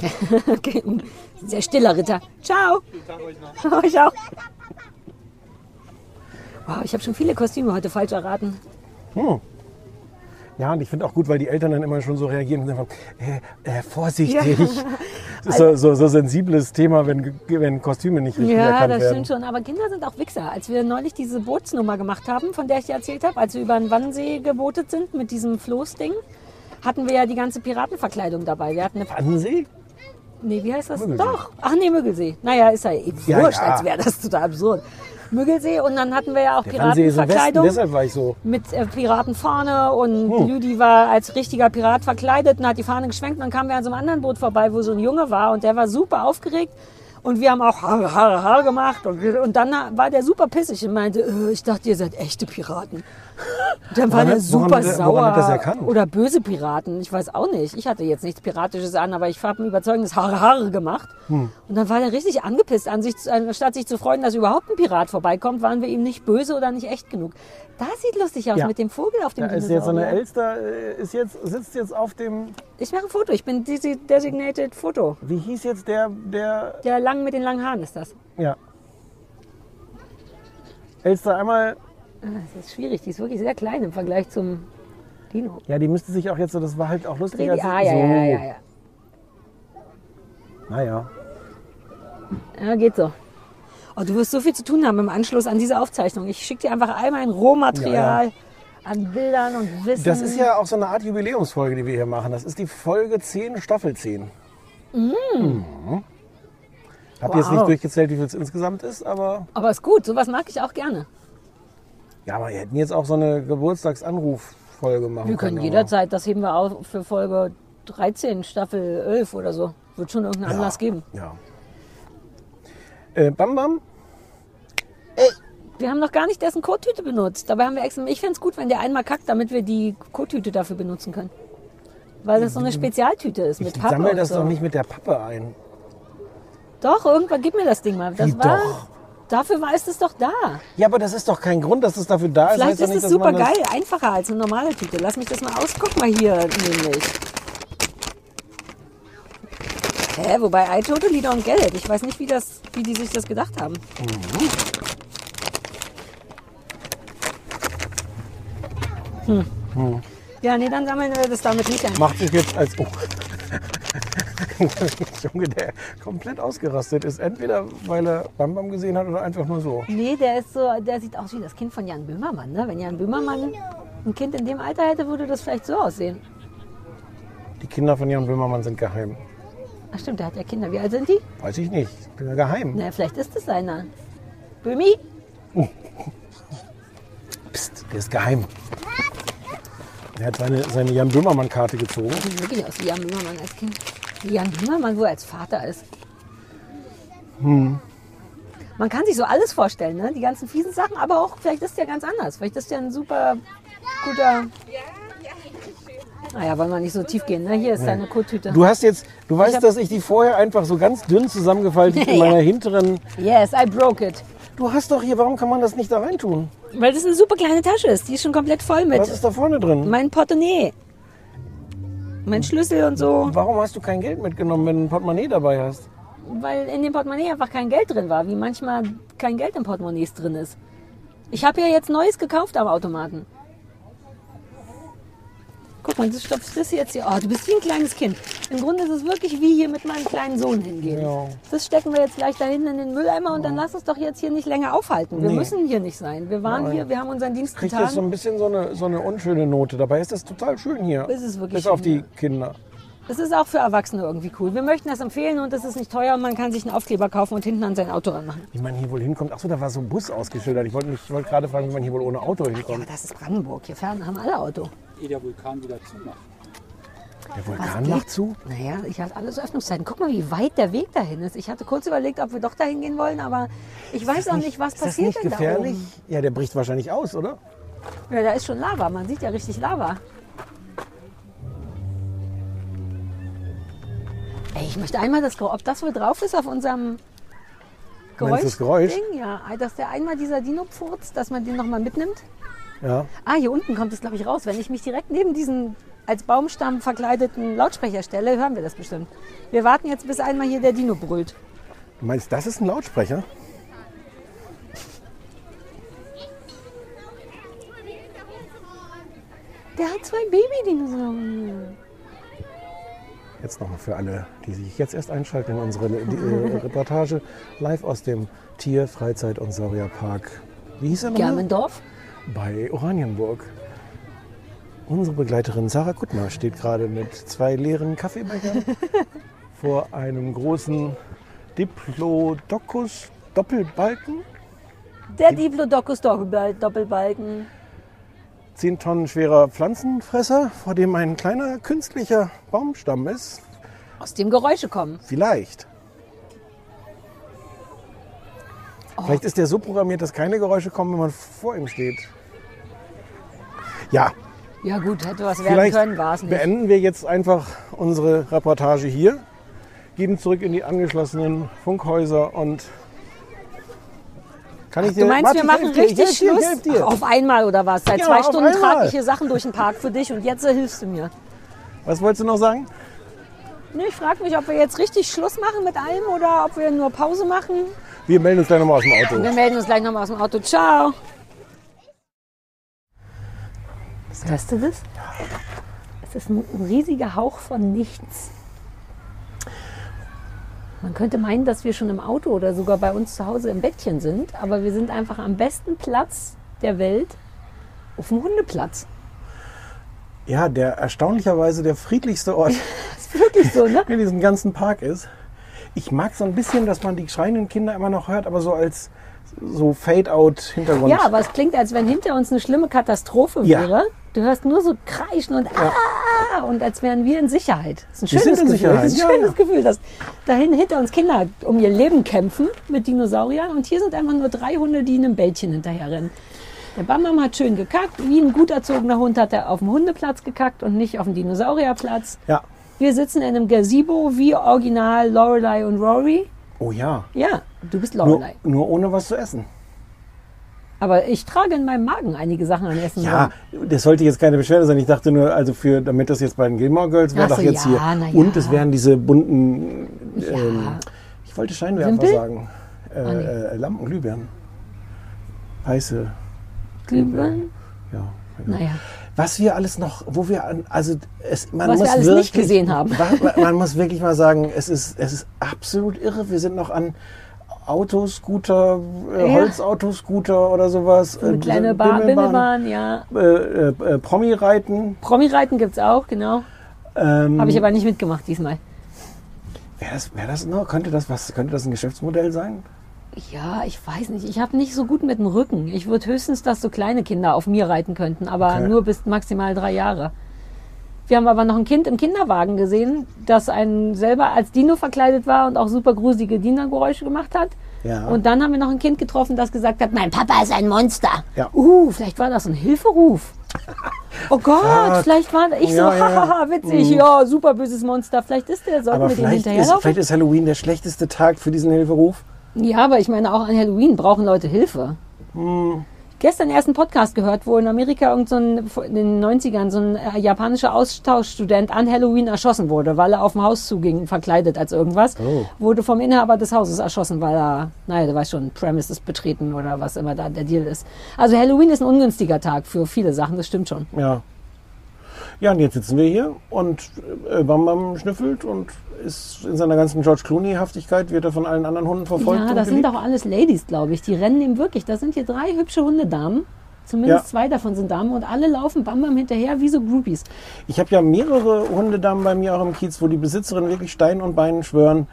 okay. Sehr stiller Ritter. Ciao. Euch auch. Wow, ich habe schon viele Kostüme heute falsch erraten. Ja, und ich finde auch gut, weil die Eltern dann immer schon so reagieren und sagen, äh, äh, vorsichtig. Das ist so, so, so sensibles Thema, wenn, wenn Kostüme nicht richtig Ja, erkannt das werden. stimmt schon. Aber Kinder sind auch Wichser. Als wir neulich diese Bootsnummer gemacht haben, von der ich dir erzählt habe, als wir über den Wannsee gebootet sind mit diesem Floßding, hatten wir ja die ganze Piratenverkleidung dabei. Wir hatten eine Wannsee? Nee, wie heißt das? Müggelsee. Doch. Ach nee, Müggelsee. Naja, ist ja eh Ja, wurscht, ja. als wäre das total absurd. Müggelsee und dann hatten wir ja auch Der Piratenverkleidung deshalb war ich so. mit äh, Piratenfahne und Hm. Lüdi war als richtiger Pirat verkleidet und hat die Fahne geschwenkt. Und dann kamen wir an so einem anderen Boot vorbei, wo so ein Junge war und der war super aufgeregt. Und wir haben auch Haare, Haare, Haare gemacht. Und, und dann war der super pissig und meinte, äh, ich dachte, ihr seid echte Piraten. Dann war der super woran sauer. woran er erkannt? Oder böse Piraten. Ich weiß auch nicht. Ich hatte jetzt nichts Piratisches an, aber ich habe ein überzeugendes Haare, Haare gemacht. Hm. Und dann war der richtig angepisst an sich, anstatt sich zu freuen, dass überhaupt ein Pirat vorbeikommt, waren wir ihm nicht böse oder nicht echt genug. Das sieht lustig aus Ja. mit dem Vogel auf dem Da ist jetzt so eine. Elster, äh, ist jetzt, sitzt jetzt auf dem, Ich mache ein Foto. Ich bin desi- designated Foto. wie hieß jetzt der, der, Der lang mit den langen Haaren ist das. ja. Elster einmal, Das ist schwierig. Die ist wirklich sehr klein im Vergleich zum Dino. ja, die müsste sich auch jetzt so, das war halt auch lustig. Dreh die, ah, ja, so. ja, ja, ja, ja. Naja. Ja, geht so. Oh, du wirst so viel zu tun haben im Anschluss an diese Aufzeichnung. Ich schicke dir einfach einmal ein Rohmaterial an Bildern und Wissen. Das ist ja auch so eine Art Jubiläumsfolge, die wir hier machen. Das ist die Folge 10, Staffel 10. Mhm. Hab jetzt Wow. nicht durchgezählt, wie viel es insgesamt ist, aber Aber ist gut. Sowas mag ich auch gerne. Ja, aber wir hätten jetzt auch so eine Geburtstagsanruffolge machen Wir können jederzeit, das heben wir auf für Folge 13, Staffel 11 oder so. Wird schon irgendeinen ja. Anlass geben. Ja. Äh, Bam Bam, Wir haben noch gar nicht dessen Kottüte benutzt. Dabei haben wir extra. Ich fände es gut, wenn der einmal kackt, damit wir die Kottüte dafür benutzen können. Weil das so eine Spezialtüte ist mit ich Pappe. sammle und das so. doch nicht mit der Pappe ein. Doch, irgendwann gib mir das Ding mal. Das Wie war, doch? Dafür war es doch da. Ja, aber das ist doch kein Grund, dass es dafür da ist. Vielleicht ist es super geil, einfacher als eine normale Tüte. Lass mich das mal aus. Guck mal hier nämlich. Hä, wobei I totally don't get it. Ich weiß nicht, wie, das, wie die sich das gedacht haben. Hm. Ja, nee, dann sammeln wir das damit nicht ein. Macht sich jetzt als. Oh. Junge, der komplett ausgerastet ist. Entweder weil er Bam Bam gesehen hat oder einfach nur so. Nee, der ist so, der sieht aus wie das Kind von Jan Böhmermann. Ne? Wenn Jan Böhmermann ein Kind in dem Alter hätte, würde das vielleicht so aussehen. Die Kinder von Jan Böhmermann sind geheim. Ach stimmt, der hat ja Kinder. Wie alt sind die? Weiß ich nicht. Bin ja geheim. Na, vielleicht ist es seiner. Böhmi? Psst, der ist geheim. Er hat seine, seine Jan Böhmermann-Karte gezogen. Sieht wirklich aus wie Jan Böhmermann als Kind. Jan Böhmermann wohl als Vater ist. Hm. Man kann sich so alles vorstellen, ne? die ganzen fiesen Sachen, aber auch vielleicht ist der ganz anders. Vielleicht ist der ein super guter. Naja, wollen wir nicht so tief gehen. Ne? Hier ist seine Kottüte. Du hast jetzt, du weißt, hab- dass ich die vorher einfach so ganz dünn zusammengefaltet in meiner hinteren. Yes, I broke it. Du hast doch hier, warum kann man das nicht da reintun? Weil das eine super kleine Tasche ist. Die ist schon komplett voll mit Was ist da vorne drin? mein Portemonnaie. Mein Schlüssel und so. Warum hast du kein Geld mitgenommen, wenn du ein Portemonnaie dabei hast? Weil in dem Portemonnaie einfach kein Geld drin war, wie manchmal kein Geld im Portemonnaies drin ist. Ich habe ja jetzt Neues gekauft am Automaten. Guck mal, das stopfst das jetzt hier. Oh, du bist wie ein kleines Kind. Im Grunde ist es wirklich wie hier mit meinem kleinen Sohn hingehen. Ja. Das stecken wir jetzt gleich da hinten in den Mülleimer und dann lass uns doch jetzt hier nicht länger aufhalten. Wir Nee. müssen hier nicht sein. Wir waren Nein. hier, wir haben unseren Dienst Kriegt getan. das so ein bisschen so eine, so eine unschöne Note. Dabei ist das total schön hier. Ist es wirklich Bis auf schön, die Kinder. Es ist auch für Erwachsene irgendwie cool. Wir möchten das empfehlen und es ist nicht teuer und man kann sich einen Aufkleber kaufen und hinten an sein Auto ranmachen. Wie man hier wohl hinkommt. Achso, da war so ein Bus ausgeschildert. Ich wollte wollte gerade fragen, wie man hier wohl ohne Auto Aber hinkommt. das ist Brandenburg. Hier fahren, haben alle Auto. Ehe der Vulkan wieder zumacht. Der Vulkan macht zu. Naja, ich hatte alles Öffnungszeiten. Guck mal, wie weit der Weg dahin ist. Ich hatte kurz überlegt, ob wir doch dahin gehen wollen, aber ich weiß auch nicht, was ist das passiert nicht denn gefährlich? da oben. Ja, der bricht wahrscheinlich aus, oder? Ja, da ist schon Lava. Man sieht ja richtig Lava. Ey, ich möchte einmal das Geräusch, ob das wohl drauf ist auf unserem Geräusch. Das Geräusch? Ding? Ja, dass der einmal dieser Dino pfurzt, dass man den nochmal mitnimmt. Ja. Ah, hier unten kommt es, glaube ich, raus. Wenn ich mich direkt neben diesen als Baumstamm verkleideten Lautsprecher stelle, hören wir das bestimmt. Wir warten jetzt, bis einmal hier der Dino brüllt. Du meinst, das ist ein Lautsprecher? Der hat zwei Baby-Dinosaurier. Jetzt nochmal für alle, die sich jetzt erst einschalten in unsere äh, Reportage live aus dem Tier-, Freizeit- und Saurierpark. Wie hieß er nochmal? Germendorf. Bei Oranienburg. Unsere Begleiterin Sarah Kuttner steht gerade mit zwei leeren Kaffeebechern vor einem großen Diplodocus Doppelbalken. Der Diplodocus Doppelbal- Doppelbalken. 10 Tonnen schwerer Pflanzenfresser, vor dem ein kleiner künstlicher Baumstamm ist. Aus dem Geräusche kommen. Vielleicht. Vielleicht ist der so programmiert, dass keine Geräusche kommen, wenn man vor ihm steht. Ja, Ja gut, hätte was werden vielleicht können, war es nicht. beenden wir jetzt einfach unsere Reportage hier, gehen zurück in die angeschlossenen Funkhäuser und kann ich Du meinst, wir machen dir, ich richtig dir, Schluss? dir. Ach, auf einmal oder was? Seit Ja, zwei Stunden trage ich hier Sachen durch den Park für dich und jetzt hilfst du mir. Was wolltest du noch sagen? Nee, ich frage mich, ob wir jetzt richtig Schluss machen mit allem oder ob wir nur Pause machen. Wir melden uns gleich nochmal aus dem Auto. Wir melden uns gleich nochmal aus dem Auto. Ciao. Hörst du das? Es ist ein riesiger Hauch von nichts. Man könnte meinen, dass wir schon im Auto oder sogar bei uns zu Hause im Bettchen sind, aber wir sind einfach am besten Platz der Welt auf dem Hundeplatz. Ja, der erstaunlicherweise der friedlichste Ort Ist wirklich so, ne? in diesem ganzen Park ist. Ich mag so ein bisschen, dass man die schreienden Kinder immer noch hört, aber so als so Fade-out-Hintergrund. Ja, aber es klingt, als wenn hinter uns eine schlimme Katastrophe Ja. wäre. Du hörst nur so Kreischen und ah, und als wären wir in Sicherheit. Das ist ein schönes in Gefühl. Sicherheit, Das ist ein ja, schönes ja. Gefühl, dass dahin hinter uns Kinder um ihr Leben kämpfen mit Dinosauriern und hier sind einfach nur drei Hunde, die einem Bällchen hinterherrennen. Der Bambam hat schön gekackt. Wie ein gut erzogener Hund hat er auf dem Hundeplatz gekackt und nicht auf dem Dinosaurierplatz. ja. Wir sitzen in einem Gazebo wie original Lorelei und Rory. Oh ja. Ja, du bist Nur, Lorelei. nur ohne was zu essen. Aber ich trage in meinem Magen einige Sachen an Essen. Ja, rum. das sollte jetzt keine Beschwerde sein. Ich dachte nur, also für, damit das jetzt bei den Gilmore Girls war, so, doch jetzt ja, hier. ja. Und es wären diese bunten, Ja. ähm, ich wollte Scheinwerfer Wimpel? sagen. Äh, Ah, nee. äh, Lampen, Glühbirnen. Weiße, Glühbirnen? ja. Naja. Was wir alles noch, wo wir, an, also es, man Was wir muss alles wirklich, nicht gesehen haben. Man muss wirklich mal sagen, es ist, es ist absolut irre. Wir sind noch an Autoscooter, äh, Ja. Holzautoscooter oder sowas. Eine äh, kleine Bar, Bimmelbahn, ja. äh, äh, äh, Promi-Reiten. Promi-Reiten gibt es auch, genau. Ähm, Habe ich aber nicht mitgemacht diesmal. Wäre das, wär das noch? Könnte das, was, könnte das ein Geschäftsmodell sein? Ja, ich weiß nicht. Ich habe nicht so gut mit dem Rücken. Ich würde höchstens, dass so kleine Kinder auf mir reiten könnten, aber Okay. nur bis maximal drei Jahre. Wir haben aber noch ein Kind im Kinderwagen gesehen, das einen selber als Dino verkleidet war und auch super gruselige Dino-Geräusche gemacht hat. Ja. Und dann haben wir noch ein Kind getroffen, das gesagt hat, mein Papa ist ein Monster. Ja. Uh, vielleicht war das ein Hilferuf. Oh Gott, Ja. vielleicht war ich so, Ja, ja, ja. haha, witzig, ja, super böses Monster. Vielleicht ist der, sollten Aber wir den vielleicht ist, hinterherlaufen? vielleicht ist Halloween der schlechteste Tag für diesen Hilferuf. Ja, aber ich meine, auch an Halloween brauchen Leute Hilfe. Hm. Gestern erst einen Podcast gehört, wo in Amerika irgend so ein, in den 90ern so ein äh, japanischer Austauschstudent an Halloween erschossen wurde, weil er auf dem Haus zuging, verkleidet als irgendwas. Oh. Wurde vom Inhaber des Hauses erschossen, weil er, naja, du weißt schon, Premises betreten oder was immer da der Deal ist. Also Halloween ist ein ungünstiger Tag für viele Sachen, das stimmt schon. Ja. Ja, und jetzt sitzen wir hier und äh, Bam Bam schnüffelt und ist in seiner ganzen George Clooney-Haftigkeit, wird er von allen anderen Hunden verfolgt. Ja, und das sind auch alles Ladies, glaube ich. Die rennen ihm wirklich. Das sind hier drei hübsche Hundedamen. Zumindest Ja. zwei davon sind Damen und alle laufen Bam Bam hinterher wie so Groupies. Ich habe ja mehrere Hundedamen bei mir auch im Kiez, wo die Besitzerinnen wirklich Stein und Beinen schwören,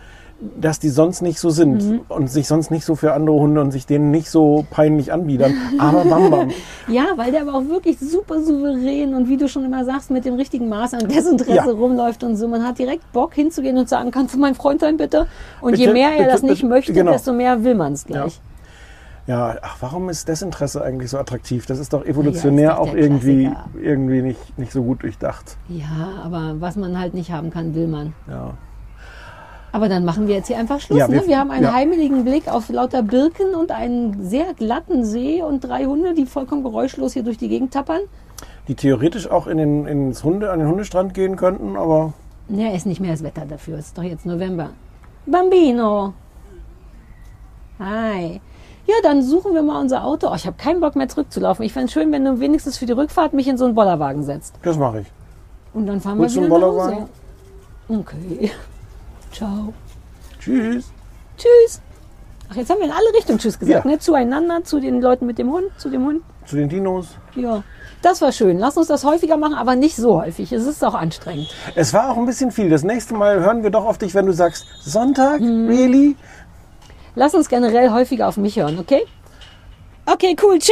dass die sonst nicht so sind Mhm. und sich sonst nicht so für andere Hunde und sich denen nicht so peinlich anbiedern. Aber Bam Bam, Ja, weil der aber auch wirklich super souverän und wie du schon immer sagst, mit dem richtigen Maß an Desinteresse Ja. rumläuft und so. Man hat direkt Bock hinzugehen und sagen, kannst du mein Freund sein, bitte? Und je Bitte, mehr er bitte, das nicht bitte, möchte, genau. desto mehr will man es gleich. ja, ach, warum ist Desinteresse eigentlich so attraktiv? Das ist doch evolutionär Ja, ist doch auch irgendwie, Klassiker. irgendwie nicht, nicht so gut durchdacht. Ja. aber was man halt nicht haben kann, will man. Ja. Aber dann machen wir jetzt hier einfach Schluss. Ja, wir- ne? wir haben einen ja. heimeligen Blick auf lauter Birken und einen sehr glatten See und drei Hunde, die vollkommen geräuschlos hier durch die Gegend tappern. Die theoretisch auch in den, ins Hunde, an den Hundestrand gehen könnten, aber Ja, ist nicht mehr das Wetter dafür. Es ist doch jetzt November. Bambino. Hi. Ja, dann suchen wir mal unser Auto. Oh, ich habe keinen Bock mehr zurückzulaufen. Ich fände es schön, wenn du wenigstens für die Rückfahrt mich in so einen Bollerwagen setzt. das mache ich. Und dann fahren Willst wir wieder nach Bollerwagen? Hause. Okay. Ciao. Tschüss. Tschüss. Ach, jetzt haben wir in alle Richtungen Tschüss gesagt, Ja. ne? Zueinander, zu den Leuten mit dem Hund, zu dem Hund. Zu den Dinos. Ja. Das war schön. Lass uns das häufiger machen, aber nicht so häufig. Es ist auch anstrengend. Es war auch ein bisschen viel. Das nächste Mal hören wir doch auf dich, wenn du sagst, Sonntag? Mhm. Really? Lass uns generell häufiger auf mich hören, okay? Okay, cool. Tschö.